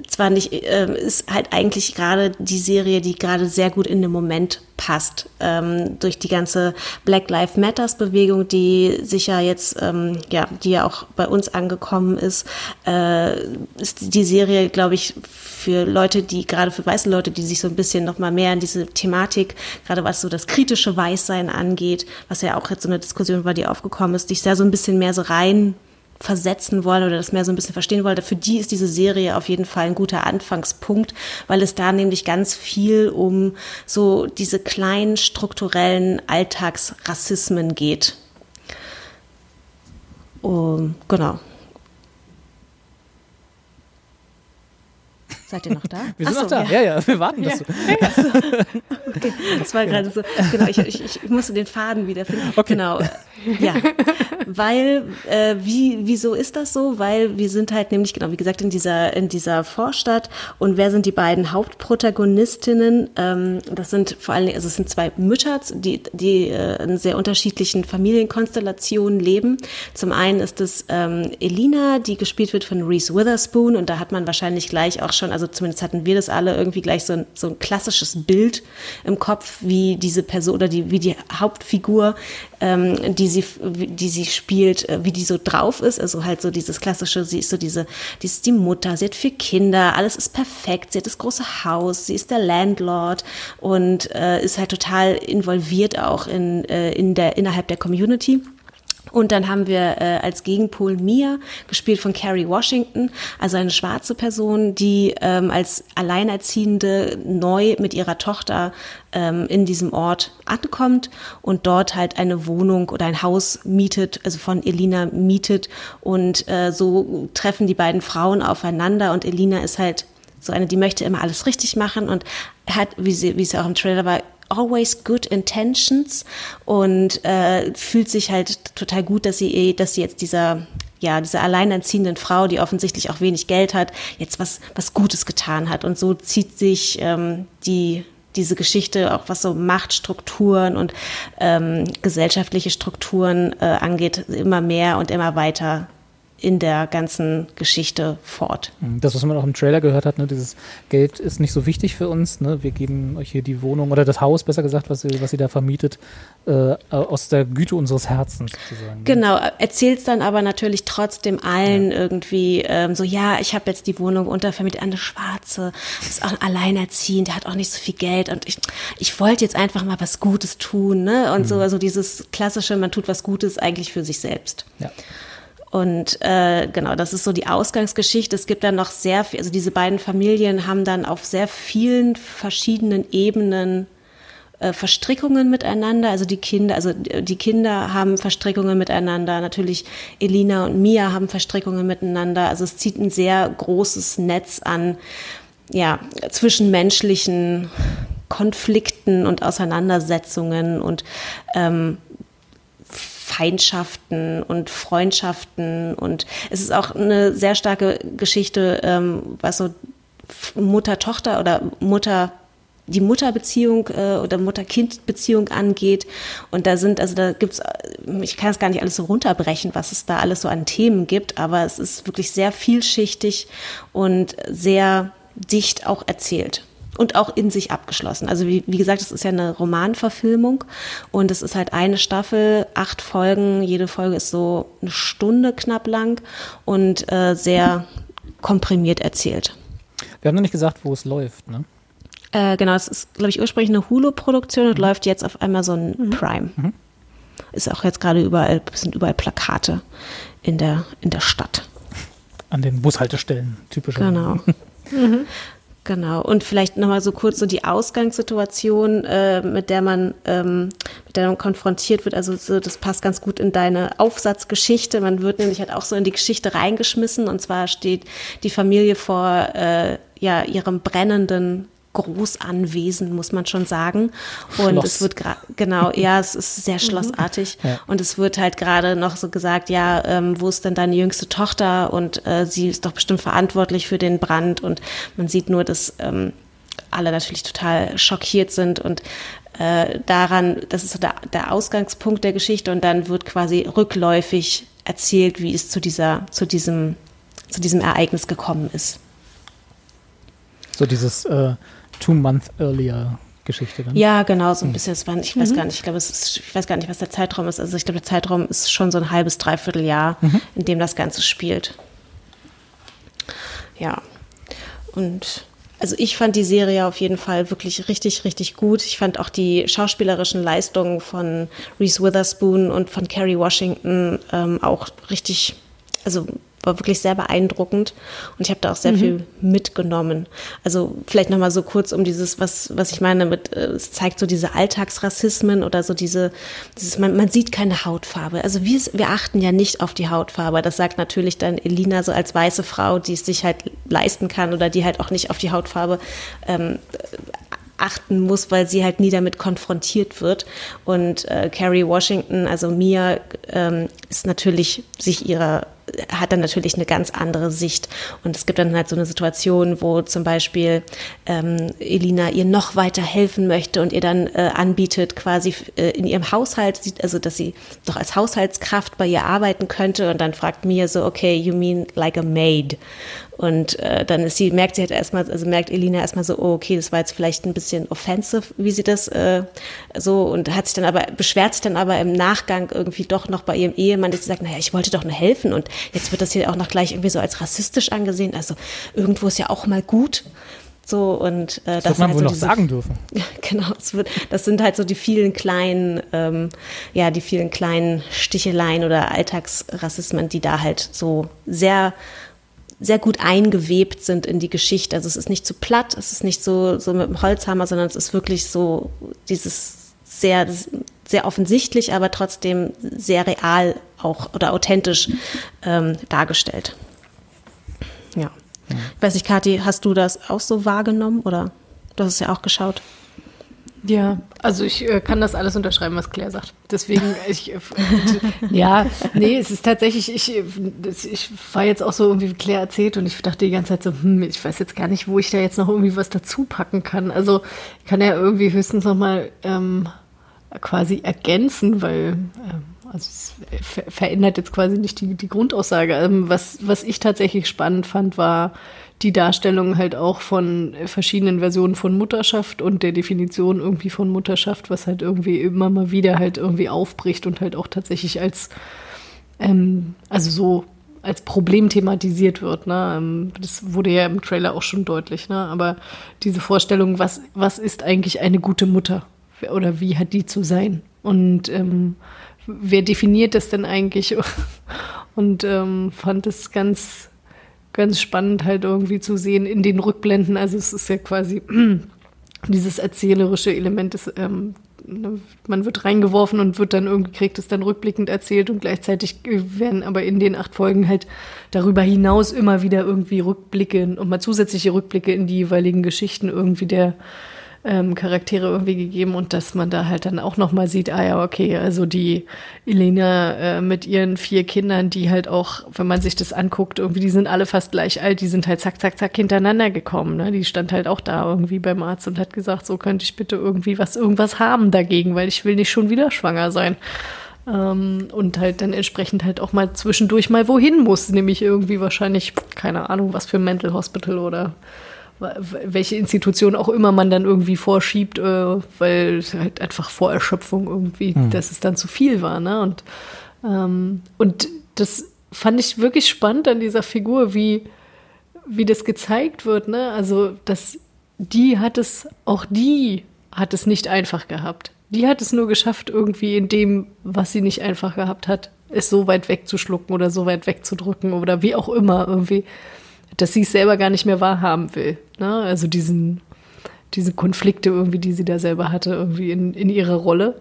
zwar nicht, ähm, ist halt eigentlich gerade die Serie, die gerade sehr gut in den Moment passt. Ähm, durch die ganze Black Lives Matters Bewegung, die sich ja jetzt, ähm, ja, die ja auch bei uns angekommen ist, äh, ist die Serie, glaube ich, für Leute, die, gerade für weiße Leute, die sich so ein bisschen noch mal mehr in diese Thematik, gerade was so das kritische Weißsein angeht, was ja auch jetzt so eine Diskussion war, die aufgekommen ist, dich da so ein bisschen mehr so rein versetzen wollen oder das mehr so ein bisschen verstehen wollen. Für die ist diese Serie auf jeden Fall ein guter Anfangspunkt, weil es da nämlich ganz viel um so diese kleinen strukturellen Alltagsrassismen geht. Um, genau. Seid ihr noch da? Wir sind Ach noch so, da. Ja, ja, wir warten, Ja. du. Okay, das war gerade so. Genau, ich, ich, ich musste den Faden wiederfinden. Okay. Genau. Ja, weil, äh, wie, wieso ist das so? Weil wir sind halt nämlich, genau, wie gesagt, in dieser, in dieser Vorstadt. Und wer sind die beiden Hauptprotagonistinnen? Ähm, das sind vor allen Dingen, also es sind zwei Mütter, die, die äh, in sehr unterschiedlichen Familienkonstellationen leben. Zum einen ist es ähm, Elina, die gespielt wird von Reese Witherspoon. Und da hat man wahrscheinlich gleich auch schon, also zumindest hatten wir das alle irgendwie gleich so ein, so ein klassisches Bild im Kopf, wie diese Person oder die, wie die Hauptfigur, ähm, die sie, die sie spielt, äh, wie die so drauf ist. Also halt so dieses klassische, sie ist so diese, die ist die Mutter, sie hat vier Kinder, alles ist perfekt, sie hat das große Haus, sie ist der Landlord und äh, ist halt total involviert auch in, äh, in der, innerhalb der Community. Und dann haben wir äh, als Gegenpol Mia, gespielt von Carrie Washington, also eine schwarze Person, die ähm, als Alleinerziehende neu mit ihrer Tochter ähm, in diesem Ort ankommt und dort halt eine Wohnung oder ein Haus mietet, also von Elina mietet. Und äh, so treffen die beiden Frauen aufeinander und Elina ist halt so eine, die möchte immer alles richtig machen und hat, wie, sie, wie es ja auch im Trailer war, always good intentions und äh, fühlt sich halt total gut, dass sie, dass sie jetzt dieser ja, dieser alleinerziehenden Frau, die offensichtlich auch wenig Geld hat, jetzt was, was Gutes getan hat. Und so zieht sich ähm, die, diese Geschichte, auch was so Machtstrukturen und ähm, gesellschaftliche Strukturen äh, angeht, immer mehr und immer weiter in der ganzen Geschichte fort. Das, was man auch im Trailer gehört hat, ne, dieses Geld ist nicht so wichtig für uns. Ne? Wir geben euch hier die Wohnung oder das Haus, besser gesagt, was ihr, was ihr da vermietet, äh, aus der Güte unseres Herzens sozusagen. Genau, erzählst dann aber natürlich trotzdem allen irgendwie ähm, so, ja, ich habe jetzt die Wohnung untervermietet an eine Schwarze, ist auch alleinerziehend, der hat auch nicht so viel Geld und ich, ich wollte jetzt einfach mal was Gutes tun, ne? Und so, also dieses klassische, man tut was Gutes eigentlich für sich selbst. Ja. Und äh, genau, das ist so die Ausgangsgeschichte. Es gibt dann noch sehr viel, also diese beiden Familien haben dann auf sehr vielen verschiedenen Ebenen äh, Verstrickungen miteinander. Also die Kinder, also die Kinder haben Verstrickungen miteinander. Natürlich Elina und Mia haben Verstrickungen miteinander. Also es zieht ein sehr großes Netz an, ja, zwischenmenschlichen Konflikten und Auseinandersetzungen und ähm, Feindschaften und Freundschaften und es ist auch eine sehr starke Geschichte, ähm, was so Mutter-Tochter oder Mutter die Mutterbeziehung äh, oder Mutter-Kind-Beziehung angeht. Und da sind, also da gibt's, äh, ich kann es gar nicht alles so runterbrechen, was es da alles so an Themen gibt, aber es ist wirklich sehr vielschichtig und sehr dicht auch erzählt und auch in sich abgeschlossen. Also wie, wie gesagt, es ist ja eine Romanverfilmung und es ist halt eine Staffel, acht Folgen, jede Folge ist so eine Stunde knapp lang und äh, sehr komprimiert erzählt. Wir haben noch nicht gesagt, wo es läuft, ne? Äh, genau, es ist, glaube ich, ursprünglich eine Hulu-Produktion und läuft jetzt auf Amazon Prime. Mhm. Ist auch jetzt gerade überall, sind überall Plakate in der, in der Stadt. An den Bushaltestellen, typischer. Genau. Genau. Und vielleicht nochmal so kurz so die Ausgangssituation, äh, mit der man, ähm, mit der man konfrontiert wird. Also so, das passt ganz gut in deine Aufsatzgeschichte. Man wird nämlich halt auch so in die Geschichte reingeschmissen. Und zwar steht die Familie vor äh, ja, ihrem brennenden Großanwesen, muss man schon sagen. Und Schloss. es wird gerade, genau, ja, es ist sehr schlossartig. Ja. Und es wird halt gerade noch so gesagt, ja, ähm, wo ist denn deine jüngste Tochter? Und äh, sie ist doch bestimmt verantwortlich für den Brand. Und man sieht nur, dass ähm, alle natürlich total schockiert sind und äh, daran, das ist so der, der Ausgangspunkt der Geschichte und dann wird quasi rückläufig erzählt, wie es zu dieser, zu diesem, zu diesem Ereignis gekommen ist. So dieses äh, Two Month Earlier Geschichte dann. Ja, genau, so ein bisschen. Es waren, ich weiß gar nicht, ich glaube, es ist, ich weiß gar nicht, was der Zeitraum ist. Also ich glaube, der Zeitraum ist schon so ein halbes, dreiviertel Jahr, in dem das Ganze spielt. Ja. Und also ich fand die Serie auf jeden Fall wirklich richtig, richtig gut. Ich fand auch die schauspielerischen Leistungen von Reese Witherspoon und von Kerry Washington ähm, auch richtig, also war wirklich sehr beeindruckend und ich habe da auch sehr Mhm. viel mitgenommen. Also vielleicht nochmal so kurz um dieses, was, was ich meine mit, äh, es zeigt so diese Alltagsrassismen oder so diese, dieses, man, man sieht keine Hautfarbe. Also wir, wir achten ja nicht auf die Hautfarbe. Das sagt natürlich dann Elina so als weiße Frau, die es sich halt leisten kann oder die halt auch nicht auf die Hautfarbe ähm, achten muss, weil sie halt nie damit konfrontiert wird. Und äh, Carrie Washington, also Mia, ähm, ist natürlich sich ihrer hat dann natürlich eine ganz andere Sicht. Und es gibt dann halt so eine Situation, wo zum Beispiel ähm, Elina ihr noch weiter helfen möchte und ihr dann äh, anbietet, quasi äh, in ihrem Haushalt, also dass sie doch als Haushaltskraft bei ihr arbeiten könnte. Und dann fragt Mia so, okay, you mean like a maid? Und äh, dann ist sie, merkt sie halt erstmal, also merkt Elina erstmal so, oh, okay, das war jetzt vielleicht ein bisschen offensive, wie sie das äh, so und hat sich dann aber, beschwert sich dann aber im Nachgang irgendwie doch noch bei ihrem Ehemann, dass sie sagt, naja, ich wollte doch nur helfen und jetzt wird das hier auch noch gleich irgendwie so als rassistisch angesehen. Also irgendwo ist ja auch mal gut. So und äh, Das wird man halt wohl so noch diese- sagen dürfen. ja, genau. Wird, das sind halt so die vielen kleinen, ähm, ja, die vielen kleinen Sticheleien oder Alltagsrassismen, die da halt so sehr, sehr gut eingewebt sind in die Geschichte. Also es ist nicht zu platt, es ist nicht so, so mit dem Holzhammer, sondern es ist wirklich so dieses sehr, sehr offensichtlich, aber trotzdem sehr real auch oder authentisch ähm, dargestellt. Ja. Ich weiß nicht, Kathi, hast du das auch so wahrgenommen oder du hast es ja auch geschaut? Ja, also ich äh, kann das alles unterschreiben, was Claire sagt. Deswegen, ich, äh, ja, nee, es ist tatsächlich, ich, ich war jetzt auch so irgendwie, wie Claire erzählt und ich dachte die ganze Zeit so, hm, ich weiß jetzt gar nicht, wo ich da jetzt noch irgendwie was dazu packen kann. Also ich kann ja irgendwie höchstens noch mal ähm, quasi ergänzen, weil ähm, also es ver verändert jetzt quasi nicht die, die Grundaussage. Ähm, was, was ich tatsächlich spannend fand, war die Darstellung halt auch von verschiedenen Versionen von Mutterschaft und der Definition irgendwie von Mutterschaft, was halt irgendwie immer mal wieder halt irgendwie aufbricht und halt auch tatsächlich als, ähm, also so als Problem thematisiert wird. Ne? Ähm, Das wurde ja im Trailer auch schon deutlich. Ne? Aber diese Vorstellung, was, was ist eigentlich eine gute Mutter? Oder wie hat die zu sein? Und ähm, wer definiert das denn eigentlich? Und ähm, fand es ganz, ganz spannend halt irgendwie zu sehen in den Rückblenden. Also es ist ja quasi dieses erzählerische Element, ist, ähm, ne, man wird reingeworfen und wird dann irgendwie, kriegt es dann rückblickend erzählt und gleichzeitig äh, werden aber in den acht Folgen halt darüber hinaus immer wieder irgendwie Rückblicke und mal zusätzliche Rückblicke in die jeweiligen Geschichten irgendwie der ähm, Charaktere irgendwie gegeben und dass man da halt dann auch nochmal sieht, ah ja, okay, also die Elena äh, mit ihren vier Kindern, die halt auch, wenn man sich das anguckt, irgendwie, die sind alle fast gleich alt, die sind halt zack, zack, zack hintereinander gekommen. Ne? Die stand halt auch da irgendwie beim Arzt und hat gesagt, so könnte ich bitte irgendwie was, irgendwas haben dagegen, weil ich will nicht schon wieder schwanger sein. Ähm, und halt dann entsprechend halt auch mal zwischendurch mal wohin muss, nämlich irgendwie wahrscheinlich, keine Ahnung, was für ein Mental Hospital oder welche Institution auch immer man dann irgendwie vorschiebt, äh, weil halt einfach vor Erschöpfung irgendwie, Hm. dass es dann zu viel war. Ne? Und, ähm, und das fand ich wirklich spannend an dieser Figur, wie, wie das gezeigt wird. Ne? Also, dass die hat es, auch die hat es nicht einfach gehabt. Die hat es nur geschafft, irgendwie in dem, was sie nicht einfach gehabt hat, es so weit wegzuschlucken oder so weit wegzudrücken oder wie auch immer irgendwie, dass sie es selber gar nicht mehr wahrhaben will. Ne? Also diesen, diese Konflikte irgendwie, die sie da selber hatte, irgendwie in, in ihrer Rolle.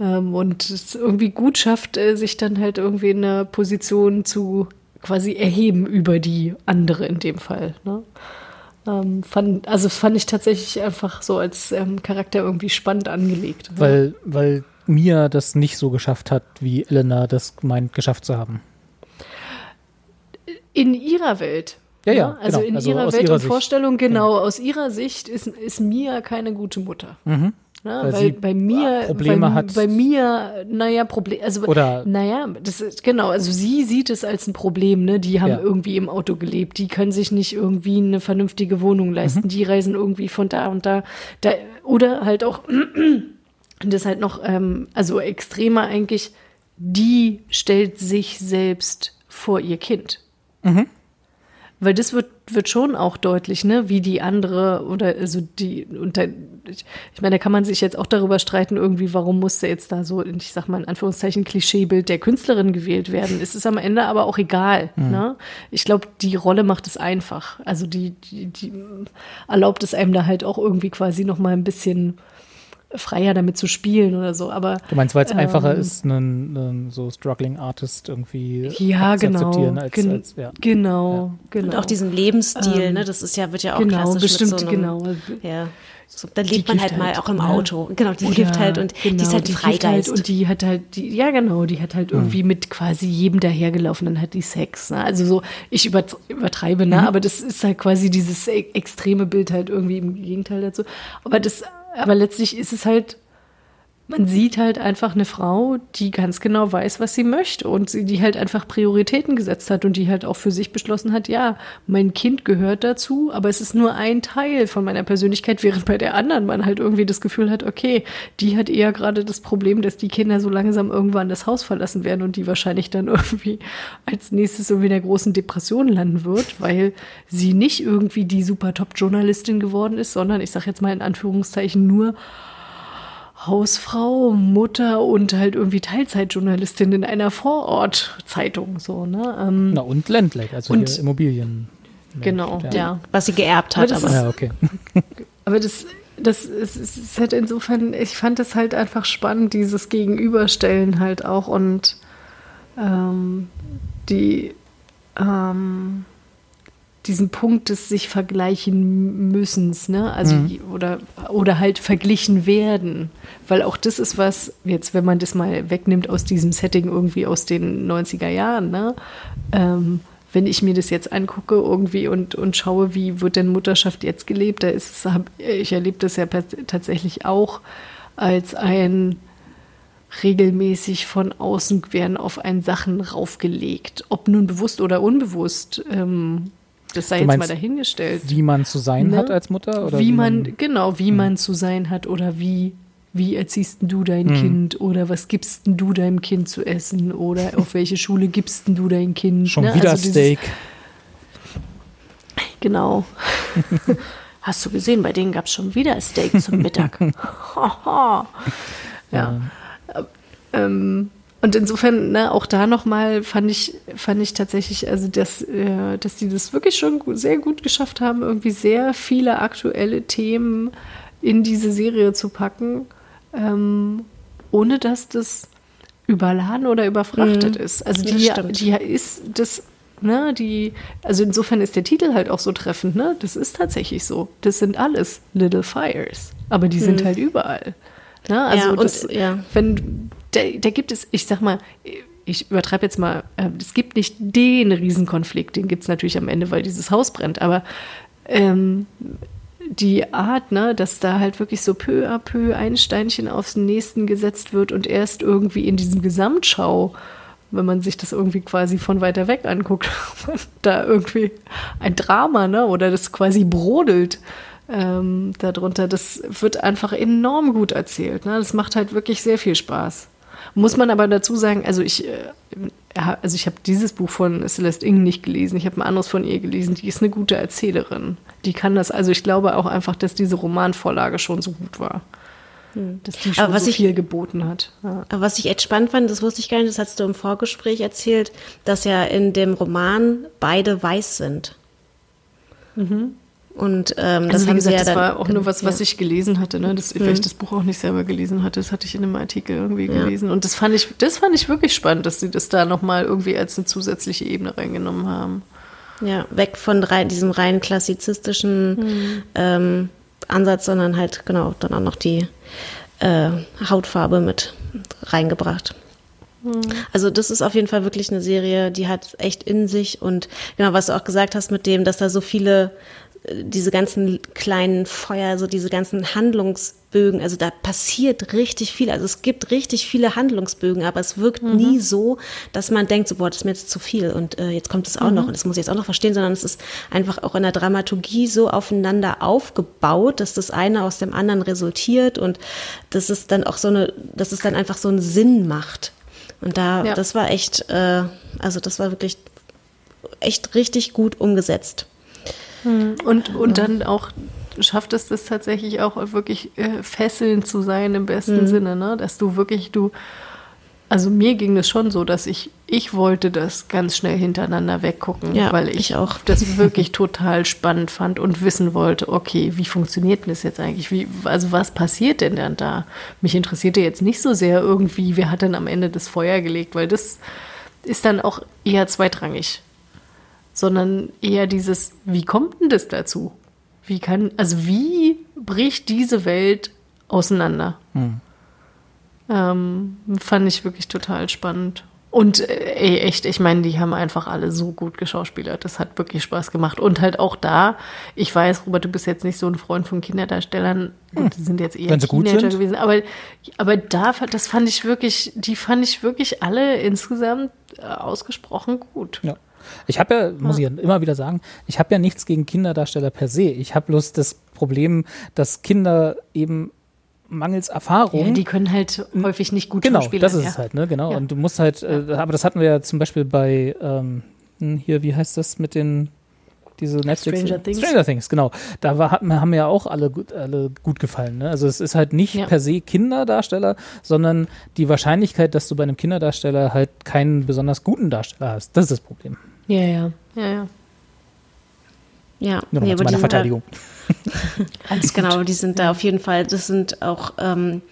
Ähm, und es irgendwie gut schafft, äh, sich dann halt irgendwie in einer Position zu quasi erheben über die andere in dem Fall. Ne? Ähm, fand, also fand ich tatsächlich einfach so als ähm, Charakter irgendwie spannend angelegt. Weil, weil Mia das nicht so geschafft hat, wie Elena das meint, geschafft zu haben. In ihrer Welt. Ja, ja, ne? Also genau. in Also ihrer Welt ihrer und Sicht. Vorstellung, genau, aus ihrer Sicht ist, ist Mia keine gute Mutter. Mhm. Ja, Weil weil, sie bei mir, Probleme bei, hat. bei mir, naja, Problem, also, Oder- naja, das ist, genau, also sie sieht es als ein Problem, ne, die haben Ja. irgendwie im Auto gelebt, die können sich nicht irgendwie eine vernünftige Wohnung leisten, Mhm. die reisen irgendwie von da und da, da, oder halt auch, und das halt noch, ähm, also extremer eigentlich, die stellt sich selbst vor ihr Kind. Weil das wird, wird schon auch deutlich, ne, wie die andere oder also die, und da, ich, ich meine, da kann man sich jetzt auch darüber streiten, irgendwie, warum musste jetzt da so, ich sag mal in Anführungszeichen, Klischeebild der Künstlerin gewählt werden. Es ist am Ende aber auch egal. Mhm. Ne? Ich glaube, die Rolle macht es einfach. Also die, die, die erlaubt es einem da halt auch irgendwie quasi noch mal ein bisschen freier damit zu spielen oder so. Aber Du meinst, weil es ähm, einfacher ist, einen, einen so struggling Artist irgendwie Ja, zu genau. akzeptieren als, Gen- als ja. Genau, genau. Und auch diesen Lebensstil, Ähm, ne, das ist ja, wird ja auch genau, klassisch bestimmt, mit so einem, genau. Ja. So, dann Die lebt man gibt halt mal auch im ne? Auto. Genau, die gibt halt und die ist genau, halt ein gibt halt Freigeist. und die hat halt, die, ja genau, die hat halt irgendwie mit quasi jedem dahergelaufen, dann hat die Sex. Ne? Also so, ich über, übertreibe, ne? Mhm. aber das ist halt quasi dieses e- extreme Bild halt irgendwie im Gegenteil dazu. Aber das, aber letztlich ist es halt, man sieht halt einfach eine Frau, die ganz genau weiß, was sie möchte und die halt einfach Prioritäten gesetzt hat und die halt auch für sich beschlossen hat, ja, mein Kind gehört dazu, aber es ist nur ein Teil von meiner Persönlichkeit, während bei der anderen man halt irgendwie das Gefühl hat, okay, die hat eher gerade das Problem, dass die Kinder so langsam irgendwann das Haus verlassen werden und die wahrscheinlich dann irgendwie als nächstes irgendwie in der großen Depression landen wird, weil sie nicht irgendwie die super Top-Journalistin geworden ist, sondern ich sag jetzt mal in Anführungszeichen nur Hausfrau, Mutter und halt irgendwie Teilzeitjournalistin in einer Vorortzeitung so, ne? Ähm, Na und ländlich, also Und- Immobilien. Genau, ja. Was sie geerbt hat, das aber- ist- Ja, okay. Aber das, das ist, ist, ist halt insofern, ich fand das halt einfach spannend, dieses Gegenüberstellen halt auch und ähm, die ähm, diesen Punkt des sich vergleichen müssens, ne? Also Mhm. oder oder halt verglichen werden, weil auch das ist was jetzt, wenn man das mal wegnimmt aus diesem Setting irgendwie aus den 90er Jahren, ne? Ähm, wenn ich mir das jetzt angucke irgendwie und, und schaue, wie wird denn Mutterschaft jetzt gelebt, da ist es, ich erlebe das ja tatsächlich auch als ein regelmäßig von außen werden auf einen Sachen raufgelegt. Ob nun bewusst oder unbewusst, ähm, das sei Du jetzt mal meinst, dahingestellt. Wie man zu sein Ne? hat als Mutter? Oder wie man, genau, wie man zu sein hat oder wie, wie erziehst du dein Hm. Kind oder was gibst du deinem Kind zu essen oder auf welche Schule gibst du dein Kind? Schon ne? wieder Also dieses- Steak. Genau. Hast du gesehen, bei denen gab es schon wieder Steak zum Mittag. ja. Ähm, und insofern, ne, auch da nochmal fand ich, fand ich tatsächlich, also dass, äh, dass die das wirklich schon sehr gut geschafft haben, irgendwie sehr viele aktuelle Themen in diese Serie zu packen, ähm, ohne dass das überladen oder überfrachtet Mhm. ist. Also die, die ist das ne, die, also insofern ist der Titel halt auch so treffend, ne? Das ist tatsächlich so. Das sind alles Little Fires. Aber die sind Hm. halt überall. Ne? Also Ja, und- das, ja. wenn, da, da gibt es, ich sag mal, ich übertreibe jetzt mal, äh, es gibt nicht den Riesenkonflikt, den gibt es natürlich am Ende, weil dieses Haus brennt, aber ähm, die Art, ne, dass da halt wirklich so peu à peu ein Steinchen aufs nächsten gesetzt wird und erst irgendwie in diesem Gesamtschau, wenn man sich das irgendwie quasi von weiter weg anguckt, da irgendwie ein Drama, ne, oder das quasi brodelt ähm, darunter, das wird einfach enorm gut erzählt, ne, das macht halt wirklich sehr viel Spaß. Muss man aber dazu sagen, also ich, äh, also ich habe dieses Buch von Celeste Ng nicht gelesen, ich habe ein anderes von ihr gelesen, die ist eine gute Erzählerin. Die kann das, also ich glaube auch einfach, dass diese Romanvorlage schon so gut war. Dass die schon Aber was so ich- viel geboten hat. Ja. Aber was ich echt spannend fand, das wusste ich gar nicht, das hast du im Vorgespräch erzählt, dass ja in dem Roman beide weiß sind. Und ähm, das Also wie haben gesagt, sie ja das war auch nur was, was ja. ich gelesen hatte, ne? Das, weil ich Mhm. das Buch auch nicht selber gelesen hatte. Das hatte ich in einem Artikel irgendwie Ja. gelesen. Und das fand ich, das fand ich wirklich spannend, dass sie das da nochmal irgendwie als eine zusätzliche Ebene reingenommen haben. Ja, weg von rein, diesem rein klassizistischen Mhm. ähm, Ansatz, sondern halt genau dann auch noch die äh, Hautfarbe mit reingebracht. Also das ist auf jeden Fall wirklich eine Serie, die hat echt in sich und genau, was du auch gesagt hast mit dem, dass da so viele diese ganzen kleinen Feuer, so diese ganzen Handlungsbögen, also da passiert richtig viel. Also es gibt richtig viele Handlungsbögen, aber es wirkt nie so, dass man denkt, so, boah, das ist mir jetzt zu viel und äh, jetzt kommt es auch Mhm. noch und das muss ich jetzt auch noch verstehen, sondern es ist einfach auch in der Dramaturgie so aufeinander aufgebaut, dass das eine aus dem anderen resultiert und dass es dann auch so eine, dass es dann einfach so einen Sinn macht. Und da, Ja. das war echt, äh, also das war wirklich echt richtig gut umgesetzt. Und, und dann auch schafft es das tatsächlich auch wirklich äh, fesselnd zu sein im besten Mhm. Sinne, ne? Dass du wirklich, du, also mir ging es schon so, dass ich, ich wollte das ganz schnell hintereinander weggucken, Ja, weil ich, ich auch. das wirklich total spannend fand und wissen wollte, okay, wie funktioniert denn das jetzt eigentlich? Wie, also was passiert denn dann da? Mich interessierte jetzt nicht so sehr irgendwie, wer hat denn am Ende das Feuer gelegt, weil das ist dann auch eher zweitrangig sondern eher dieses, wie kommt denn das dazu? Wie kann, also wie bricht diese Welt auseinander? Ähm, fand ich wirklich total spannend. Und äh, ey, echt, ich meine, die haben einfach alle so gut geschauspielert. Das hat wirklich Spaß gemacht. Und halt auch da, ich weiß, Robert, du bist jetzt nicht so ein Freund von Kinderdarstellern. Gut, die sind jetzt eher Wenn Teenager gewesen. Aber, aber da, das fand ich wirklich, die fand ich wirklich alle insgesamt äh, ausgesprochen gut. Ja. Ich habe ja, muss ich ja immer wieder sagen, ich habe ja nichts gegen Kinderdarsteller per se. Ich habe bloß das Problem, dass Kinder eben mangels Erfahrung. Ja, die können halt häufig nicht gut genau, schauspielern. das ist ja. es halt, ne? Genau. Ja. Und du musst halt, äh, aber das hatten wir ja zum Beispiel bei ähm, hier, wie heißt das mit den diese Netflix Stranger Things. Stranger Things, genau. Da war, haben mir ja auch alle gut, alle gut gefallen. Ne? Also es ist halt nicht Ja. per se Kinderdarsteller, sondern die Wahrscheinlichkeit, dass du bei einem Kinderdarsteller halt keinen besonders guten Darsteller hast. Das ist das Problem. Ja, ja, ja, ja. Ja, Nur nee, mal zu aber die meiner Verteidigung. Da, genau, die sind da auf jeden Fall, das sind auch, ähm,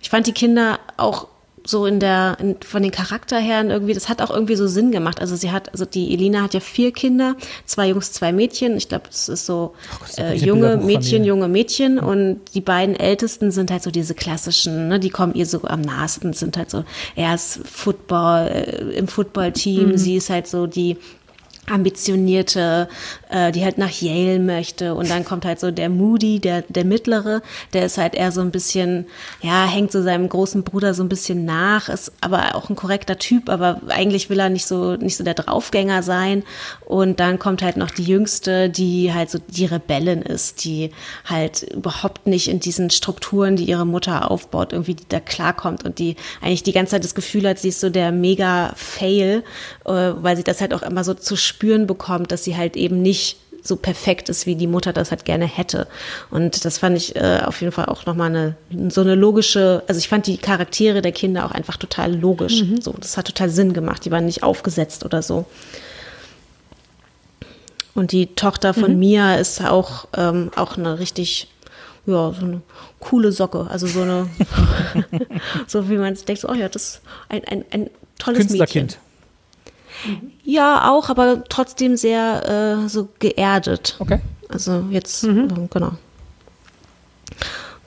ich fand die Kinder auch so in der, in, von den Charakter her irgendwie, das hat auch irgendwie so Sinn gemacht. Also sie hat, also die Elina hat ja vier Kinder, zwei Jungs, zwei Mädchen. Ich glaube, das ist so ja äh, junge. Mädchen, junge Mädchen und die beiden Ältesten sind halt so diese klassischen, ne, die kommen ihr so am nahesten, sind halt so, er ist Football, äh, im Footballteam, Mhm. sie ist halt so die ambitionierte, äh, die halt nach Yale möchte. Und dann kommt halt so der Moody, der der mittlere, der ist halt eher so ein bisschen, ja, hängt so seinem großen Bruder so ein bisschen nach, ist aber auch ein korrekter Typ, aber eigentlich will er nicht so nicht so der Draufgänger sein und dann kommt halt noch die jüngste, die halt so die Rebellin ist, die halt überhaupt nicht in diesen Strukturen, die ihre Mutter aufbaut, irgendwie die da klarkommt und die eigentlich die ganze Zeit das Gefühl hat, sie ist so der mega Fail, äh, weil sie das halt auch immer so zu spüren bekommt, dass sie halt eben nicht so perfekt ist, wie die Mutter das halt gerne hätte. Und das fand ich äh, auf jeden Fall auch nochmal eine, so eine logische, also ich fand die Charaktere der Kinder auch einfach total logisch. Mhm. So, das hat total Sinn gemacht. Die waren nicht aufgesetzt oder so. Und die Tochter von Mhm. Mia ist auch, ähm, auch eine richtig, ja, so eine coole Socke. Also so eine, so wie man denkt, so, oh ja, das ist ein, ein, ein tolles Mädchen. Künstlerkind. Ja, auch, aber trotzdem sehr äh, so geerdet. Okay. Also jetzt, äh, genau.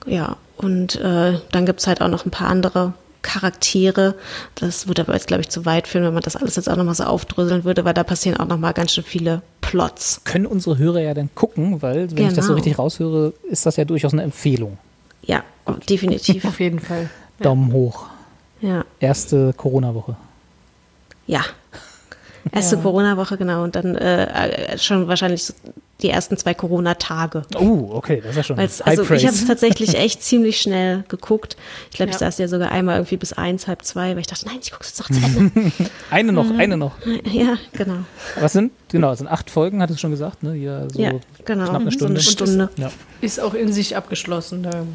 Ja, und äh, dann gibt's halt auch noch ein paar andere Charaktere. Das würde aber jetzt, glaube ich, zu weit führen, wenn man das alles jetzt auch nochmal so aufdröseln würde, weil da passieren auch nochmal ganz schön viele Plots. Können unsere Hörer ja dann gucken, weil, wenn ich das so Genau. richtig raushöre, ist das ja durchaus eine Empfehlung. Ja, definitiv. Auf jeden Fall. Daumen hoch. Ja. Erste Corona-Woche. Ja. Erste Ja. Corona-Woche, genau. Und dann äh, äh, schon wahrscheinlich die ersten zwei Corona-Tage. Oh, okay, das ist ja schon Weil's, High also ich Praise. habe es tatsächlich echt ziemlich schnell geguckt. Ich glaube, ich Ja. saß ja sogar einmal irgendwie bis eins, halb zwei, weil ich dachte, nein, ich gucke es jetzt noch zu Ende. eine noch, Mhm. eine noch. ja, genau. Was sind, genau, es sind acht Folgen, hattest du schon gesagt, ne? Ja, so Ja, genau. knapp eine So eine Stunde. Stunde. Ja. Ist auch in sich abgeschlossen. Da, ne,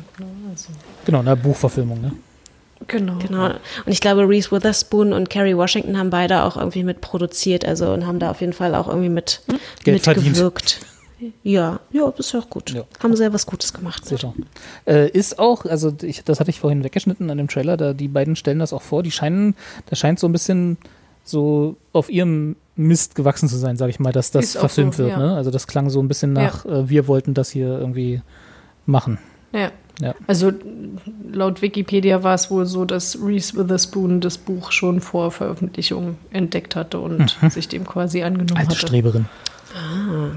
also, Genau, eine Buchverfilmung, ne? Genau. Genau. Und ich glaube, Reese Witherspoon und Kerry Washington haben beide auch irgendwie mit produziert, also und haben da auf jeden Fall auch irgendwie mit Geld verdient. mitgewirkt. Ja, ja, das ist ja auch gut. Ja. Haben sehr was Gutes gemacht. Sicher. Äh, ist auch, also ich, das hatte ich vorhin weggeschnitten an dem Trailer, da die beiden stellen das auch vor, die scheinen, das scheint so ein bisschen so auf ihrem Mist gewachsen zu sein, sage ich mal, dass das Ist verfilmt so, wird. ja. Ne? Also das klang so ein bisschen nach, äh, wir wollten das hier irgendwie machen. Ja. Ja. Also laut Wikipedia war es wohl so, dass Reese Witherspoon das Buch schon vor Veröffentlichung entdeckt hatte und Mhm. sich dem quasi angenommen Alte hatte. Streberin. Ah,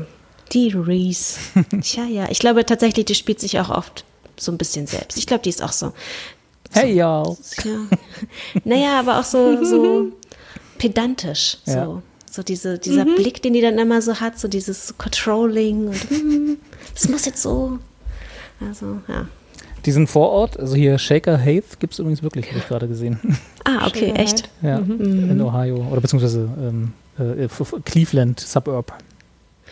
die Reese. Tja, ja. Ich glaube tatsächlich, die spielt sich auch oft so ein bisschen selbst. Ich glaube, die ist auch so. Hey, ja. Ja. Naja, aber auch so, so pedantisch. So, Ja. so diese, dieser Blick, den die dann immer so hat, so dieses Controlling und hm, das muss jetzt so. Also, ja. Diesen Vorort, also hier Shaker Heath, gibt es übrigens wirklich, habe ich gerade gesehen. Ah, okay, Shaker echt. ja, Mhm. in Ohio. Oder beziehungsweise ähm, äh, F- Cleveland Suburb.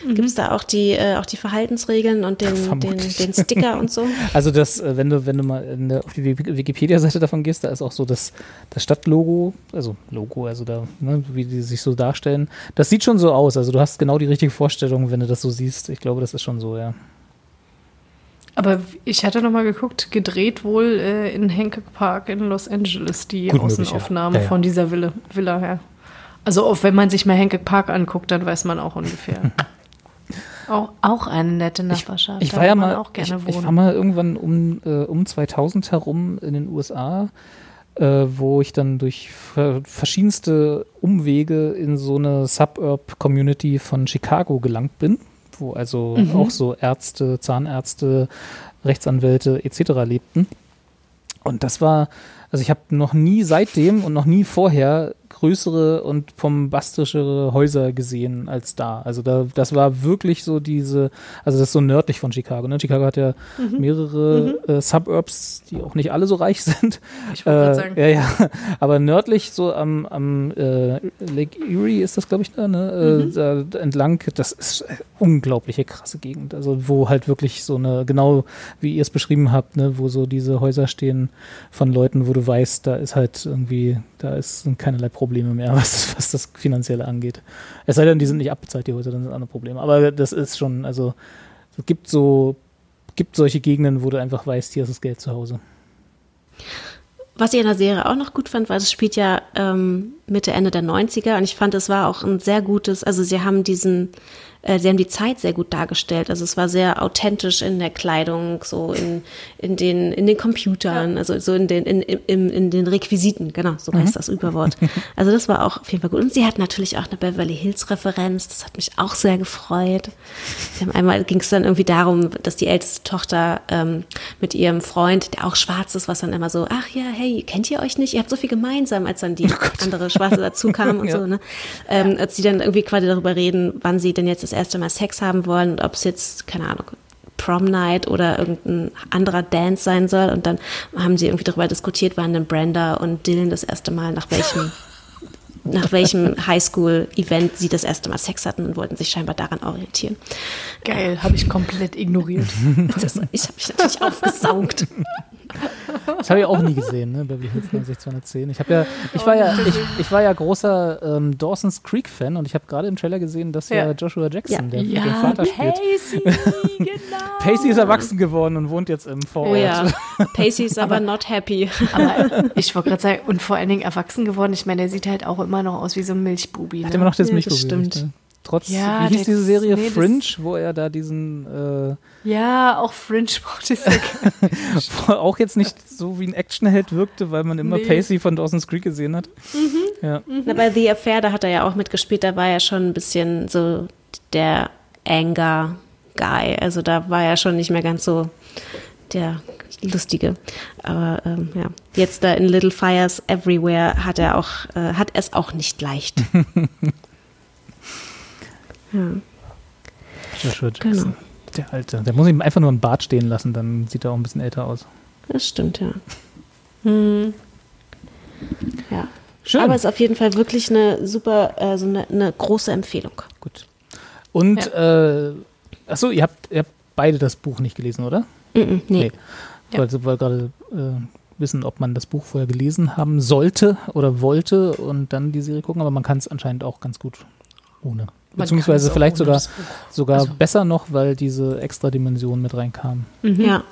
Gibt es da auch die, äh, auch die Verhaltensregeln und den, den, den Sticker und so? Also das, äh, wenn du, wenn du mal in der, auf die Wiki- Wikipedia-Seite davon gehst, da ist auch so das, das Stadtlogo, also Logo, also da, ne, wie die sich so darstellen. Das sieht schon so aus. Also du hast genau die richtige Vorstellung, wenn du das so siehst. Ich glaube, das ist schon so, ja. Aber ich hatte noch mal geguckt, gedreht wohl äh, in Hancock Park in Los Angeles, die Gut möglich, ja. Außenaufnahme Ja, ja. von dieser Villa, Villa her. Also auch wenn man sich mal Hancock Park anguckt, dann weiß man auch ungefähr. auch, auch eine nette Nachbarschaft. Ich da war ja mal, auch ich, gerne ich wohnen. war mal irgendwann um, äh, um 2000 herum in den USA, äh, wo ich dann durch ver verschiedenste Umwege in so eine Suburb-Community von Chicago gelangt bin, wo also Mhm. auch so Ärzte, Zahnärzte, Rechtsanwälte etc. lebten. Und das war, also ich habe noch nie seitdem und noch nie vorher größere und bombastischere Häuser gesehen als da. Also da, das war wirklich so diese, also das ist so nördlich von Chicago. Ne? Chicago hat ja Mhm. mehrere äh, Suburbs, die auch nicht alle so reich sind. Ich wollte gerade sagen. Ja, ja. Aber nördlich, so am, am äh, Lake Erie ist das, glaube ich, da, ne? Mhm. Äh, da entlang, das ist äh, unglaubliche krasse Gegend. Also wo halt wirklich so eine, genau wie ihr es beschrieben habt, ne, wo so diese Häuser stehen von Leuten, wo du weißt, da ist halt irgendwie, da ist sind keinerlei Probleme mehr, was das, was das Finanzielle angeht. Es sei denn, die sind nicht abbezahlt, die Häuser, dann sind andere Probleme. Aber das ist schon, also es gibt so, gibt solche Gegenden, wo du einfach weißt, hier ist das Geld zu Hause. Was ich in der Serie auch noch gut fand, war, das spielt ja ähm, Mitte, Ende der 90er und ich fand, es war auch ein sehr gutes, also sie haben diesen, äh, sie haben die Zeit sehr gut dargestellt. Also es war sehr authentisch in der Kleidung, so in, in den, in den Computern, also so in den, in, in, in den Requisiten, genau, so heißt das Überwort. Also das war auch auf jeden Fall gut. Und sie hat natürlich auch eine Beverly Hills Referenz, das hat mich auch sehr gefreut. Sie haben einmal ging es dann irgendwie darum, dass die älteste Tochter ähm, mit ihrem Freund, der auch schwarz ist, was dann immer so, ach ja, hey, kennt ihr euch nicht? Ihr habt so viel gemeinsam, als dann die andere Schwarze dazu kam und Ja. so, ne? Ähm, als sie dann irgendwie quasi darüber reden, wann sie denn jetzt das erste Mal Sex haben wollen und ob es jetzt, keine Ahnung, Prom Night oder irgendein anderer Dance sein soll. Und dann haben sie irgendwie darüber diskutiert, wann denn Brenda und Dylan das erste Mal nach welchem nach welchem Highschool-Event sie das erste Mal Sex hatten und wollten sich scheinbar daran orientieren. Geil, habe ich komplett ignoriert. Das, ich habe mich natürlich aufgesaugt. Das habe ich auch nie gesehen, ne? Beverly Hills 90210. Ich habe ja, ich war ja, ich, ich war ja großer ähm, Dawson's Creek Fan und ich habe gerade im Trailer gesehen, dass ja, Ja. Joshua Jackson, Ja. der Ja, den Vater spielt. Pacey, genau. Pacey ist erwachsen geworden und wohnt jetzt im Vorort. Oh ja, Pacey ist aber, not happy. Aber ich wollte gerade sagen, und vor allen Dingen erwachsen geworden. Ich meine, der sieht halt auch immer noch aus wie so ein Milchbubi. Hat Ne? immer noch das Ja, das Milchbubi. stimmt. Ne? Trotz, Ja, wie hieß diese Serie nee, Fringe, wo er da diesen äh, Ja, auch Fringe mochte ich sehr er auch jetzt nicht so wie ein Actionheld wirkte, weil man immer Nee. Pacey von Dawson's Creek gesehen hat. Ja. Na, bei The Affair, da hat er ja auch mitgespielt, da war er schon ein bisschen so der Anger-Guy. Also da war er schon nicht mehr ganz so der Lustige. Aber ähm, ja, jetzt da in Little Fires Everywhere hat er auch, äh, hat es auch nicht leicht. ja, Joshua Jackson. Genau. Der Alte. Der muss ihm einfach nur einen Bart stehen lassen, dann sieht er auch ein bisschen älter aus. das stimmt, ja. Hm. Ja. Schön. Aber es ist auf jeden Fall wirklich eine super, also eine, eine große Empfehlung. Gut. Und, äh, achso, ihr habt, ihr habt beide das Buch nicht gelesen, oder? Mm, nee. Ich wollte wollte gerade äh, wissen, ob man das Buch vorher gelesen haben sollte oder wollte und dann die Serie gucken, aber man kann es anscheinend auch ganz gut ohne. Beziehungsweise vielleicht sogar, das sogar Also- besser noch, weil diese extra Dimension mit reinkam. Ja,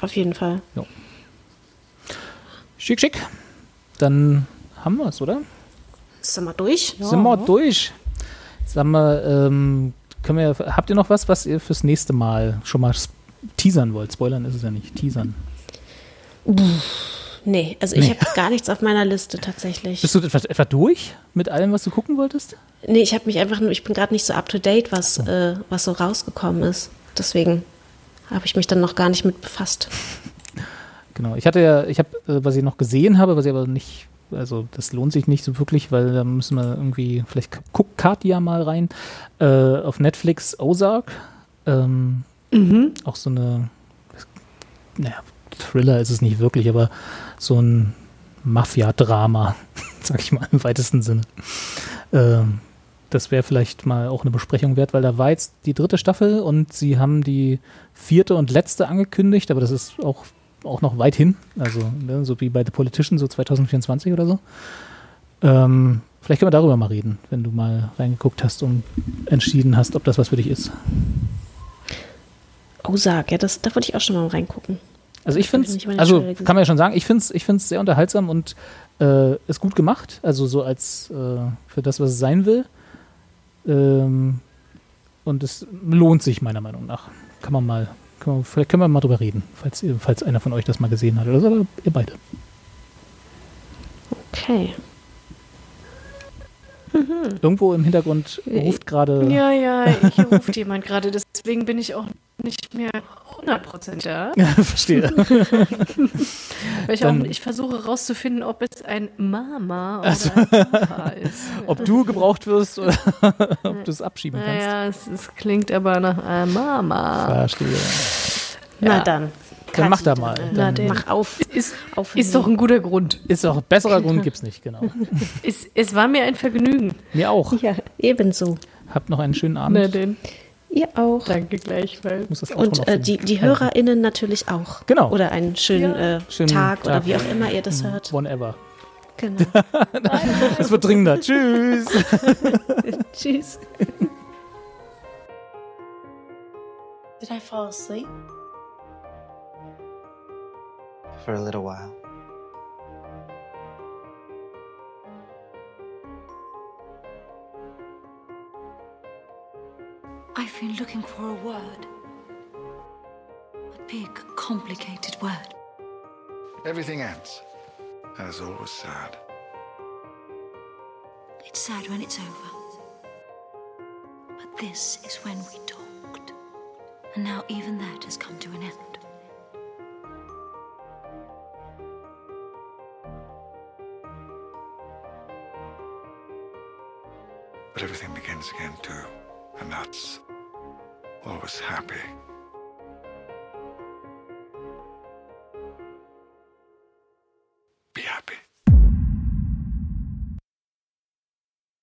auf jeden Fall. Schick, schick. Dann haben wir es, oder? Sind wir durch? Sind wir durch. Haben wir, ähm, können wir, habt ihr noch was, was ihr fürs nächste Mal schon mal teasern wollt? Spoilern ist es ja nicht, teasern. Nee, also ich Nee. habe gar nichts auf meiner Liste tatsächlich. Bist du etwa, etwa durch mit allem, was du gucken wolltest? Nee, ich habe mich einfach nur, ich bin gerade nicht so up to date, was, äh, was so rausgekommen ist. Deswegen habe ich mich dann noch gar nicht mit befasst. Genau. Ich hatte ja, ich habe, äh, was ich noch gesehen habe, was ich aber nicht, also das lohnt sich nicht so wirklich, weil da müssen wir irgendwie, vielleicht guckt Katja mal rein, äh, auf Netflix Ozark. Ähm, Auch so eine, naja, Thriller ist es nicht wirklich, aber so ein Mafia-Drama, sag ich mal im weitesten Sinne. Ähm, das wäre vielleicht mal auch eine Besprechung wert, weil da war jetzt die dritte Staffel und sie haben die vierte und letzte angekündigt, aber das ist auch, auch noch weit hin, also ne, so wie bei The Politician, so 2024 oder so. Ähm, vielleicht können wir darüber mal reden, wenn du mal reingeguckt hast und entschieden hast, ob das was für dich ist. Ozark, ja, das, da wollte ich auch schon mal reingucken. Also ich finde es, also kann man ja schon sagen, ich finde es ich find's sehr unterhaltsam und äh, ist gut gemacht, also so als äh, für das, was es sein will. Ähm, und es lohnt sich meiner Meinung nach. Kann man mal, kann man, vielleicht können wir mal drüber reden, falls, falls einer von euch das mal gesehen hat oder so, aber ihr beide. Okay. Irgendwo im Hintergrund ruft gerade. Ja, ja, hier ruft jemand gerade, deswegen bin ich auch nicht mehr 100% da. Verstehe. Weil ich, auch, ich versuche herauszufinden, ob es ein Mama oder Ach so. ein Papa ist. ob du gebraucht wirst oder ob du es abschieben kannst. Naja, es, es klingt aber nach einem Mama. Verstehe. Na Ja. dann. Dann mach da mal. Na Dann. Mach auf. Ist, auf ist doch ein guter Grund. ist auch besserer Grund gibt's nicht, genau. Es, es war mir ein Vergnügen. Mir auch. Ja, ebenso. Habt noch einen schönen Abend. Na denn. Ihr auch. Danke gleichfalls. Und äh, die, die HörerInnen natürlich auch. Genau. Oder einen schönen, äh, Schönen Tag, oder Tag. wie auch immer ihr das hört. Whenever. Genau. Es wird dringender. Tschüss. Tschüss. Did I fall asleep? For a little while. I've been looking for a word. A big, complicated word. Everything ends. And it's always sad. It's sad when it's over. But this is when we talked. And now even that has come to an end. But everything begins again too. And that's always happy. Be happy.